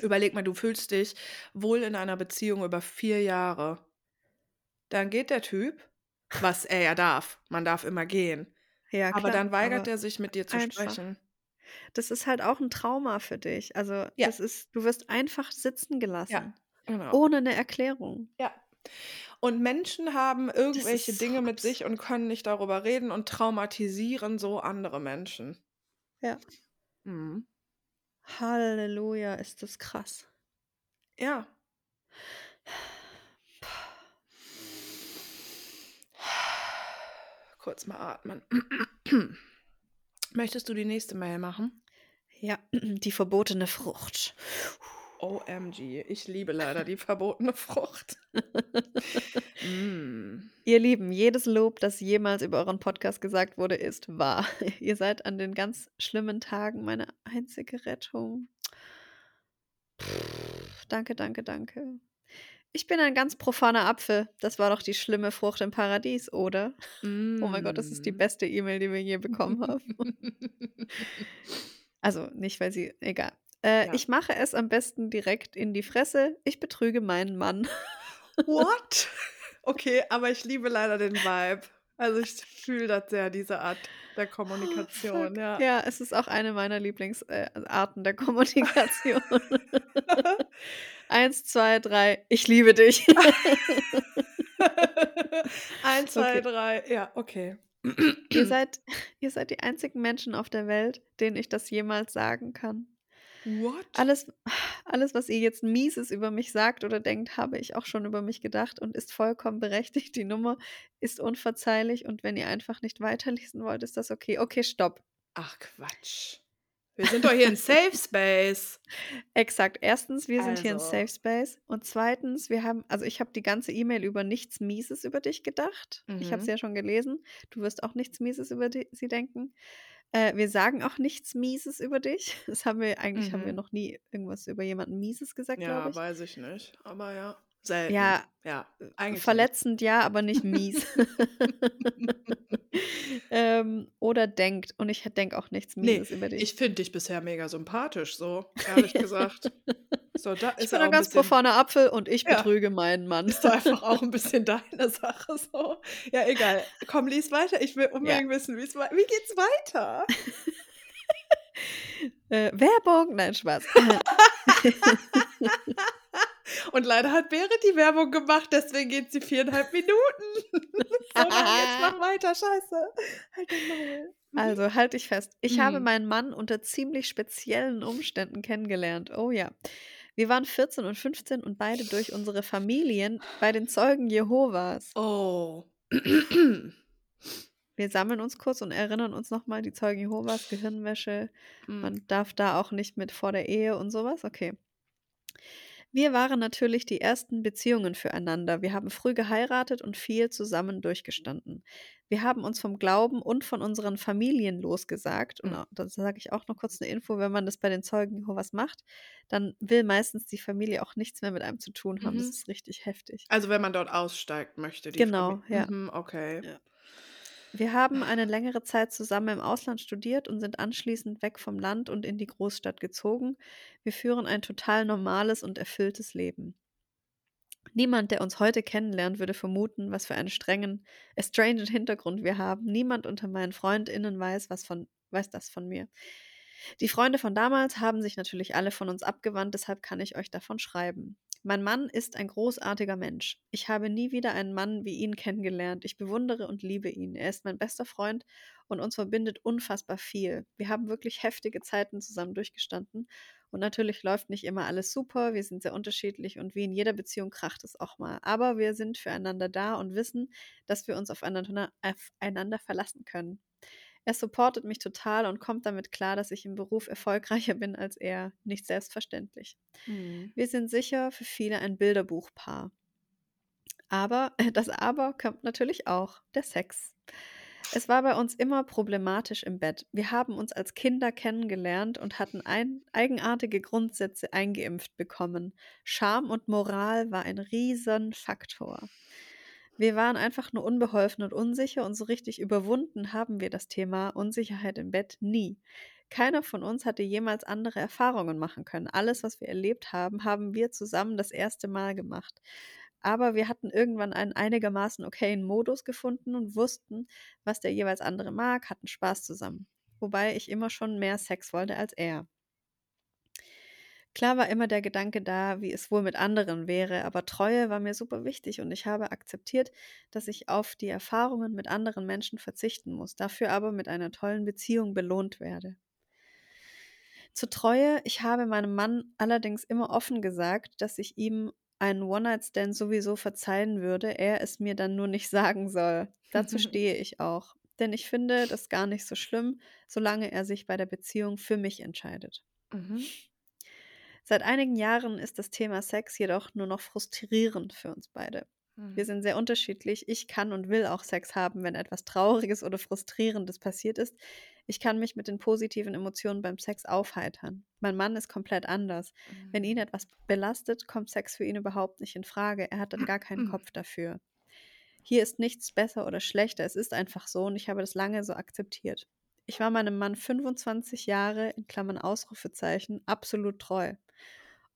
Überleg mal, du fühlst dich wohl in einer Beziehung über vier Jahre. Dann geht der Typ, was er ja darf. Man darf immer gehen. Ja, aber klar, dann weigert aber er sich, mit dir zu einfach. sprechen. Das ist halt auch ein Trauma für dich. Also, Ja. das ist, du wirst einfach sitzen gelassen. Genau. Ohne eine Erklärung. Ja. Und Menschen haben irgendwelche so Dinge mit sich und können nicht darüber reden und traumatisieren so andere Menschen. Ja. Mhm. Halleluja, ist das krass. Ja. Kurz mal atmen. Möchtest du die nächste Mail machen? Ja, die verbotene Frucht. OMG, ich liebe leider die verbotene Frucht. mm. Ihr Lieben, jedes Lob, das jemals über euren Podcast gesagt wurde, ist wahr. Ihr seid an den ganz schlimmen Tagen meine einzige Rettung. Pff, Danke, danke, danke. Ich bin ein ganz profaner Apfel. Das war doch die schlimme Frucht im Paradies, oder? Oh mein Gott, das ist die Mm. beste E-Mail, die wir je bekommen haben. Also nicht, weil sie. Egal. Äh, Ja. Ich mache es am besten direkt in die Fresse. Ich betrüge meinen Mann. What? Okay, aber ich liebe leider den Vibe. Also ich fühle das sehr, diese Art der Kommunikation, Fuck. ja. Ja, es ist auch eine meiner Lieblingsarten der Kommunikation. Eins, zwei, drei. Ich liebe dich. Eins, zwei, Okay. drei, ja, okay. ihr, seid, ihr seid die einzigen Menschen auf der Welt, denen ich das jemals sagen kann. What? Alles, alles, was ihr jetzt Mieses über mich sagt oder denkt, habe ich auch schon über mich gedacht und ist vollkommen berechtigt. Die Nummer ist unverzeihlich und wenn ihr einfach nicht weiterlesen wollt, ist das okay. Okay, stopp. Ach Quatsch. Wir sind doch hier in Safe Space. Exakt. Erstens, wir sind hier in Also. Safe Space. Und zweitens, wir haben, also ich habe die ganze E-Mail über nichts Mieses über dich gedacht. Ich habe Mhm. sie ja schon gelesen. Du wirst auch nichts Mieses über di- sie denken. Äh, wir sagen auch nichts Mieses über dich. Das haben wir, eigentlich haben wir Mhm. noch nie irgendwas über jemanden Mieses gesagt, Ja, ich. weiß ich nicht. Aber ja, selten. Ja, Ja, eigentlich nicht. Verletzend ja, aber nicht mies. ähm, oder denkt. Und ich denke auch nichts Nee, Mieses über dich. ich finde dich bisher mega sympathisch, so, ehrlich gesagt. So, da Ich ist bin ja ein ganz bisschen, profaner Apfel und ich Ja. betrüge meinen Mann. ist doch einfach auch ein bisschen deine Sache, so. Ja, egal. Komm, lies weiter. Ich will unbedingt wissen, wie's wei- wie geht's weiter? Äh, Werbung? Nein, Spaß. Und leider hat Berit die Werbung gemacht, deswegen geht sie viereinhalb Minuten. so, jetzt mach weiter, scheiße. Halt Maul. Also halt dich fest. Ich habe Mhm. meinen Mann unter ziemlich speziellen Umständen kennengelernt. Oh ja. Wir waren 14 und 15 und beide durch unsere Familien bei den Zeugen Jehovas. Oh. Wir sammeln uns kurz und erinnern uns nochmal, die Zeugen Jehovas, Gehirnwäsche, Hm. man darf da auch nicht mit vor der Ehe und sowas. Okay. Wir waren natürlich die ersten Beziehungen füreinander. Wir haben früh geheiratet und viel zusammen durchgestanden. Wir haben uns vom Glauben und von unseren Familien losgesagt. Und au- da sage ich auch noch kurz eine Info, wenn man das bei den Zeugen Jehovas macht, dann will meistens die Familie auch nichts mehr mit einem zu tun haben. Das Mhm. ist richtig heftig. Also wenn man dort aussteigt möchte, die Genau, Familie. ja. Mhm, okay. Ja. Wir haben eine längere Zeit zusammen im Ausland studiert und sind anschließend weg vom Land und in die Großstadt gezogen. Wir führen ein total normales und erfülltes Leben. Niemand, der uns heute kennenlernt, würde vermuten, was für einen strengen, estranged Hintergrund wir haben. Niemand unter meinen FreundInnen weiß, was von, weiß das von mir. Die Freunde von damals haben sich natürlich alle von uns abgewandt, deshalb kann ich euch davon schreiben. Mein Mann ist ein großartiger Mensch. Ich habe nie wieder einen Mann wie ihn kennengelernt. Ich bewundere und liebe ihn. Er ist mein bester Freund und uns verbindet unfassbar viel. Wir haben wirklich heftige Zeiten zusammen durchgestanden und natürlich läuft nicht immer alles super. Wir sind sehr unterschiedlich und wie in jeder Beziehung kracht es auch mal. Aber wir sind füreinander da und wissen, dass wir uns aufeinander, aufeinander verlassen können. Er supportet mich total und kommt damit klar, dass ich im Beruf erfolgreicher bin als er. Nicht selbstverständlich. Mhm. Wir sind sicher für viele ein Bilderbuchpaar. Aber das Aber kommt natürlich auch, der Sex. Es war bei uns immer problematisch im Bett. Wir haben uns als Kinder kennengelernt und hatten ein, eigenartige Grundsätze eingeimpft bekommen. Scham und Moral war ein Riesenfaktor. Wir waren einfach nur unbeholfen und unsicher und so richtig überwunden haben wir das Thema Unsicherheit im Bett nie. Keiner von uns hatte jemals andere Erfahrungen machen können. Alles, was wir erlebt haben, haben wir zusammen das erste Mal gemacht. Aber wir hatten irgendwann einen einigermaßen okayen Modus gefunden und wussten, was der jeweils andere mag, hatten Spaß zusammen. Wobei ich immer schon mehr Sex wollte als er. Klar war immer der Gedanke da, wie es wohl mit anderen wäre, aber Treue war mir super wichtig und ich habe akzeptiert, dass ich auf die Erfahrungen mit anderen Menschen verzichten muss, dafür aber mit einer tollen Beziehung belohnt werde. Zur Treue, ich habe meinem Mann allerdings immer offen gesagt, dass ich ihm einen One-Night-Stand sowieso verzeihen würde, er es mir dann nur nicht sagen soll. Dazu stehe ich auch. Denn ich finde das gar nicht so schlimm, solange er sich bei der Beziehung für mich entscheidet. Mhm. Seit einigen Jahren ist das Thema Sex jedoch nur noch frustrierend für uns beide. Wir Mhm. sind sehr unterschiedlich. Ich kann und will auch Sex haben, wenn etwas Trauriges oder Frustrierendes passiert ist. Ich kann mich mit den positiven Emotionen beim Sex aufheitern. Mein Mann ist komplett anders. Wenn ihn etwas belastet, kommt Sex für ihn überhaupt nicht in Frage. Er hat dann gar keinen Kopf dafür. Hier ist nichts besser oder schlechter. Es ist einfach so und ich habe das lange so akzeptiert. Ich war meinem Mann 25 Jahre, in Klammern Ausrufezeichen, absolut treu.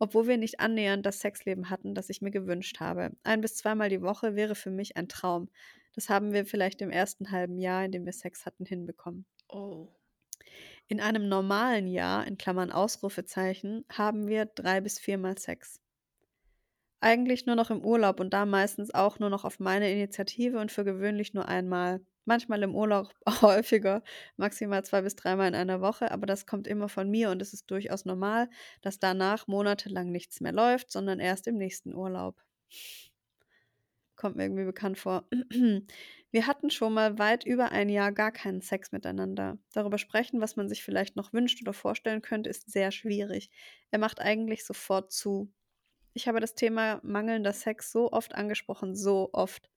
Obwohl wir nicht annähernd das Sexleben hatten, das ich mir gewünscht habe. Ein bis zweimal die Woche wäre für mich ein Traum. Das haben wir vielleicht im ersten halben Jahr, in dem wir Sex hatten, hinbekommen. Oh. In einem normalen Jahr, in Klammern Ausrufezeichen, haben wir drei bis viermal Sex. Eigentlich nur noch im Urlaub und da meistens auch nur noch auf meine Initiative und für gewöhnlich nur einmal. Manchmal im Urlaub häufiger, maximal zwei bis dreimal in einer Woche, aber das kommt immer von mir und es ist durchaus normal, dass danach monatelang nichts mehr läuft, sondern erst im nächsten Urlaub. Kommt mir irgendwie bekannt vor. Wir hatten schon mal weit über ein Jahr gar keinen Sex miteinander. Darüber sprechen, was man sich vielleicht noch wünscht oder vorstellen könnte, ist sehr schwierig. Er macht eigentlich sofort zu. Ich habe das Thema mangelnder Sex so oft angesprochen, so oft.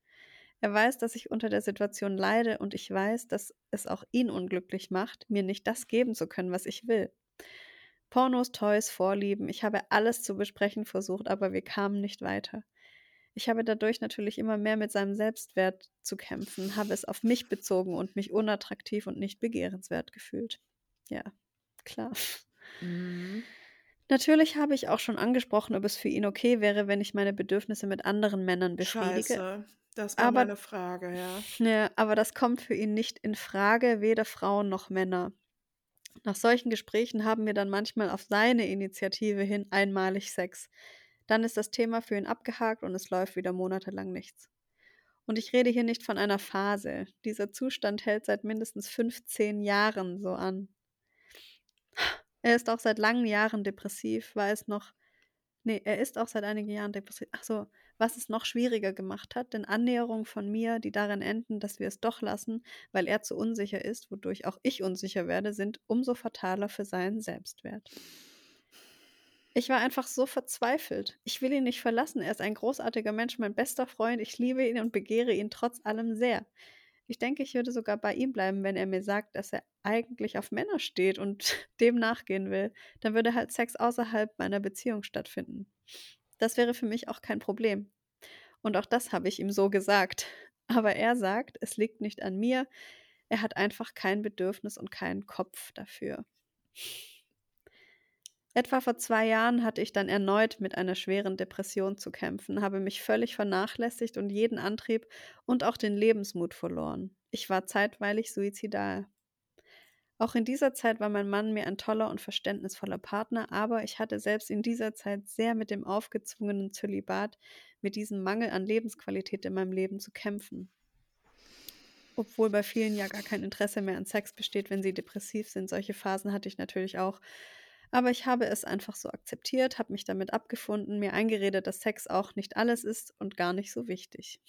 Er weiß, dass ich unter der Situation leide und ich weiß, dass es auch ihn unglücklich macht, mir nicht das geben zu können, was ich will. Pornos, Toys, Vorlieben, ich habe alles zu besprechen versucht, aber wir kamen nicht weiter. Ich habe dadurch natürlich immer mehr mit seinem Selbstwert zu kämpfen, habe es auf mich bezogen und mich unattraktiv und nicht begehrenswert gefühlt. Ja, klar. Mhm. Natürlich habe ich auch schon angesprochen, ob es für ihn okay wäre, wenn ich meine Bedürfnisse mit anderen Männern befriedige. Scheiße. Das war Aber- meine Frage, ja. Ja, aber das kommt für ihn nicht in Frage, weder Frauen noch Männer. Nach solchen Gesprächen haben wir dann manchmal auf seine Initiative hin einmalig Sex. Dann ist das Thema für ihn abgehakt und es läuft wieder monatelang nichts. Und ich rede hier nicht von einer Phase. Dieser Zustand hält seit mindestens 15 Jahren so an. Er ist auch seit langen Jahren depressiv, weil es noch. Nee, er ist auch seit einigen Jahren depressiv. Ach so, was es noch schwieriger gemacht hat, denn Annäherungen von mir, die darin enden, dass wir es doch lassen, weil er zu unsicher ist, wodurch auch ich unsicher werde, sind umso fataler für seinen Selbstwert. Ich war einfach so verzweifelt. Ich will ihn nicht verlassen. Er ist ein großartiger Mensch, mein bester Freund. Ich liebe ihn und begehre ihn trotz allem sehr. Ich denke, ich würde sogar bei ihm bleiben, wenn er mir sagt, dass er eigentlich auf Männer steht und dem nachgehen will. Dann würde halt Sex außerhalb meiner Beziehung stattfinden. Das wäre für mich auch kein Problem. Und auch das habe ich ihm so gesagt. Aber er sagt, es liegt nicht an mir. Er hat einfach kein Bedürfnis und keinen Kopf dafür. Etwa vor zwei Jahren hatte ich dann erneut mit einer schweren Depression zu kämpfen, habe mich völlig vernachlässigt und jeden Antrieb und auch den Lebensmut verloren. Ich war zeitweilig suizidal. Auch in dieser Zeit war mein Mann mir ein toller und verständnisvoller Partner, aber ich hatte selbst in dieser Zeit sehr mit dem aufgezwungenen Zölibat, mit diesem Mangel an Lebensqualität in meinem Leben zu kämpfen. Obwohl bei vielen ja gar kein Interesse mehr an Sex besteht, wenn sie depressiv sind. Solche Phasen hatte ich natürlich auch. Aber ich habe es einfach so akzeptiert, habe mich damit abgefunden, mir eingeredet, dass Sex auch nicht alles ist und gar nicht so wichtig.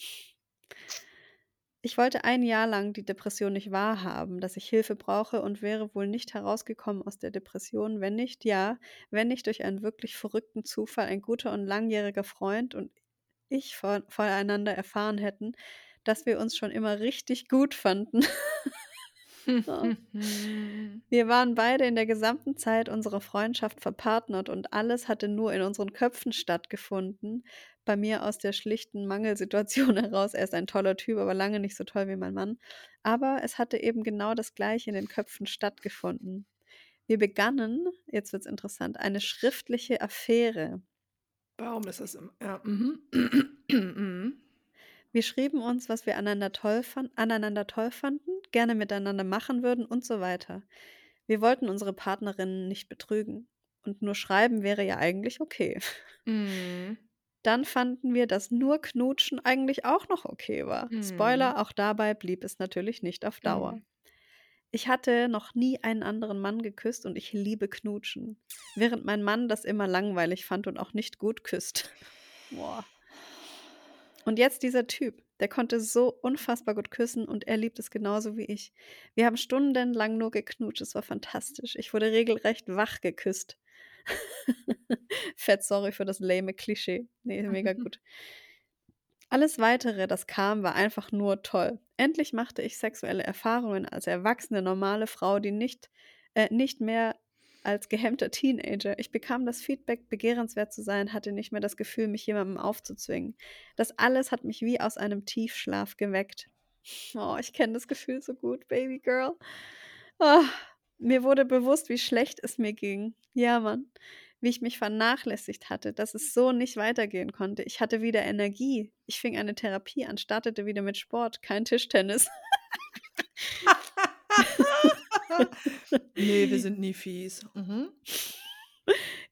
Ich wollte ein Jahr lang die Depression nicht wahrhaben, dass ich Hilfe brauche und wäre wohl nicht herausgekommen aus der Depression, wenn nicht, ja, wenn nicht durch einen wirklich verrückten Zufall ein guter und langjähriger Freund und ich voneinander erfahren hätten, dass wir uns schon immer richtig gut fanden. Wir waren beide in der gesamten Zeit unserer Freundschaft verpartnert und alles hatte nur in unseren Köpfen stattgefunden. Bei mir aus der schlichten Mangelsituation heraus. Er ist ein toller Typ, aber lange nicht so toll wie mein Mann. Aber es hatte eben genau das Gleiche in den Köpfen stattgefunden. Wir begannen, jetzt wird es interessant, eine schriftliche Affäre. Warum ist das im. Ja. Mhm. Mhm. Wir schrieben uns, was wir aneinander toll, fan aneinander toll fanden, gerne miteinander machen würden und so weiter. Wir wollten unsere Partnerinnen nicht betrügen. Und nur schreiben wäre ja eigentlich okay. Mhm. Dann fanden wir, dass nur Knutschen eigentlich auch noch okay war. Spoiler, auch dabei blieb es natürlich nicht auf Dauer. Mhm. Ich hatte noch nie einen anderen Mann geküsst und ich liebe Knutschen. Während mein Mann das immer langweilig fand und auch nicht gut küsst. Boah. Und jetzt dieser Typ, der konnte so unfassbar gut küssen und er liebt es genauso wie ich. Wir haben stundenlang nur geknutscht, es war fantastisch. Ich wurde regelrecht wach geküsst. Fett sorry für das lame Klischee. Nee, mega gut. Alles weitere, das kam, war einfach nur toll. Endlich machte ich sexuelle Erfahrungen als erwachsene, normale Frau, die nicht, äh, nicht mehr als gehemmter Teenager. Ich bekam das Feedback, begehrenswert zu sein, hatte nicht mehr das Gefühl, mich jemandem aufzuzwingen. Das alles hat mich wie aus einem Tiefschlaf geweckt. Oh, ich kenne das Gefühl so gut, Baby Girl. Oh, mir wurde bewusst, wie schlecht es mir ging. Ja, Mann. Wie ich mich vernachlässigt hatte, dass es so nicht weitergehen konnte. Ich hatte wieder Energie. Ich fing eine Therapie an, startete wieder mit Sport, kein Tischtennis. nee, wir sind nie fies. Mhm.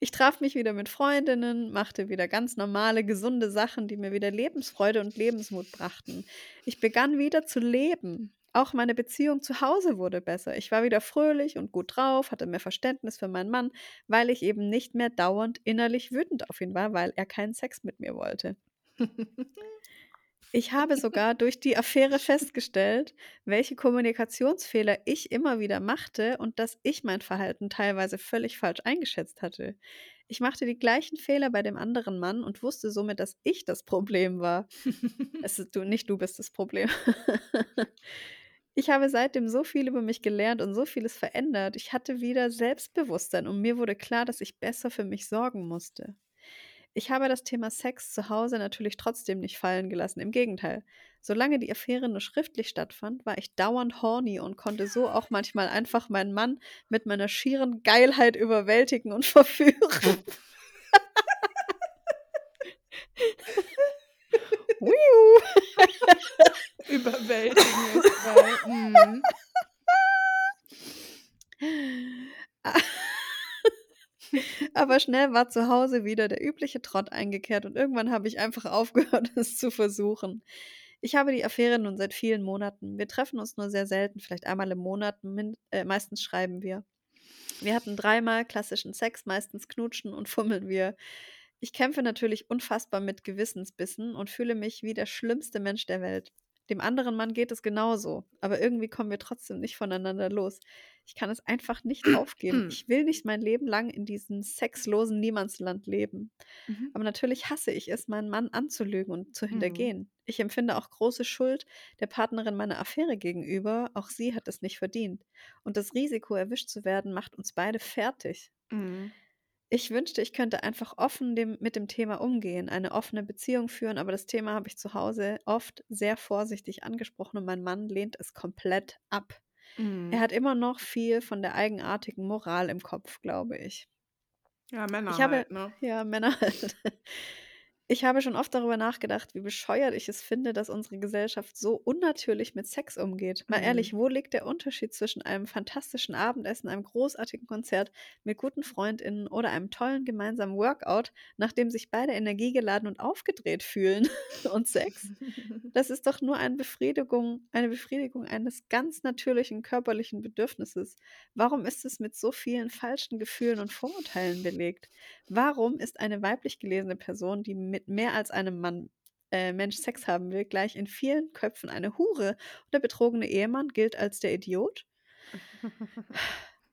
Ich traf mich wieder mit Freundinnen, machte wieder ganz normale, gesunde Sachen, die mir wieder Lebensfreude und Lebensmut brachten. Ich begann wieder zu leben. Auch meine Beziehung zu Hause wurde besser. Ich war wieder fröhlich und gut drauf, hatte mehr Verständnis für meinen Mann, weil ich eben nicht mehr dauernd innerlich wütend auf ihn war, weil er keinen Sex mit mir wollte. Ich habe sogar durch die Affäre festgestellt, welche Kommunikationsfehler ich immer wieder machte und dass ich mein Verhalten teilweise völlig falsch eingeschätzt hatte. Ich machte die gleichen Fehler bei dem anderen Mann und wusste somit, dass ich das Problem war. Es ist, du, nicht du bist das Problem. Ich habe seitdem so viel über mich gelernt und so vieles verändert. Ich hatte wieder Selbstbewusstsein und mir wurde klar, dass ich besser für mich sorgen musste. Ich habe das Thema Sex zu Hause natürlich trotzdem nicht fallen gelassen. Im Gegenteil. Solange die Affäre nur schriftlich stattfand, war ich dauernd horny und konnte so auch manchmal einfach meinen Mann mit meiner schieren Geilheit überwältigen und verführen. Wiu. Überwältigen ist geil. Aber schnell war zu Hause wieder der übliche Trott eingekehrt und irgendwann habe ich einfach aufgehört, es zu versuchen. Ich habe die Affäre nun seit vielen Monaten. Wir treffen uns nur sehr selten, vielleicht einmal im Monat, äh, meistens schreiben wir. Wir hatten dreimal klassischen Sex, meistens knutschen und fummeln wir. Ich kämpfe natürlich unfassbar mit Gewissensbissen und fühle mich wie der schlimmste Mensch der Welt. Dem anderen Mann geht es genauso, aber irgendwie kommen wir trotzdem nicht voneinander los. Ich kann es einfach nicht aufgeben. Ich will nicht mein Leben lang in diesem sexlosen Niemandsland leben. Mhm. Aber natürlich hasse ich es, meinen Mann anzulügen und zu Mhm. hintergehen. Ich empfinde auch große Schuld der Partnerin meiner Affäre gegenüber. Auch sie hat es nicht verdient. Und das Risiko, erwischt zu werden, macht uns beide fertig. Mhm. Ich wünschte, ich könnte einfach offen dem, mit dem Thema umgehen, eine offene Beziehung führen, aber das Thema habe ich zu Hause oft sehr vorsichtig angesprochen und mein Mann lehnt es komplett ab. Mhm. Er hat immer noch viel von der eigenartigen Moral im Kopf, glaube ich. Ja, Männer Ich habe halt, ne? ja, Männer halt. Ich habe schon oft darüber nachgedacht, wie bescheuert ich es finde, dass unsere Gesellschaft so unnatürlich mit Sex umgeht. Mal Mhm. ehrlich, wo liegt der Unterschied zwischen einem fantastischen Abendessen, einem großartigen Konzert mit guten FreundInnen oder einem tollen gemeinsamen Workout, nachdem sich beide energiegeladen und aufgedreht fühlen und Sex? Das ist doch nur eine Befriedigung, eine Befriedigung eines ganz natürlichen körperlichen Bedürfnisses. Warum ist es mit so vielen falschen Gefühlen und Vorurteilen belegt? Warum ist eine weiblich gelesene Person, die mit mehr als einem Mann, äh, Mensch Sex haben will, gleich in vielen Köpfen eine Hure und der betrogene Ehemann gilt als der Idiot?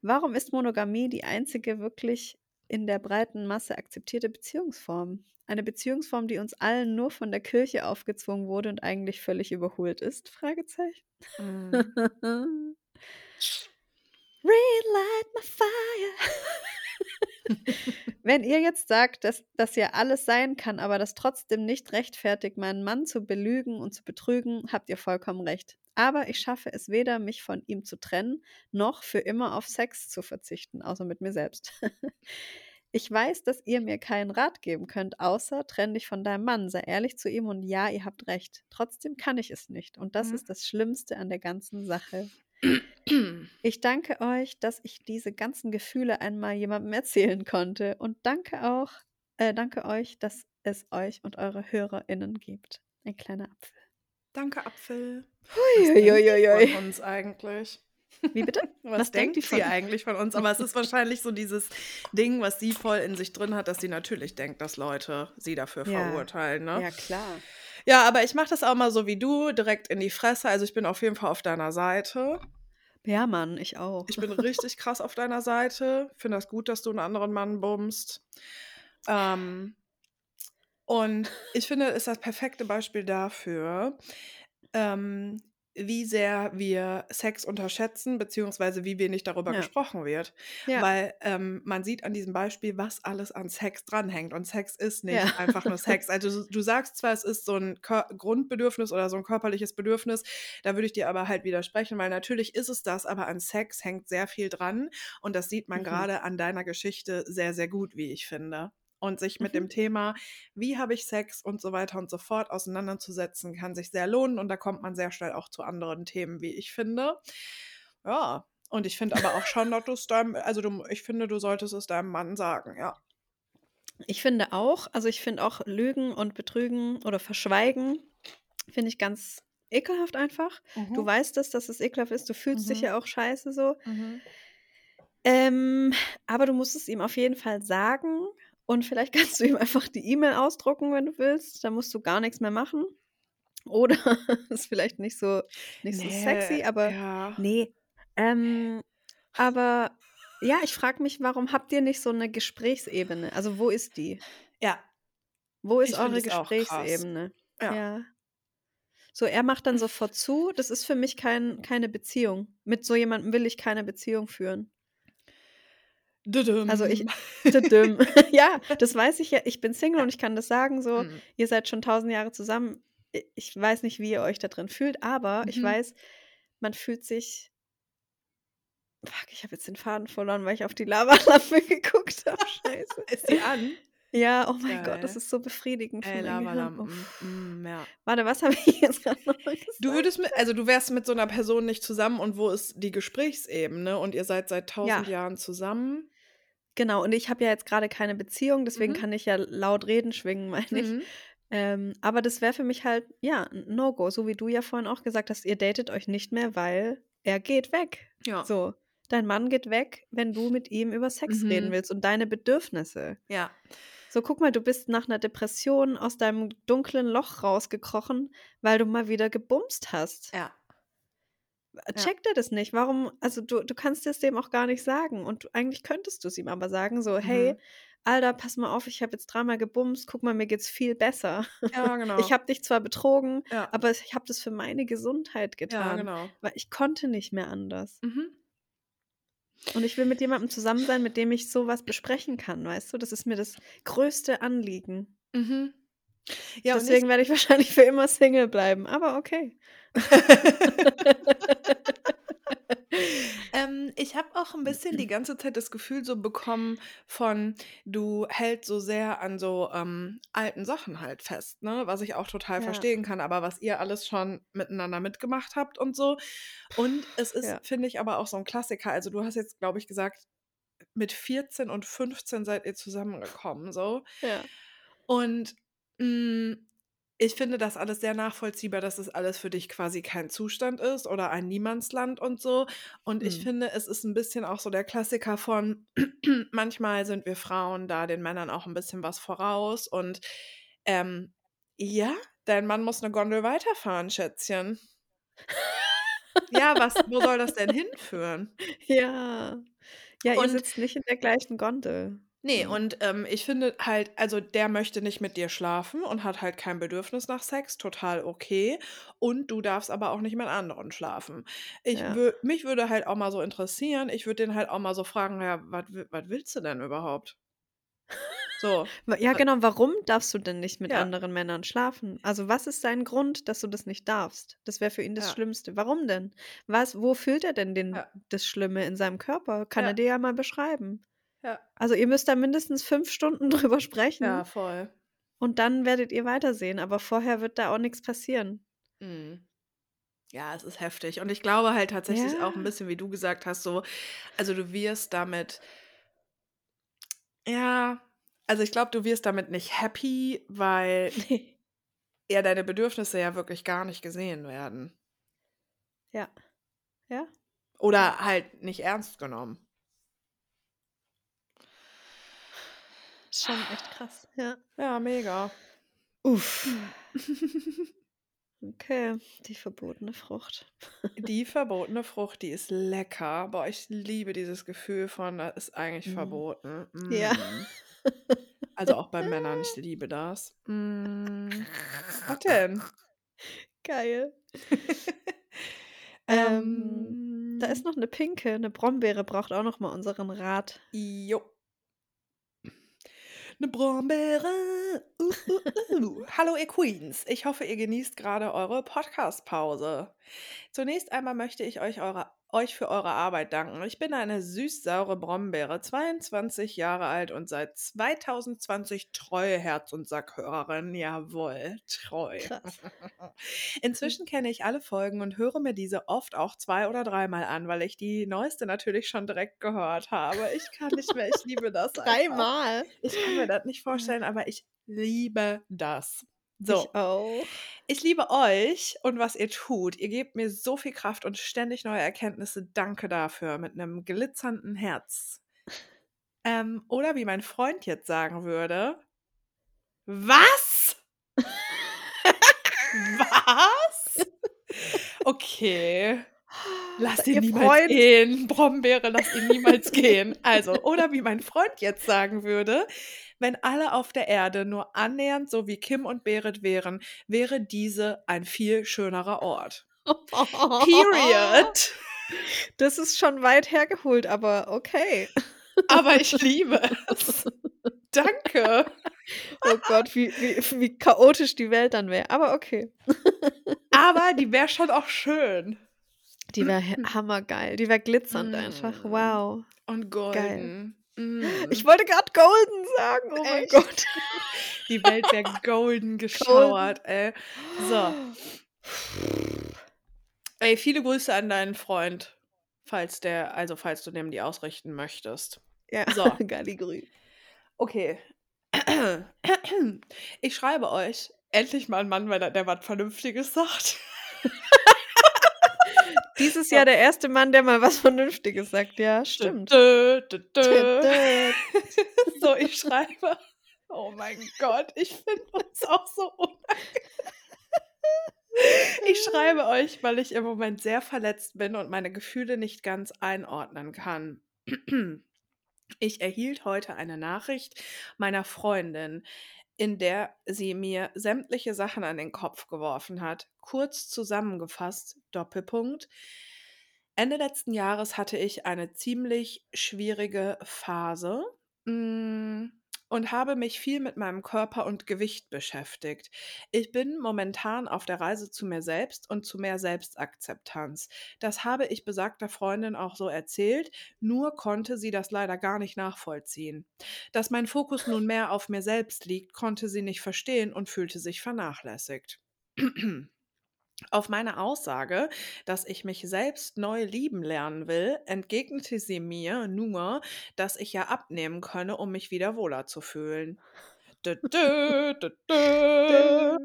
Warum ist Monogamie die einzige wirklich in der breiten Masse akzeptierte Beziehungsform? Eine Beziehungsform, die uns allen nur von der Kirche aufgezwungen wurde und eigentlich völlig überholt ist? Fragezeichen. Mhm. Relight my fire. Wenn ihr jetzt sagt, dass das ja alles sein kann, aber das trotzdem nicht rechtfertigt, meinen Mann zu belügen und zu betrügen, habt ihr vollkommen recht. Aber ich schaffe es weder, mich von ihm zu trennen, noch für immer auf Sex zu verzichten, außer mit mir selbst. Ich weiß, dass ihr mir keinen Rat geben könnt, außer trenn dich von deinem Mann, sei ehrlich zu ihm und ja, ihr habt recht. Trotzdem kann ich es nicht. Und das Mhm. ist das Schlimmste an der ganzen Sache. Ich danke euch, dass ich diese ganzen Gefühle einmal jemandem erzählen konnte. Und danke auch, äh, danke euch, dass es euch und eure HörerInnen gibt. Ein kleiner Apfel. Danke, Apfel. Was denkt die Huiuiuiui. von uns eigentlich? Wie bitte? Was, Was denkt denkt die sie eigentlich von uns? Aber es ist wahrscheinlich so dieses Ding, was sie voll in sich drin hat, dass sie natürlich denkt, dass Leute sie dafür Ja. verurteilen. Ne? Ja, klar. Ja, aber ich mache das auch mal so wie du, direkt in die Fresse. Also ich bin auf jeden Fall auf deiner Seite. Ja, Mann, ich auch. Ich bin richtig krass auf deiner Seite. Finde das gut, dass du einen anderen Mann bummst. Ähm, und ich finde, es ist das perfekte Beispiel dafür, ähm, wie sehr wir Sex unterschätzen, beziehungsweise wie wenig darüber Ja. gesprochen wird. Ja. Weil ähm, man sieht an diesem Beispiel, was alles an Sex dranhängt. Und Sex ist nicht Ja. einfach nur Sex. Also du, sagst zwar, es ist so ein Kör Grundbedürfnis oder so ein körperliches Bedürfnis, da würde ich dir aber halt widersprechen, weil natürlich ist es das, aber an Sex hängt sehr viel dran. Und das sieht man Mhm. gerade an deiner Geschichte sehr, sehr gut, wie ich finde. Und sich mit Mhm. dem Thema, wie habe ich Sex und so weiter und so fort auseinanderzusetzen, kann sich sehr lohnen. Und da kommt man sehr schnell auch zu anderen Themen, wie ich finde. Ja. Und ich finde aber auch schon, dass du es deinem, also du, ich finde, du solltest es deinem Mann sagen, ja. Ich finde auch, also ich finde auch Lügen und Betrügen oder Verschweigen, finde ich ganz ekelhaft einfach. Du weißt es, dass es ekelhaft ist, du fühlst dich Mhm. ja auch scheiße so. Mhm. Ähm, aber du musst es ihm auf jeden Fall sagen und vielleicht kannst du ihm einfach die E-Mail ausdrucken, wenn du willst. Da musst du gar nichts mehr machen. Oder ist vielleicht nicht so, nicht so sexy, Nee, aber ja. nee. Ähm, aber ja, ich frage mich, warum habt ihr nicht so eine Gesprächsebene? Also wo ist die? Ja, Wo ist Ich eure. Gesprächsebene? Ja. ja. So, er macht dann sofort zu. Das ist für mich kein, keine Beziehung. Mit so jemandem will ich keine Beziehung führen. Also ich, Tüdüm. ja, das weiß ich ja. Ich bin Single und ich kann das sagen so. Mhm. Ihr seid schon tausend Jahre zusammen. Ich weiß nicht, wie ihr euch da drin fühlt, aber ich Mhm. weiß, man fühlt sich. Fuck, ich habe jetzt den Faden verloren, weil ich auf die Lavalampe geguckt habe. Scheiße. Ist die an? Ja, oh mein Gott, das Geil. ist so befriedigend für Ey. Lavalampen. Uff. Mm, ja. Warte, was habe ich jetzt gerade noch gesagt? Du würdest mit, also du wärst mit so einer Person nicht zusammen und wo ist die Gesprächsebene und ihr seid seit tausend Ja. Jahren zusammen? Genau, und ich habe ja jetzt gerade keine Beziehung, deswegen Mhm. kann ich ja laut reden schwingen, meine ich. Mhm. Ähm, aber das wäre für mich halt, ja, ein No-Go. So wie du ja vorhin auch gesagt hast, ihr datet euch nicht mehr, weil er geht weg. Ja. So, dein Mann geht weg, wenn du mit ihm über Sex Mhm. reden willst und deine Bedürfnisse. Ja. So, guck mal, du bist nach einer Depression aus deinem dunklen Loch rausgekrochen, weil du mal wieder gebumst hast. Ja. Checkt er das nicht? Warum? Also, du, du kannst es dem auch gar nicht sagen. Und eigentlich könntest du es ihm aber sagen: so, hey, Mhm. Alter, pass mal auf, ich habe jetzt dreimal gebumst, guck mal, mir geht's viel besser. Ja, genau. Ich habe dich zwar betrogen, ja. aber ich habe das für meine Gesundheit ja, getan. genau. Weil ich konnte nicht mehr anders. Mhm. Und ich will mit jemandem zusammen sein, mit dem ich sowas besprechen kann, weißt du? Das ist mir das größte Anliegen. Mhm. Ja, Deswegen werde ich wahrscheinlich für immer Single bleiben, aber okay. ähm, ich habe auch ein bisschen die ganze Zeit das Gefühl so bekommen von, du hältst so sehr an so ähm, alten Sachen halt fest, ne? Was ich auch total Ja. verstehen kann, aber was ihr alles schon miteinander mitgemacht habt und so. Und es ist, Ja. finde ich, aber auch so ein Klassiker. Also du hast jetzt, glaube ich, gesagt, mit 14 und 15 seid ihr zusammengekommen, so. Ja. Und mm, ich finde das alles sehr nachvollziehbar, dass es alles für dich quasi kein Zustand ist oder ein Niemandsland und so. Und ich Mhm. finde, es ist ein bisschen auch so der Klassiker von, manchmal sind wir Frauen da den Männern auch ein bisschen was voraus. Und ähm, ja, dein Mann muss eine Gondel weiterfahren, Schätzchen. Ja, was, wo soll das denn hinführen? Ja. Ja, ihr Und sitzt nicht in der gleichen Gondel. Nee, Mhm. und ähm, ich finde halt, also der möchte nicht mit dir schlafen und hat halt kein Bedürfnis nach Sex, total okay. Und du darfst aber auch nicht mit anderen schlafen. Ich Ja. wür mich würde halt auch mal so interessieren, ich würde den halt auch mal so fragen, ja, was willst du denn überhaupt? So. Ja, genau. Warum darfst du denn nicht mit Ja, anderen Männern schlafen? Also, was ist sein Grund, dass du das nicht darfst? Das wäre für ihn das ja, Schlimmste. Warum denn? Was, wo fühlt er denn den, das Schlimme in seinem Körper? Kann er dir ja mal beschreiben. Ja, Also, ihr müsst da mindestens fünf Stunden drüber ja, sprechen voll. und dann werdet ihr weitersehen. Aber vorher wird da auch nichts passieren. Mhm. Ja, es ist heftig. Und ich glaube halt tatsächlich auch ein Ja. bisschen, wie du gesagt hast, so, also du wirst damit, ja, also ich glaube, du wirst damit nicht happy, weil Nee. ja deine Bedürfnisse ja wirklich gar nicht gesehen werden. Ja. Ja. Oder halt nicht ernst genommen. Ist schon echt krass. Ja. Ja, mega. Uff. Okay. Die verbotene Frucht. Die verbotene Frucht, die ist lecker. Boah, ich liebe dieses Gefühl von, das ist eigentlich Mhm. verboten. Ja. Mm. Also auch bei Männern, ich liebe das. Mm. Was denn? Geil. Ähm, da Ähm, ist noch eine pinke, eine Brombeere braucht auch noch mal unseren Rat. jo. Eine Brombeere. Uh, uh, uh. Hallo ihr Queens. Ich hoffe, ihr genießt gerade eure Podcast-Pause. Zunächst einmal möchte ich euch, eure, euch für eure Arbeit danken. Ich bin eine süß-saure Brombeere, 22 Jahre alt und seit 2020 treue Herz- und Sackhörerin. Jawohl, treu. Krass. Inzwischen kenne ich alle Folgen und höre mir diese oft auch zwei oder dreimal an, weil ich die neueste natürlich schon direkt gehört habe. Ich kann nicht mehr, ich liebe das. Dreimal. Ich kann mir das nicht vorstellen, aber ich liebe das. Ich So, auch. ich liebe euch und was ihr tut. Ihr gebt mir so viel Kraft und ständig neue Erkenntnisse. Danke dafür mit einem glitzernden Herz. Ähm, oder wie mein Freund jetzt sagen würde, was? Was? Okay. Lass ihn niemals Freund. gehen. Brombeere, lass ihn niemals gehen. Also, oder wie mein Freund jetzt sagen würde, wenn alle auf der Erde nur annähernd so wie Kim und Berit wären, wäre diese ein viel schönerer Ort. Period. Das ist schon weit hergeholt, aber okay. Aber ich liebe es. Danke. Oh Gott, wie, wie, wie chaotisch die Welt dann wäre. Aber okay. Aber die wäre schon auch schön. Die wäre hammergeil. Die wäre glitzernd einfach. Mm. Wow. Und golden. Mm. Ich wollte gerade golden sagen. Oh mein Echt? Gott. Die Welt wäre golden geschauert, ey. So. Ey, viele Grüße an deinen Freund, falls der, also falls du dem die ausrichten möchtest. Ja, So. Galligrü. Okay. Ich schreibe euch endlich mal einen Mann, weil der, der was Vernünftiges sagt. Dieses. Jahr der erste Mann, der mal was Vernünftiges sagt. Ja, stimmt. Dö, dö. Dö. So, ich schreibe. Oh mein Gott, ich finde uns auch so unangenehm. Ich schreibe euch, weil ich im Moment sehr verletzt bin und meine Gefühle nicht ganz einordnen kann. Ich erhielt heute eine Nachricht meiner Freundin, in der sie mir sämtliche Sachen an den Kopf geworfen hat. Kurz zusammengefasst, Doppelpunkt. Ende letzten Jahres hatte ich eine ziemlich schwierige Phase. Mm, und habe mich viel mit meinem Körper und Gewicht beschäftigt. Ich bin momentan auf der Reise zu mir selbst und zu mehr Selbstakzeptanz. Das habe ich besagter Freundin auch so erzählt, nur konnte sie das leider gar nicht nachvollziehen. Dass mein Fokus nun mehr auf mir selbst liegt, konnte sie nicht verstehen und fühlte sich vernachlässigt. Auf meine Aussage, dass ich mich selbst neu lieben lernen will, entgegnete sie mir nur, dass ich ja abnehmen könne, um mich wieder wohler zu fühlen. Dö, dö, dö, dö.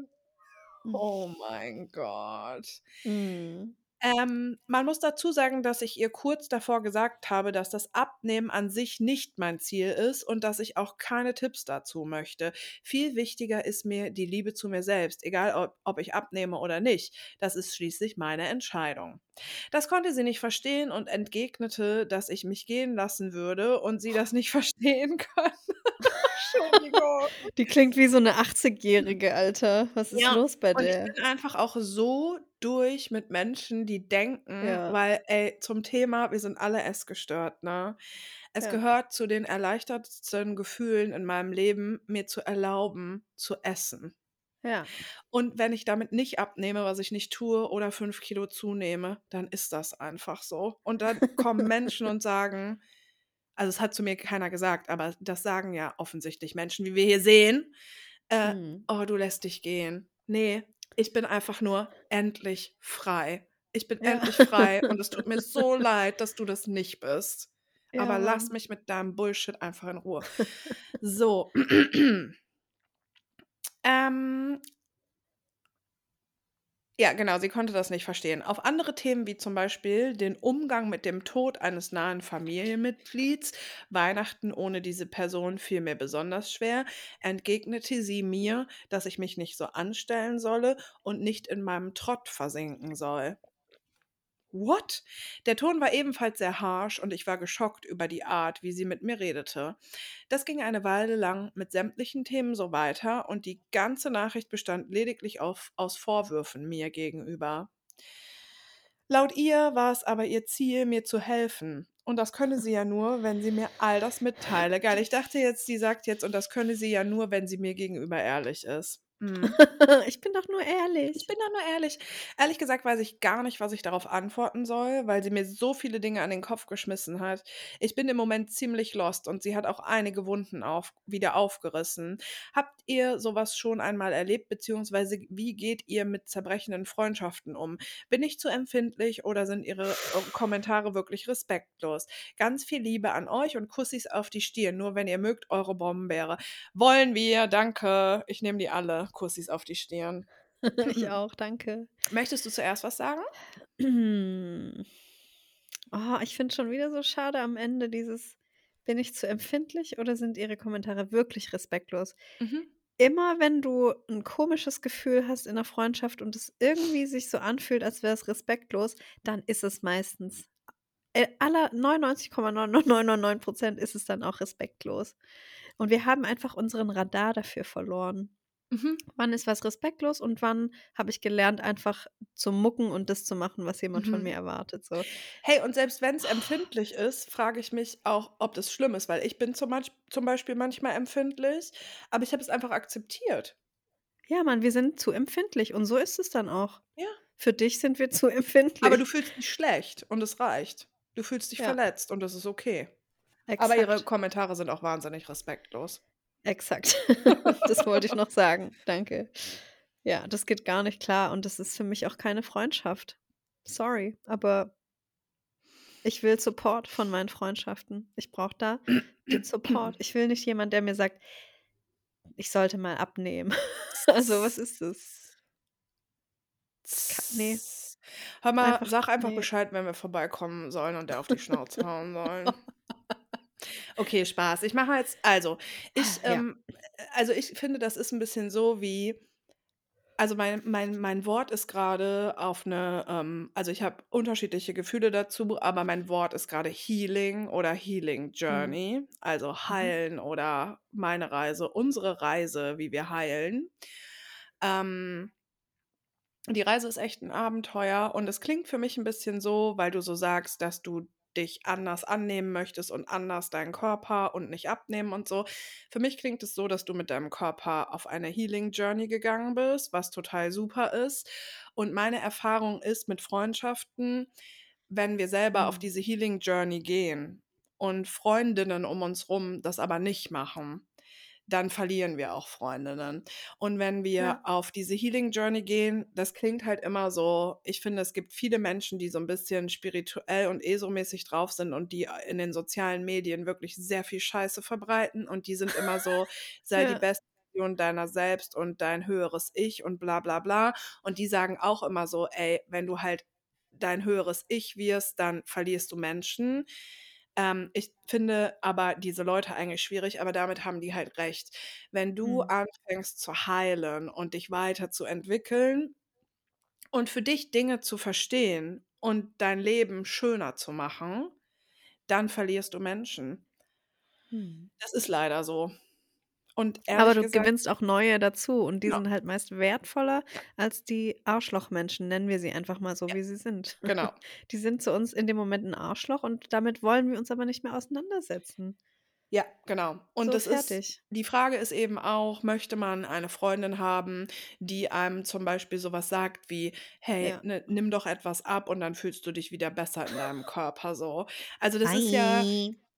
Oh mein Gott. Mhm. Ähm, man muss dazu sagen, dass ich ihr kurz davor gesagt habe, dass das Abnehmen an sich nicht mein Ziel ist und dass ich auch keine Tipps dazu möchte. Viel wichtiger ist mir die Liebe zu mir selbst, egal ob, ob ich abnehme oder nicht. Das ist schließlich meine Entscheidung. Das konnte sie nicht verstehen und entgegnete, dass ich mich gehen lassen würde und sie das nicht verstehen kann. Entschuldigung. Die klingt wie so eine 80-Jährige, Alter. Was ist Ja, los bei und ich bin einfach auch so durch mit Menschen, die denken, Ja. weil, ey, zum Thema, wir sind alle essgestört, ne? Es Ja. gehört zu den erleichtertsten Gefühlen in meinem Leben, mir zu erlauben, zu essen. Ja. Und wenn ich damit nicht abnehme, was ich nicht tue, oder fünf Kilo zunehme, dann ist das einfach so. Und dann kommen Menschen und sagen, also es hat zu mir keiner gesagt, aber das sagen ja offensichtlich Menschen, wie wir hier sehen. Äh, Mhm. oh, du lässt dich gehen. Nee, ich bin einfach nur endlich frei. Ich bin Ja. endlich frei und es tut mir so leid, dass du das nicht bist. Aber Ja, lass Mann. mich mit deinem Bullshit einfach in Ruhe. So. ähm, ja, genau, sie konnte das nicht verstehen. Auf andere Themen wie zum Beispiel den Umgang mit dem Tod eines nahen Familienmitglieds, Weihnachten ohne diese Person fiel mir besonders schwer, entgegnete sie mir, dass ich mich nicht so anstellen solle und nicht in meinem Trott versinken soll. What? Der Ton war ebenfalls sehr harsh und ich war geschockt über die Art, wie sie mit mir redete. Das ging eine Weile lang mit sämtlichen Themen so weiter und die ganze Nachricht bestand lediglich auf, aus Vorwürfen mir gegenüber. Laut ihr war es aber ihr Ziel, mir zu helfen. Und das könne sie ja nur, wenn sie mir all das mitteile. Geil, ich dachte jetzt, sie sagt jetzt, und das könne sie ja nur, wenn sie mir gegenüber ehrlich ist. Mhm. Ich bin doch nur ehrlich. Ich bin da nur ehrlich. Ehrlich gesagt weiß ich gar nicht, was ich darauf antworten soll, weil sie mir so viele Dinge an den Kopf geschmissen hat. Ich bin im Moment ziemlich lost und sie hat auch einige Wunden auf, wieder aufgerissen. Habt ihr sowas schon einmal erlebt, beziehungsweise wie geht ihr mit zerbrechenden Freundschaften um? Bin ich zu empfindlich oder sind ihre äh, Kommentare wirklich respektlos? Ganz viel Liebe an euch und Kussis auf die Stirn, nur wenn ihr mögt, eure Bombenbeere. Wollen wir, danke. Ich nehme die alle. Kussis auf die Stirn. Ich auch, danke. Möchtest du zuerst was sagen? Oh, ich finde schon wieder so schade am Ende dieses, bin ich zu empfindlich oder sind ihre Kommentare wirklich respektlos? Mhm. Immer wenn du ein komisches Gefühl hast in der Freundschaft und es irgendwie sich so anfühlt, als wäre es respektlos, dann ist es meistens. äh, Aller 99,999 Prozent ist es dann auch respektlos. Und wir haben einfach unseren Radar dafür verloren. Mhm. Wann ist was respektlos und wann habe ich gelernt, einfach zu mucken und das zu machen, was jemand von Mhm. mir erwartet. So. Hey, und selbst wenn es empfindlich ist, frage ich mich auch, ob das schlimm ist, weil ich bin zum, zum Beispiel manchmal empfindlich, aber ich habe es einfach akzeptiert. Ja, Mann, wir sind zu empfindlich und so ist es dann auch. Ja. Für dich sind wir zu empfindlich. Aber du fühlst dich schlecht und es reicht. Du fühlst dich Ja. verletzt und das ist okay. Exakt. Aber ihre Kommentare sind auch wahnsinnig respektlos. Exakt. das wollte ich noch sagen. Danke. Ja, das geht gar nicht klar und das ist für mich auch keine Freundschaft. Sorry, aber ich will Support von meinen Freundschaften. Ich brauche da den Support. Ich will nicht jemand, der mir sagt, ich sollte mal abnehmen. also, was ist das? Nee. Hör mal, Einfach- sag einfach nee. Bescheid, wenn wir vorbeikommen sollen und der auf die Schnauze hauen sollen. Okay, Spaß. Ich mache jetzt, also, ich, Ah, ja. ähm, also ich finde, das ist ein bisschen so wie, also mein, mein, mein Wort ist gerade auf eine, ähm, also ich habe unterschiedliche Gefühle dazu, aber mein Wort ist gerade Healing oder Healing Journey, also heilen oder meine Reise, unsere Reise, wie wir heilen. Ähm, die Reise ist echt ein Abenteuer und es klingt für mich ein bisschen so, weil du so sagst, dass du dich anders annehmen möchtest und anders deinen Körper und nicht abnehmen und so. Für mich klingt es so, dass du mit deinem Körper auf eine Healing Journey gegangen bist, was total super ist. Und meine Erfahrung ist mit Freundschaften, wenn wir selber auf Mhm. diese Healing Journey gehen und Freundinnen um uns rum das aber nicht machen, dann verlieren wir auch Freundinnen. Und wenn wir Ja. auf diese Healing Journey gehen, das klingt halt immer so, ich finde, es gibt viele Menschen, die so ein bisschen spirituell und ESO-mäßig drauf sind und die in den sozialen Medien wirklich sehr viel Scheiße verbreiten und die sind immer so, sei die Ja. beste Version deiner selbst und dein höheres Ich und bla bla bla. Und die sagen auch immer so, ey, wenn du halt dein höheres Ich wirst, dann verlierst du Menschen. Ähm, ich finde aber diese Leute eigentlich schwierig, aber damit haben die halt recht. Wenn du Mhm. anfängst zu heilen und dich weiterzuentwickeln und für dich Dinge zu verstehen und dein Leben schöner zu machen, dann verlierst du Menschen. Mhm. Das ist leider so. Und Aber du gesagt, gewinnst auch neue dazu und die ja, sind halt meist wertvoller als die Arschlochmenschen, nennen wir sie einfach mal so, ja, wie sie sind. genau. Die sind zu uns in dem Moment ein Arschloch und damit wollen wir uns aber nicht mehr auseinandersetzen. Ja, genau. Und So, das ist, fertig. die Frage ist eben auch, möchte man eine Freundin haben, die einem zum Beispiel sowas sagt wie, hey, Ja. ne, nimm doch etwas ab und dann fühlst du dich wieder besser in deinem Körper so. Also das ist ja.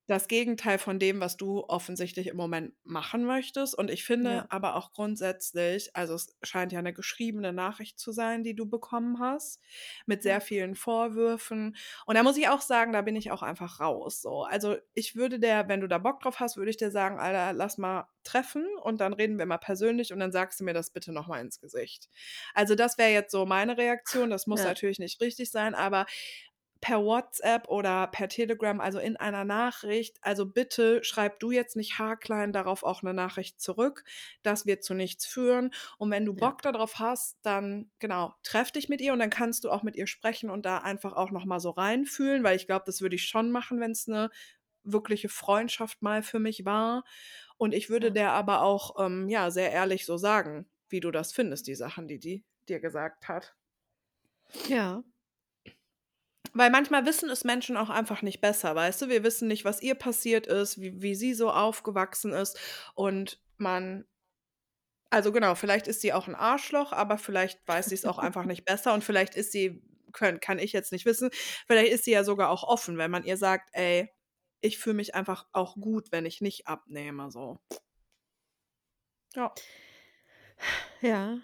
Das Gegenteil von dem, was du offensichtlich im Moment machen möchtest. Und ich finde Ja. aber auch grundsätzlich, also es scheint ja eine geschriebene Nachricht zu sein, die du bekommen hast, mit sehr vielen Vorwürfen. Und da muss ich auch sagen, da bin ich auch einfach raus. So. Also ich würde der, wenn du da Bock drauf hast, würde ich dir sagen, Alter, lass mal treffen und dann reden wir mal persönlich und dann sagst du mir das bitte nochmal ins Gesicht. Also das wäre jetzt so meine Reaktion. Das muss Ja. natürlich nicht richtig sein, aber per WhatsApp oder per Telegram, also in einer Nachricht. Also bitte schreib du jetzt nicht haarklein darauf auch eine Nachricht zurück. Das wird zu nichts führen. Und wenn du Ja. Bock darauf hast, dann genau, treff dich mit ihr und dann kannst du auch mit ihr sprechen und da einfach auch nochmal so reinfühlen, weil ich glaube, das würde ich schon machen, wenn es eine wirkliche Freundschaft mal für mich war. Und ich würde Ja. der aber auch, ähm, ja, sehr ehrlich so sagen, wie du das findest, die Sachen, die die dir gesagt hat. Ja. Weil manchmal wissen es Menschen auch einfach nicht besser, weißt du? Wir wissen nicht, was ihr passiert ist, wie, wie sie so aufgewachsen ist. Und man, also genau, vielleicht ist sie auch ein Arschloch, aber vielleicht weiß sie es auch einfach nicht besser. Und vielleicht ist sie, können, kann ich jetzt nicht wissen, vielleicht ist sie ja sogar auch offen, wenn man ihr sagt, ey, ich fühle mich einfach auch gut, wenn ich nicht abnehme. So. Ja, Ja.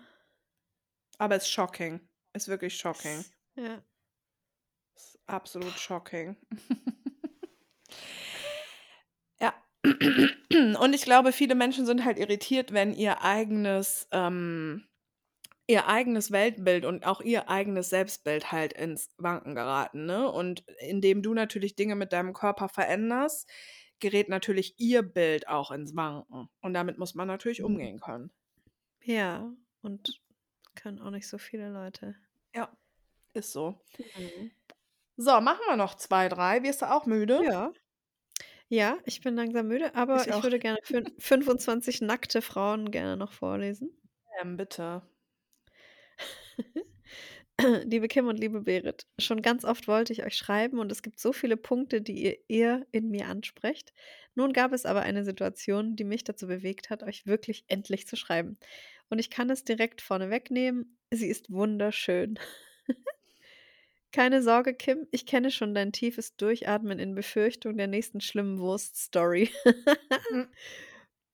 aber es ist shocking. Ist wirklich shocking. Ja. Absolut shocking. Ja. Und ich glaube, viele Menschen sind halt irritiert, wenn ihr eigenes, ähm, ihr eigenes Weltbild und auch ihr eigenes Selbstbild halt ins Wanken geraten, ne? Und indem du natürlich Dinge mit deinem Körper veränderst, gerät natürlich ihr Bild auch ins Wanken. Und damit muss man natürlich Mhm. umgehen können. Ja. Und können auch nicht so viele Leute. Ja, ist so. Mhm. So, machen wir noch zwei, drei. Wirst du auch müde? Ja. Ja, ich bin langsam müde, aber Ich ich würde gerne fün 25 nackte Frauen gerne noch vorlesen. Ähm, bitte. Liebe Kim und liebe Berit, schon ganz oft wollte ich euch schreiben und es gibt so viele Punkte, die ihr, ihr in mir ansprecht. Nun gab es aber eine Situation, die mich dazu bewegt hat, euch wirklich endlich zu schreiben. Und ich kann es direkt vorne wegnehmen. Sie ist wunderschön. Keine Sorge, Kim, ich kenne schon dein tiefes Durchatmen in Befürchtung der nächsten schlimmen Wurststory. Hm.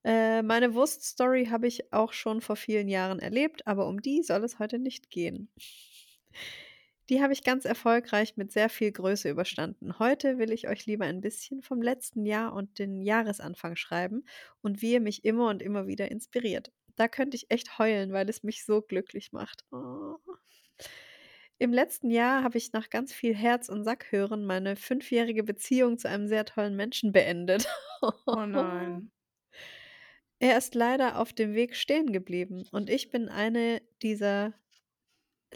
Äh, meine Wurststory habe ich auch schon vor vielen Jahren erlebt, aber um die soll es heute nicht gehen. Die habe ich ganz erfolgreich mit sehr viel Größe überstanden. Heute will ich euch lieber ein bisschen vom letzten Jahr und den Jahresanfang schreiben und wie ihr mich immer und immer wieder inspiriert. Da könnte ich echt heulen, weil es mich so glücklich macht. Oh. Im letzten Jahr habe ich nach ganz viel Herz und Sack hören meine fünfjährige Beziehung zu einem sehr tollen Menschen beendet. Oh nein. Er ist leider auf dem Weg stehen geblieben und ich bin eine dieser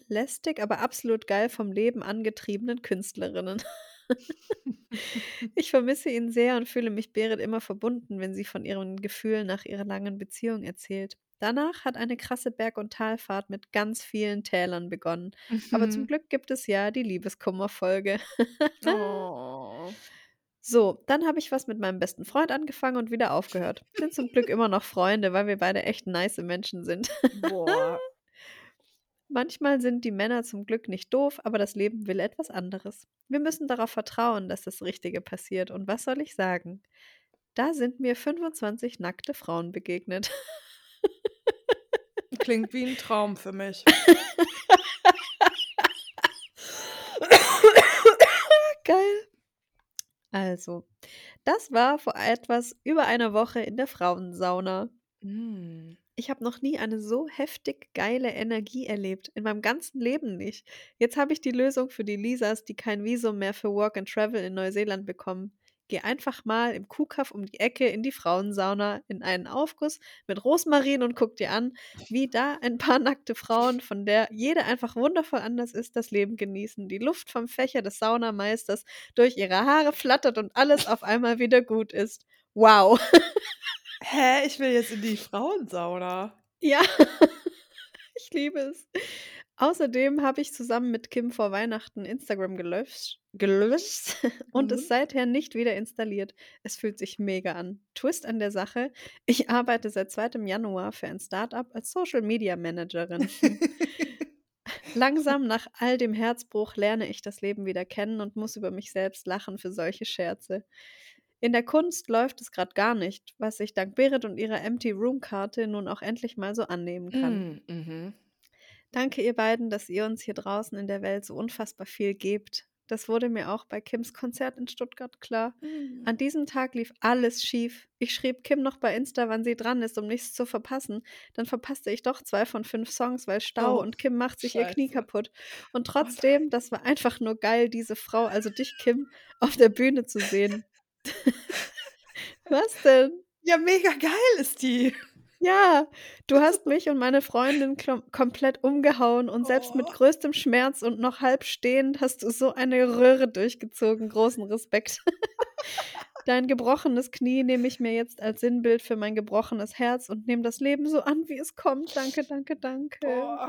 lästig, aber absolut geil vom Leben angetriebenen Künstlerinnen. Ich vermisse ihn sehr und fühle mich Berit immer verbunden, wenn sie von ihren Gefühlen nach ihrer langen Beziehung erzählt. Danach hat eine krasse Berg- und Talfahrt mit ganz vielen Tälern begonnen. Aber zum Mhm. Glück gibt es ja die Liebeskummerfolge. Oh. So, dann habe ich was mit meinem besten Freund angefangen und wieder aufgehört. Sind zum Glück immer noch Freunde, weil wir beide echt nice Menschen sind. Boah. Manchmal sind die Männer zum Glück nicht doof, aber das Leben will etwas anderes. Wir müssen darauf vertrauen, dass das Richtige passiert. Und was soll ich sagen? Da sind mir 25 nackte Frauen begegnet. Klingt wie ein Traum für mich. Geil. Also, das war vor etwas über einer Woche in der Frauensauna. Mm. Ich habe noch nie eine so heftig geile Energie erlebt. In meinem ganzen Leben nicht. Jetzt habe ich die Lösung für die Lisas, die kein Visum mehr für Work and Travel in Neuseeland bekommen. Geh einfach mal im Kuhkaff um die Ecke in die Frauensauna in einen Aufguss mit Rosmarin und guck dir an, wie da ein paar nackte Frauen, von der jede einfach wundervoll anders ist, das Leben genießen. Die Luft vom Fächer des Saunameisters durch ihre Haare flattert und alles auf einmal wieder gut ist. Wow. Hä, ich will jetzt in die Frauensauna. Ja, ich liebe es. Außerdem habe ich zusammen mit Kim vor Weihnachten Instagram gelöscht, gelöscht und es Mhm. seither nicht wieder installiert. Es fühlt sich mega an. Twist an der Sache: Ich arbeite seit 2. Januar für ein Startup als Social Media Managerin. Langsam nach all dem Herzbruch lerne ich das Leben wieder kennen und muss über mich selbst lachen für solche Scherze. In der Kunst läuft es gerade gar nicht, was ich dank Berit und ihrer Empty Room Karte nun auch endlich mal so annehmen kann. Mm, mhm. Danke ihr beiden, dass ihr uns hier draußen in der Welt so unfassbar viel gebt. Das wurde mir auch bei Kims Konzert in Stuttgart klar. Mm. An diesem Tag lief alles schief. Ich schrieb Kim noch bei Insta, wann sie dran ist, um nichts zu verpassen. Dann verpasste ich doch zwei von fünf Songs, weil Stau Oh, und Kim macht sich ihr Knie scheiße. kaputt. Und trotzdem, das war einfach nur geil, diese Frau, also dich, Kim, auf der Bühne zu sehen. Was denn? Ja, mega geil ist die. Ja, du hast mich und meine Freundin komplett umgehauen und selbst mit Oh. größtem Schmerz und noch halb stehend hast du so eine Röhre durchgezogen. Großen Respekt. Dein gebrochenes Knie nehme ich mir jetzt als Sinnbild für mein gebrochenes Herz und nehme das Leben so an, wie es kommt. Danke, danke, danke. Boah.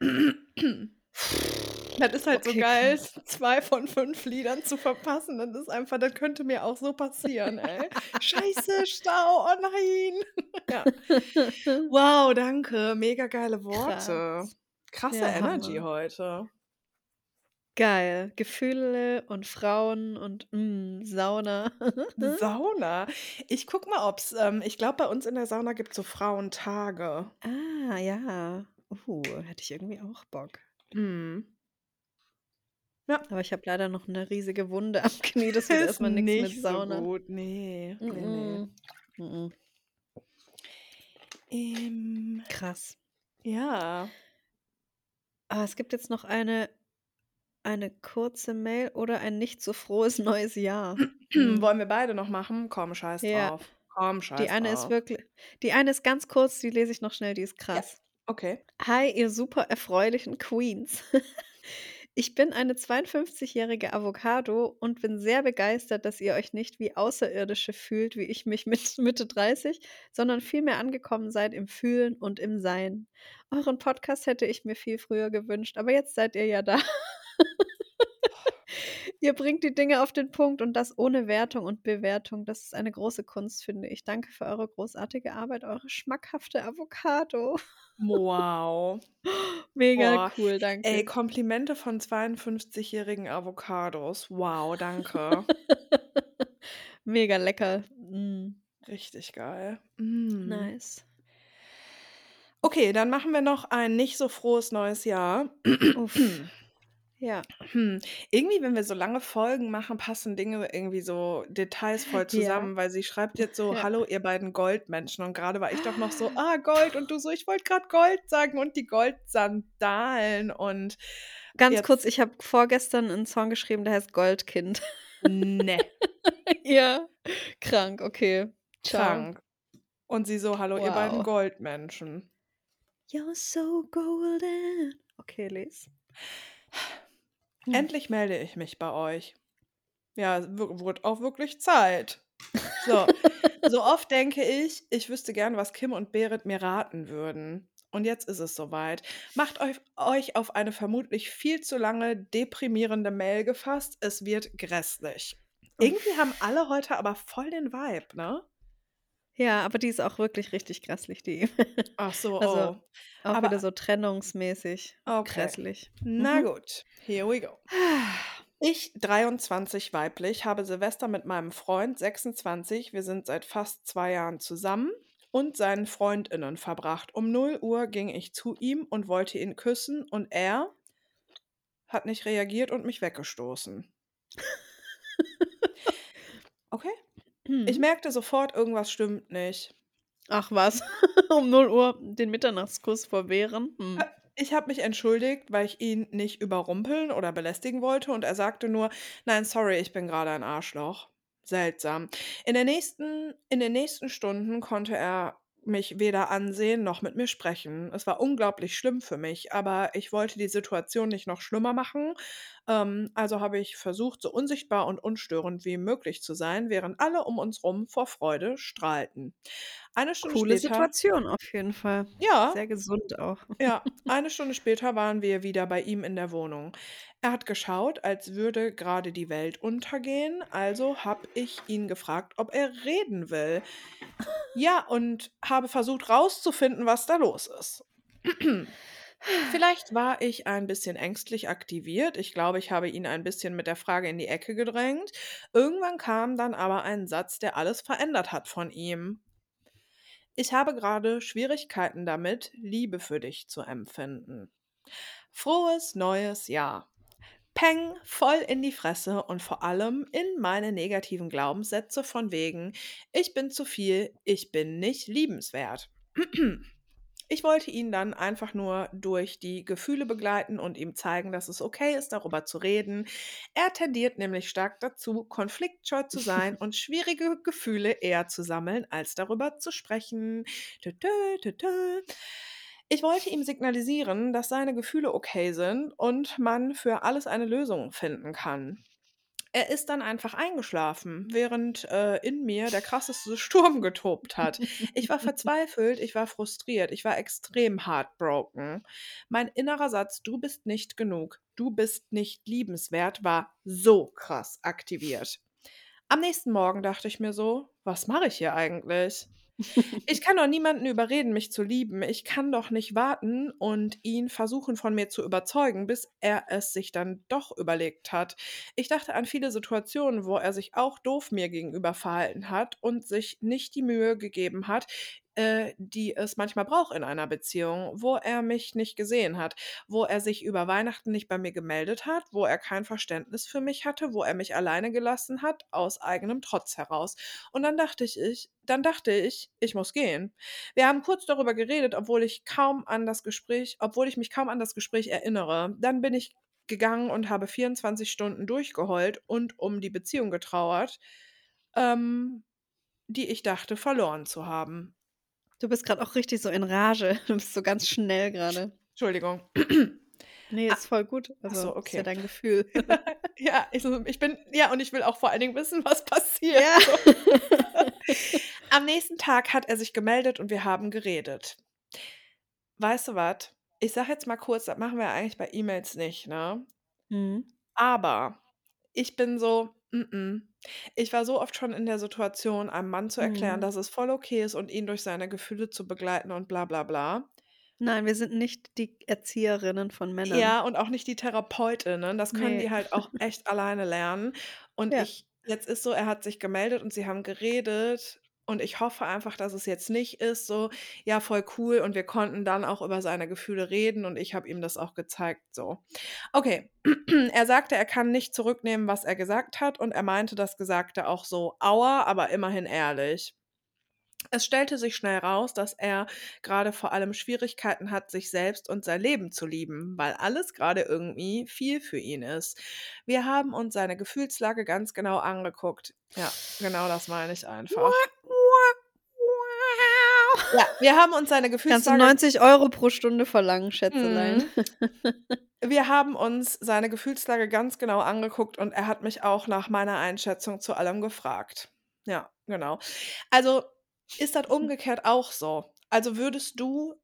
Das ist halt so Okay, geil, krass. zwei von fünf Liedern zu verpassen. Das ist einfach, das könnte mir auch so passieren, ey. Scheiße, Stau, oh nein. ja. Wow, danke. Mega geile Worte. Krass. Krasse Ja, Energy Hammer. heute. Geil. Gefühle und Frauen und mm, Sauna. Sauna. Ich guck mal, ob's, ähm, ich glaube, bei uns in der Sauna gibt es so Frauentage. ah, ja. Uh, hätte ich irgendwie auch Bock. Mhm. Aber ich habe leider noch eine riesige Wunde am Knie. Das wird Ist erstmal nichts mit nicht Sauna. so gut. Nee. nee, nee. Mm, mm, mm. Ähm, Krass. ja. Ah, es gibt jetzt noch eine, eine kurze Mail oder ein nicht so frohes neues Jahr. Hm. Wollen wir beide noch machen? Komm, scheiß Ja. drauf. Komm, scheiß Die eine drauf. ist wirklich, die eine ist ganz kurz, die lese ich noch schnell, die ist krass. Okay. Hi, ihr super erfreulichen Queens. Ich bin eine 52-jährige Avocado und bin sehr begeistert, dass ihr euch nicht wie Außerirdische fühlt, wie ich mich mit Mitte 30, sondern vielmehr angekommen seid im Fühlen und im Sein. Euren Podcast hätte ich mir viel früher gewünscht, aber jetzt seid ihr ja da. Ihr bringt die Dinge auf den Punkt und das ohne Wertung und Bewertung. Das ist eine große Kunst, finde ich. Danke für eure großartige Arbeit, eure schmackhafte Avocado. Wow. Mega Boah. cool, danke. Ey, Komplimente von 52-jährigen Avocados. Wow, danke. Mega lecker. Mm, Richtig geil. Mm. nice. Okay, dann machen wir noch ein nicht so frohes neues Jahr. Uff. Ja. Hm. Irgendwie, wenn wir so lange Folgen machen, passen Dinge irgendwie so detailsvoll Ja. zusammen, weil sie schreibt jetzt so, Ja. hallo ihr beiden Goldmenschen und gerade war ich doch noch so, ah Gold und du so, ich wollte gerade Gold sagen und die Goldsandalen und Ganz kurz, ich habe vorgestern einen Song geschrieben, der heißt Goldkind. ne, ja. Krank, okay. Ciao. krank. Und sie so, hallo ihr beiden Wow. Goldmenschen. You're so golden. Okay, les. Hm. Endlich melde ich mich bei euch. Ja, wurde auch wirklich Zeit. So, so oft denke ich, ich wüsste gern, was Kim und Berit mir raten würden. Und jetzt ist es soweit. Macht euch, euch auf eine vermutlich viel zu lange deprimierende Mail gefasst. Es wird grässlich. Irgendwie haben alle heute aber voll den Vibe, ne? Ja, aber die ist auch wirklich richtig grässlich, die. Ach so, Also oh. auch Aber wieder so trennungsmäßig okay. grässlich. Na Mhm. gut, here we go. Ich, 23 weiblich, habe Silvester mit meinem Freund, 26, wir sind seit fast zwei Jahren zusammen, und seinen FreundInnen verbracht. Um 0 Uhr ging ich zu ihm und wollte ihn küssen und er hat nicht reagiert und mich weggestoßen. Okay. Ich Mhm. merkte sofort, irgendwas stimmt nicht. Ach was, um 0 Uhr den Mitternachtskuss verwehren? Hm. Äh, Ich habe mich entschuldigt, weil ich ihn nicht überrumpeln oder belästigen wollte und er sagte nur, nein, sorry, ich bin gerade ein Arschloch. Seltsam. In, der nächsten, in den nächsten Stunden konnte er mich weder ansehen noch mit mir sprechen. Es war unglaublich schlimm für mich, aber ich wollte die Situation nicht noch schlimmer machen. Ähm, also habe ich versucht, so unsichtbar und unstörend wie möglich zu sein, während alle um uns rum vor Freude strahlten. Eine Stunde Coole später. Situation auf jeden Fall. Ja, Sehr gesund auch. ja, eine Stunde später waren wir wieder bei ihm in der Wohnung. Er hat geschaut, als würde gerade die Welt untergehen, also habe ich ihn gefragt, ob er reden will. Ja, und habe versucht rauszufinden, was da los ist. Vielleicht war ich ein bisschen ängstlich aktiviert. Ich glaube, ich habe ihn ein bisschen mit der Frage in die Ecke gedrängt. Irgendwann kam dann aber ein Satz, der alles verändert hat von ihm. Ich habe gerade Schwierigkeiten damit, Liebe für dich zu empfinden. Frohes neues Jahr. Peng, voll in die Fresse und vor allem in meine negativen Glaubenssätze von wegen, ich bin zu viel, ich bin nicht liebenswert. Ich wollte ihn dann einfach nur durch die Gefühle begleiten und ihm zeigen, dass es okay ist, darüber zu reden. Er tendiert nämlich stark dazu, konfliktscheu zu sein und schwierige Gefühle eher zu sammeln, als darüber zu sprechen. Ich wollte ihm signalisieren, dass seine Gefühle okay sind und man für alles eine Lösung finden kann. Er ist dann einfach eingeschlafen, während äh, in mir der krasseste Sturm getobt hat. Ich war verzweifelt, ich war frustriert, ich war extrem heartbroken. Mein innerer Satz, du bist nicht genug, du bist nicht liebenswert, war so krass aktiviert. Am nächsten Morgen dachte ich mir so, was mache ich hier eigentlich? Ich kann doch niemanden überreden, mich zu lieben. Ich kann doch nicht warten und ihn versuchen, von mir zu überzeugen, bis er es sich dann doch überlegt hat. Ich dachte an viele Situationen, wo er sich auch doof mir gegenüber verhalten hat und sich nicht die Mühe gegeben hat, äh, die es manchmal braucht in einer Beziehung, wo er mich nicht gesehen hat, wo er sich über Weihnachten nicht bei mir gemeldet hat, wo er kein Verständnis für mich hatte, wo er mich alleine gelassen hat, aus eigenem Trotz heraus. Und dann dachte ich, ich dann dachte ich, ich muss gehen. Wir haben kurz darüber geredet, obwohl ich kaum an das Gespräch, obwohl ich mich kaum an das Gespräch erinnere. Dann bin ich gegangen und habe 24 Stunden durchgeheult und um die Beziehung getrauert, ähm, die ich dachte verloren zu haben. Du bist gerade auch richtig so in Rage. Du bist so ganz schnell gerade. Entschuldigung. Nee, Ah, ist voll gut. Also, so, ist ja okay. dein Gefühl. ja, ich, ich bin, ja, und ich will auch vor allen Dingen wissen, was passiert. Ja. So. Am nächsten Tag hat er sich gemeldet und wir haben geredet. Weißt du was? Ich sag jetzt mal kurz, das machen wir eigentlich bei E-Mails nicht, ne? Mhm. Aber ich bin so, mm -mm. Ich war so oft schon in der Situation, einem Mann zu erklären, Mhm. dass es voll okay ist und ihn durch seine Gefühle zu begleiten und bla bla bla. Nein, wir sind nicht die Erzieherinnen von Männern. Ja, und auch nicht die Therapeutinnen. Das können Nee. die halt auch echt alleine lernen. Und Ja. ich, jetzt ist so, er hat sich gemeldet und sie haben geredet. Und ich hoffe einfach, dass es jetzt nicht ist so, ja, voll cool. Und wir konnten dann auch über seine Gefühle reden und ich habe ihm das auch gezeigt. So. Okay. er sagte, er kann nicht zurücknehmen, was er gesagt hat. Und er meinte das Gesagte auch so, aua, aber immerhin ehrlich. Es stellte sich schnell raus, dass er gerade vor allem Schwierigkeiten hat, sich selbst und sein Leben zu lieben, weil alles gerade irgendwie viel für ihn ist. Wir haben uns seine Gefühlslage ganz genau angeguckt. Ja, genau das meine ich einfach. Ja, wir haben uns seine Kannst du Gefühlslage 90 Euro pro Stunde verlangen, Schätzelein? Wir haben uns seine Gefühlslage ganz genau angeguckt und er hat mich auch nach meiner Einschätzung zu allem gefragt. Ja, genau. Also ist das umgekehrt auch so? Also würdest du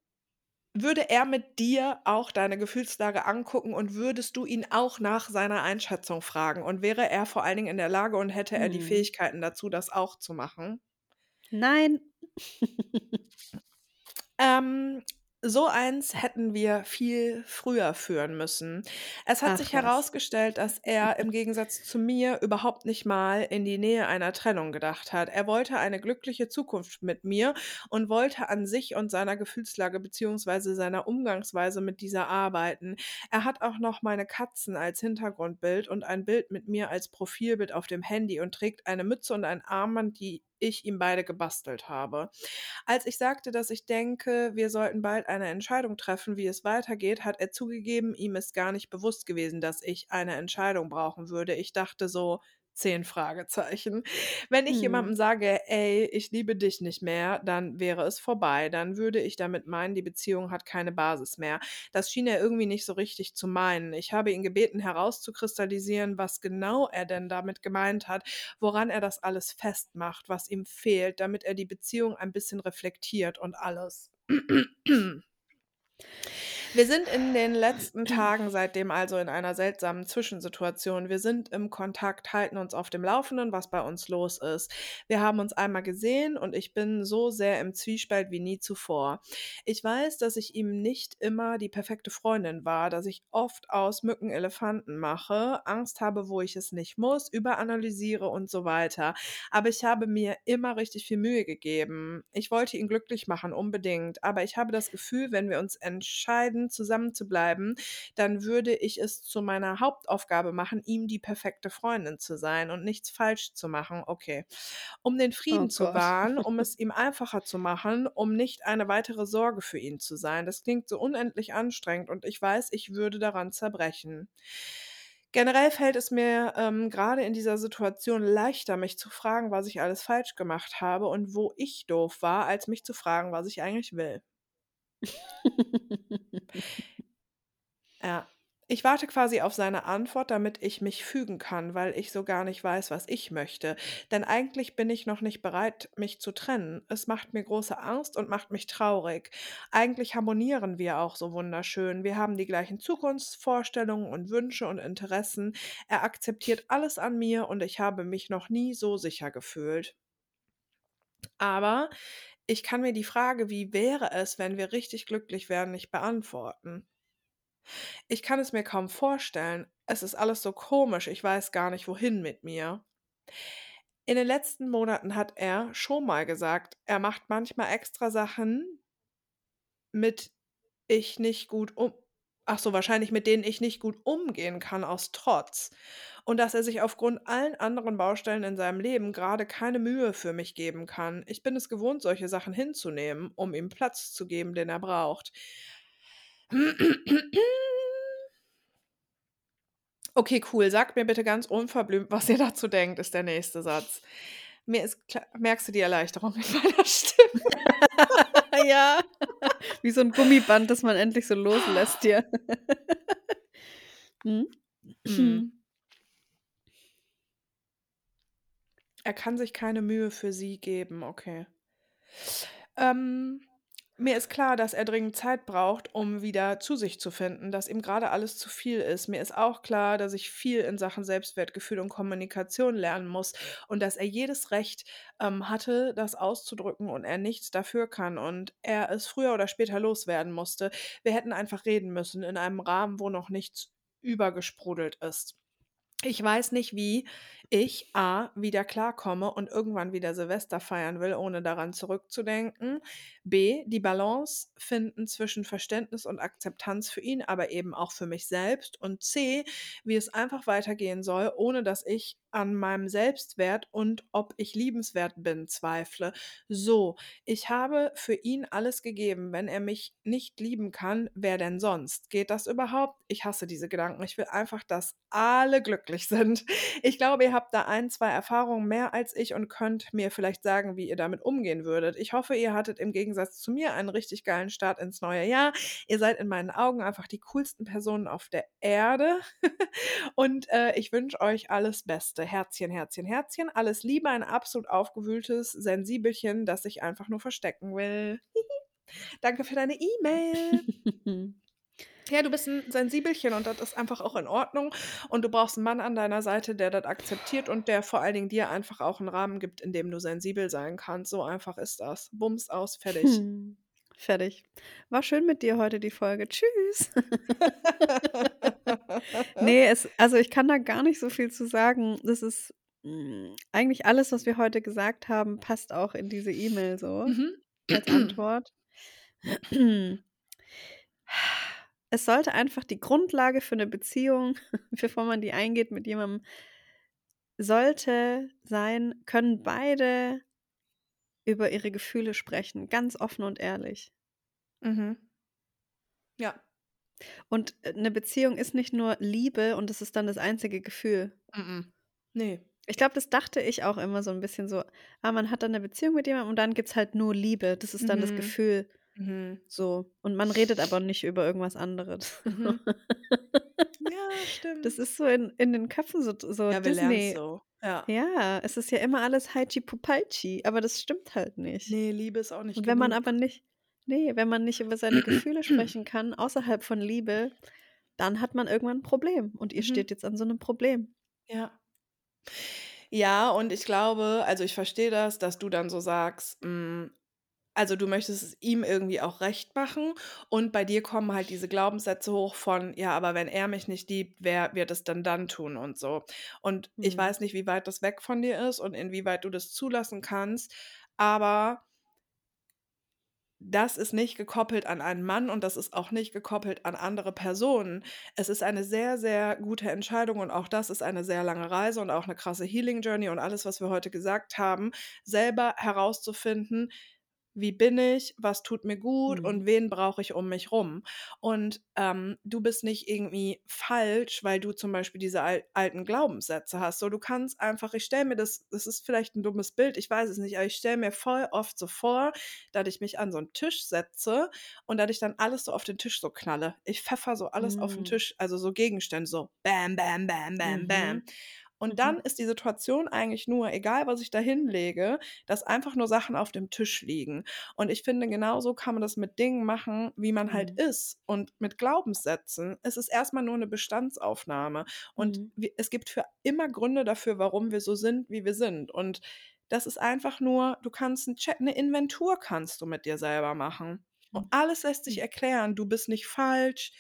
würde er mit dir auch deine Gefühlslage angucken und würdest du ihn auch nach seiner Einschätzung fragen? Und wäre er vor allen Dingen in der Lage und hätte er die Hm. Fähigkeiten dazu, das auch zu machen? Nein. Ähm, so eins hätten wir viel früher führen müssen. Es hat Ach sich was. herausgestellt, dass er im Gegensatz zu mir überhaupt nicht mal in die Nähe einer Trennung gedacht hat. Er wollte eine glückliche Zukunft mit mir und wollte an sich und seiner Gefühlslage beziehungsweise seiner Umgangsweise mit dieser arbeiten. Er hat auch noch meine Katzen als Hintergrundbild und ein Bild mit mir als Profilbild auf dem Handy und trägt eine Mütze und ein Armband, die ich ihm beide gebastelt habe. Als ich sagte, dass ich denke, wir sollten bald eine Entscheidung treffen, wie es weitergeht, hat er zugegeben, ihm ist gar nicht bewusst gewesen, dass ich eine Entscheidung brauchen würde. Ich dachte so, zehn Fragezeichen. Wenn ich Hm. jemandem sage, ey, ich liebe dich nicht mehr, dann wäre es vorbei. Dann würde ich damit meinen, die Beziehung hat keine Basis mehr. Das schien er irgendwie nicht so richtig zu meinen. Ich habe ihn gebeten, herauszukristallisieren, was genau er denn damit gemeint hat, woran er das alles festmacht, was ihm fehlt, damit er die Beziehung ein bisschen reflektiert und alles. Wir sind in den letzten Tagen seitdem also in einer seltsamen Zwischensituation. Wir sind im Kontakt, halten uns auf dem Laufenden, was bei uns los ist. Wir haben uns einmal gesehen und ich bin so sehr im Zwiespalt wie nie zuvor. Ich weiß, dass ich ihm nicht immer die perfekte Freundin war, dass ich oft aus Mücken Elefanten mache, Angst habe, wo ich es nicht muss, überanalysiere und so weiter. Aber ich habe mir immer richtig viel Mühe gegeben. Ich wollte ihn glücklich machen, unbedingt. Aber ich habe das Gefühl, wenn wir uns entscheiden, zusammen zu bleiben, dann würde ich es zu meiner Hauptaufgabe machen, ihm die perfekte Freundin zu sein und nichts falsch zu machen. Okay. Um den Frieden Oh zu Gott. wahren, um es ihm einfacher zu machen, um nicht eine weitere Sorge für ihn zu sein. Das klingt so unendlich anstrengend und ich weiß, ich würde daran zerbrechen. Generell fällt es mir ähm, gerade in dieser Situation leichter, mich zu fragen, was ich alles falsch gemacht habe und wo ich doof war, als mich zu fragen, was ich eigentlich will. Ja. Ich warte quasi auf seine Antwort, damit ich mich fügen kann, weil ich so gar nicht weiß, was ich möchte. Denn eigentlich bin ich noch nicht bereit, mich zu trennen. Es macht mir große Angst und macht mich traurig. Eigentlich harmonieren wir auch so wunderschön. Wir haben die gleichen Zukunftsvorstellungen und Wünsche und Interessen. Er akzeptiert alles an mir und ich habe mich noch nie so sicher gefühlt. Aber ich kann mir die Frage, wie wäre es, wenn wir richtig glücklich wären, nicht beantworten. Ich kann es mir kaum vorstellen. Es ist alles so komisch. Ich weiß gar nicht, wohin mit mir. In den letzten Monaten hat er schon mal gesagt, er macht manchmal extra Sachen, mit ich nicht gut um ach so, wahrscheinlich mit denen ich nicht gut umgehen kann aus Trotz. Und dass er sich aufgrund allen anderen Baustellen in seinem Leben gerade keine Mühe für mich geben kann. Ich bin es gewohnt, solche Sachen hinzunehmen, um ihm Platz zu geben, den er braucht. Okay, cool. Sagt mir bitte ganz unverblümt, was ihr dazu denkt, ist der nächste Satz. Mir ist klar, merkst du die Erleichterung in meiner Stimme? Ja. Wie so ein Gummiband, das man endlich so loslässt hier. hm? Mhm. Er kann sich keine Mühe für sie geben, okay. Ähm, mir ist klar, dass er dringend Zeit braucht, um wieder zu sich zu finden, dass ihm gerade alles zu viel ist. Mir ist auch klar, dass ich viel in Sachen Selbstwertgefühl und Kommunikation lernen muss und dass er jedes Recht ähm, hatte, das auszudrücken und er nichts dafür kann und er es früher oder später loswerden musste. Wir hätten einfach reden müssen in einem Rahmen, wo noch nichts übergesprudelt ist. Ich weiß nicht, wie ich A wieder klarkomme und irgendwann wieder Silvester feiern will, ohne daran zurückzudenken. B die Balance finden zwischen Verständnis und Akzeptanz für ihn, aber eben auch für mich selbst. Und C wie es einfach weitergehen soll, ohne dass ich an meinem Selbstwert und ob ich liebenswert bin zweifle. So, ich habe für ihn alles gegeben. Wenn er mich nicht lieben kann, wer denn sonst? Geht das überhaupt? Ich hasse diese Gedanken. Ich will einfach, dass alle glücklich sind. Ich glaube, ihr habt da ein, zwei Erfahrungen mehr als ich und könnt mir vielleicht sagen, wie ihr damit umgehen würdet. Ich hoffe, ihr hattet im Gegensatz zu mir einen richtig geilen Start ins neue Jahr. Ihr seid in meinen Augen einfach die coolsten Personen auf der Erde. und äh, ich wünsche euch alles Beste. Herzchen, Herzchen, Herzchen. Alles Liebe, ein absolut aufgewühltes Sensibelchen, das sich einfach nur verstecken will. Danke für deine E-Mail. Ja, du bist ein Sensibelchen und das ist einfach auch in Ordnung. Und du brauchst einen Mann an deiner Seite, der das akzeptiert und der vor allen Dingen dir einfach auch einen Rahmen gibt, in dem du sensibel sein kannst. So einfach ist das. Bums aus, fertig. Hm. Fertig. War schön mit dir heute die Folge. Tschüss. nee, es, also ich kann da gar nicht so viel zu sagen. Das ist mh, eigentlich alles, was wir heute gesagt haben, passt auch in diese E-Mail so Mhm. als Antwort. Es sollte einfach die Grundlage für eine Beziehung, bevor man die eingeht mit jemandem, sollte sein, können beide über ihre Gefühle sprechen, ganz offen und ehrlich. Mhm. Ja. Und äh, eine Beziehung ist nicht nur Liebe und das ist dann das einzige Gefühl. Mhm. Nee. Ich glaube, das dachte ich auch immer so ein bisschen so, ah, man hat dann eine Beziehung mit jemandem und dann gibt es halt nur Liebe. Das ist dann das Mhm. Gefühl Mhm. so. Und man redet aber nicht über irgendwas anderes. Mhm. Ja, stimmt. Das ist so in, in den Köpfen so, so ja, wir lernen Disney. so. Ja. Ja, es ist ja immer alles Haichi Pupaichi, aber das stimmt halt nicht. Nee, Liebe ist auch nicht Und wenn man genug. aber nicht, nee, wenn man nicht über seine Gefühle sprechen kann, außerhalb von Liebe, dann hat man irgendwann ein Problem. Und ihr Mhm. steht jetzt an so einem Problem. Ja. Ja, und ich glaube, also ich verstehe das, dass du dann so sagst, mm, also du möchtest es ihm irgendwie auch recht machen und bei dir kommen halt diese Glaubenssätze hoch von, ja, aber wenn er mich nicht liebt, wer wird es denn dann tun und so. Und ich Hm. weiß nicht, wie weit das weg von dir ist und inwieweit du das zulassen kannst, aber das ist nicht gekoppelt an einen Mann und das ist auch nicht gekoppelt an andere Personen. Es ist eine sehr, sehr gute Entscheidung und auch das ist eine sehr lange Reise und auch eine krasse Healing Journey und alles, was wir heute gesagt haben, selber herauszufinden, wie bin ich, was tut mir gut Hm. und wen brauche ich um mich rum. Und ähm, du bist nicht irgendwie falsch, weil du zum Beispiel diese al alten Glaubenssätze hast. So, du kannst einfach, ich stelle mir das, das ist vielleicht ein dummes Bild, ich weiß es nicht, aber ich stelle mir voll oft so vor, dass ich mich an so einen Tisch setze und dass ich dann alles so auf den Tisch so knalle. Ich pfeffer so alles auf den Mm. Tisch, also so Gegenstände, so bam, bam, bam, bam, bam. Und Mhm. dann ist die Situation eigentlich nur, egal was ich da hinlege, dass einfach nur Sachen auf dem Tisch liegen. Und ich finde, genauso kann man das mit Dingen machen, wie man halt Mhm. ist. Und mit Glaubenssätzen. Es ist erstmal nur eine Bestandsaufnahme. Und Mhm. es gibt für immer Gründe dafür, warum wir so sind, wie wir sind. Und das ist einfach nur, du kannst ein Check, eine Inventur kannst du mit dir selber machen. Und Mhm. alles lässt sich erklären. Du bist nicht falsch.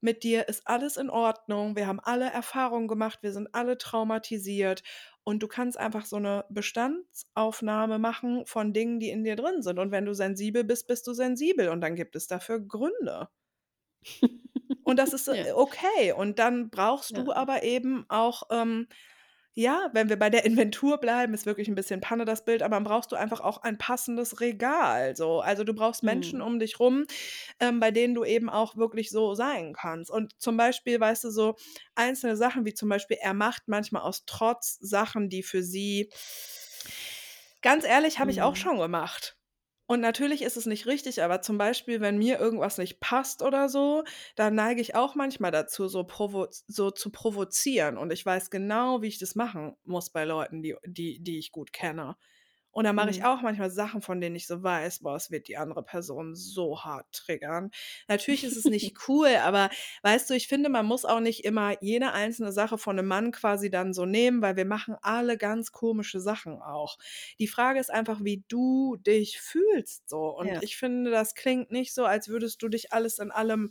Mit dir ist alles in Ordnung. Wir haben alle Erfahrungen gemacht. Wir sind alle traumatisiert. Und du kannst einfach so eine Bestandsaufnahme machen von Dingen, die in dir drin sind. Und wenn du sensibel bist, bist du sensibel. Und dann gibt es dafür Gründe. Und das ist äh, Ja. okay. Und dann brauchst du Ja. aber eben auch, ähm, ja, wenn wir bei der Inventur bleiben, ist wirklich ein bisschen Panne das Bild, aber dann brauchst du einfach auch ein passendes Regal. So. Also du brauchst Menschen Mhm. um dich rum, ähm, bei denen du eben auch wirklich so sein kannst. Und zum Beispiel, weißt du, so einzelne Sachen, wie zum Beispiel, er macht manchmal aus Trotz Sachen, die für sie, ganz ehrlich, habe ich auch Mhm. schon gemacht. Und natürlich ist es nicht richtig, aber zum Beispiel, wenn mir irgendwas nicht passt oder so, dann neige ich auch manchmal dazu, so, so zu provozieren. Und ich weiß genau, wie ich das machen muss bei Leuten, die, die, die ich gut kenne. Und dann mache ich Mhm. auch manchmal Sachen, von denen ich so weiß, boah, es wird die andere Person so hart triggern. Natürlich ist es nicht cool, aber weißt du, ich finde, man muss auch nicht immer jede einzelne Sache von einem Mann quasi dann so nehmen, weil wir machen alle ganz komische Sachen auch. Die Frage ist einfach, wie du dich fühlst so. Und Ja. ich finde, das klingt nicht so, als würdest du dich alles in allem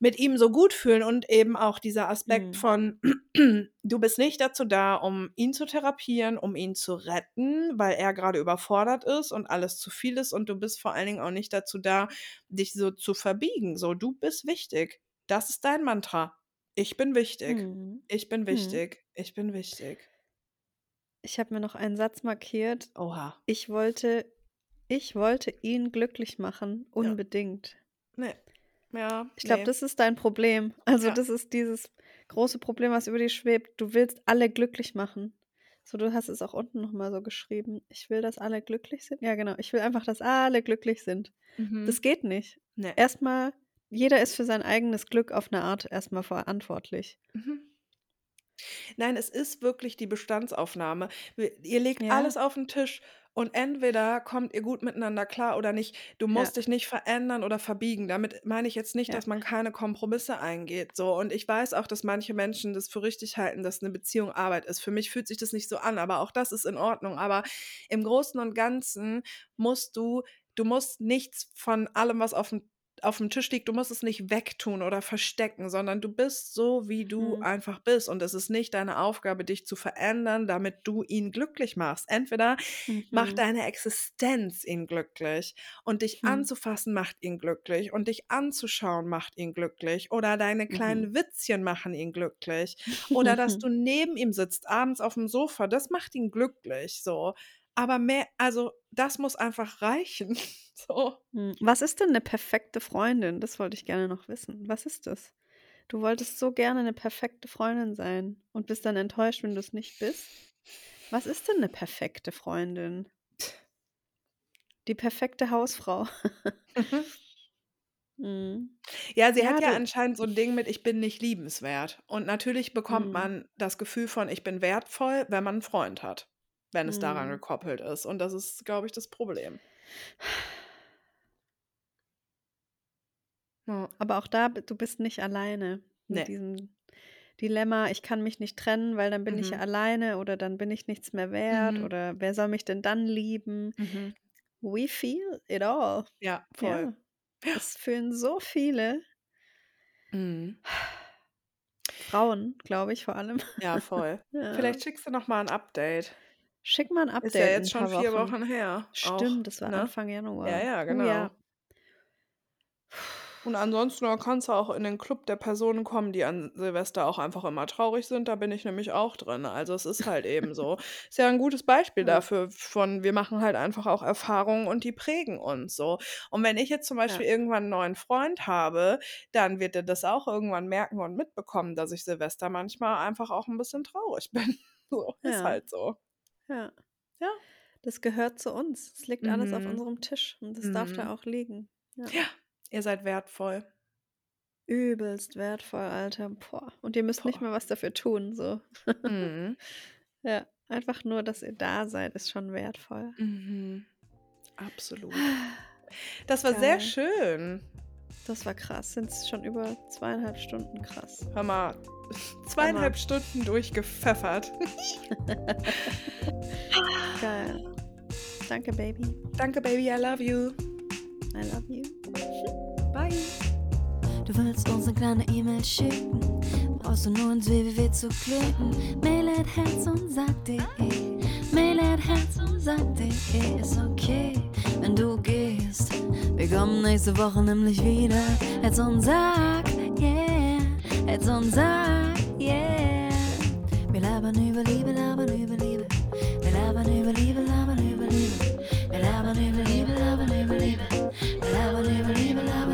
mit ihm so gut fühlen und eben auch dieser Aspekt Mhm. von, du bist nicht dazu da, um ihn zu therapieren, um ihn zu retten, weil er gerade überfordert ist und alles zu viel ist und du bist vor allen Dingen auch nicht dazu da, dich so zu verbiegen. So, du bist wichtig. Das ist dein Mantra. Ich bin wichtig. Mhm. Ich bin Mhm. wichtig. Ich bin wichtig. Ich habe mir noch einen Satz markiert. Oha. Ich wollte, ich wollte ihn glücklich machen, Ja. unbedingt. Nee. Ja, Ich glaube, nee. das ist dein Problem. Also Ja. das ist dieses große Problem, was über dich schwebt. Du willst alle glücklich machen. So, du hast es auch unten nochmal so geschrieben. Ich will, dass alle glücklich sind. Ja, genau. Ich will einfach, dass alle glücklich sind. Mhm. Das geht nicht. Nee. Erstmal, jeder ist für sein eigenes Glück auf eine Art erstmal verantwortlich. Mhm. Nein, es ist wirklich die Bestandsaufnahme. Wir ihr legt Ja. alles auf 'n Tisch und entweder kommt ihr gut miteinander klar oder nicht. Du Ja. musst dich nicht verändern oder verbiegen. Damit meine ich jetzt nicht, Ja. dass man keine Kompromisse eingeht, so. Und ich weiß auch, dass manche Menschen das für richtig halten, dass 'ne Beziehung Arbeit ist. Für mich fühlt sich das nicht so an, aber auch das ist in Ordnung. Aber im Großen und Ganzen musst du du musst nichts von allem, was aufm aufm Tisch liegt du musst es nicht wegtun oder verstecken, sondern du bist so, wie du Mhm. einfach bist. Und es ist nicht deine Aufgabe, dich zu verändern, damit du ihn glücklich machst. Entweder macht Mhm. deine Existenz ihn glücklich und dich Hm. anzufassen macht ihn glücklich und dich anzuschauen macht ihn glücklich oder deine Mhm. kleinen Witzchen machen ihn glücklich oder dass du neben ihm sitzt abends aufm Sofa, das macht ihn glücklich, so. Aber mehr also, das muss einfach reichen, so. Hm, was ist denn 'ne perfekte Freundin? Das wollte ich gerne noch wissen. Was ist das? Du wolltest so gerne 'ne perfekte Freundin sein und bist dann enttäuscht, wenn du's nicht bist? Was ist denn 'ne perfekte Freundin? Die perfekte Hausfrau. Mhm. Mhm. Ja, sie Ja, hat ja du anscheinend so 'n Ding mit: „Ich bin nicht liebenswert.“ Und natürlich bekommt Mhm. man das Gefühl von: „Ich bin wertvoll“, wenn man 'n Freund hat, wenn es daran Mhm. gekoppelt ist. Und das ist, glaube ich, das Problem. Ja. Aber auch da du bist nicht alleine mit Ne. diesem Dilemma: „Ich kann mich nicht trennen, weil dann bin ich ja Mhm. alleine oder dann bin ich nichts mehr wert Mhm. oder wer soll mich denn dann lieben?“ Mhm. We feel it all. Ja, voll. Ja. Das fühlen so viele. Mhm. Frauen, glaube ich, vor allem. Ja, voll. Ja. Vielleicht schickst du noch mal 'n Update. Schick mal 'n Ist ja Update jetzt schon 4 Wochen. Wochen her auch, Stimmt, das war ne? Anfang Januar. Ja, ja, Oh genau. ja. Und ansonsten, kannst du auch in den Club der Personen kommen, die an Silvester auch einfach immer traurig sind. Da bin ich nämlich auch drin. Also, es ist halt eben so. Ist ja 'n gutes Beispiel Ja. dafür von wir machen halt einfach auch Erfahrungen und die prägen uns so. Und wenn ich jetzt zum Ja. Beispiel irgendwann 'n neuen Freund habe, dann wird der das auch irgendwann merken und mitbekommen, dass ich Silvester manchmal einfach auch 'n bisschen traurig bin. So, ist Ja. halt so. Ja. Ja. Das gehört zu uns. Es liegt alles auf Mhm. unserem Tisch und das darf da Mhm. auch liegen. Ja. Ja, ihr seid wertvoll. Übelst wertvoll, Alter. Boah. Und ihr müsst nicht Boah. mal was dafür tun, so. Mhm. Ja, einfach nur, dass ihr da seid, ist schon wertvoll. Mhm. Absolut. Das war sehr Geil. schön. Das war krass. Sind's schon über 2,5 Stunden. Krass. Hör mal, 2,5 Stunden durchgepfeffert. Geil. Danke, Baby. Danke, Baby, I love you. I love you. Bye. Du willst uns eine kleine E-Mail schicken, brauchst du nur ins www zu klicken. Mail at herz und sag.de, At herz und sag.de ist okay, wenn du gehst. Wir kommen nächste Woche nämlich wieder. Herz und sag, yeah, Herz und sag, yeah. Wir labern über Liebe, labern über Liebe. Wir labern über Liebe, labern über Liebe. Wir labern über Liebe, labern über Liebe. Wir labern über Liebe, labern über Liebe.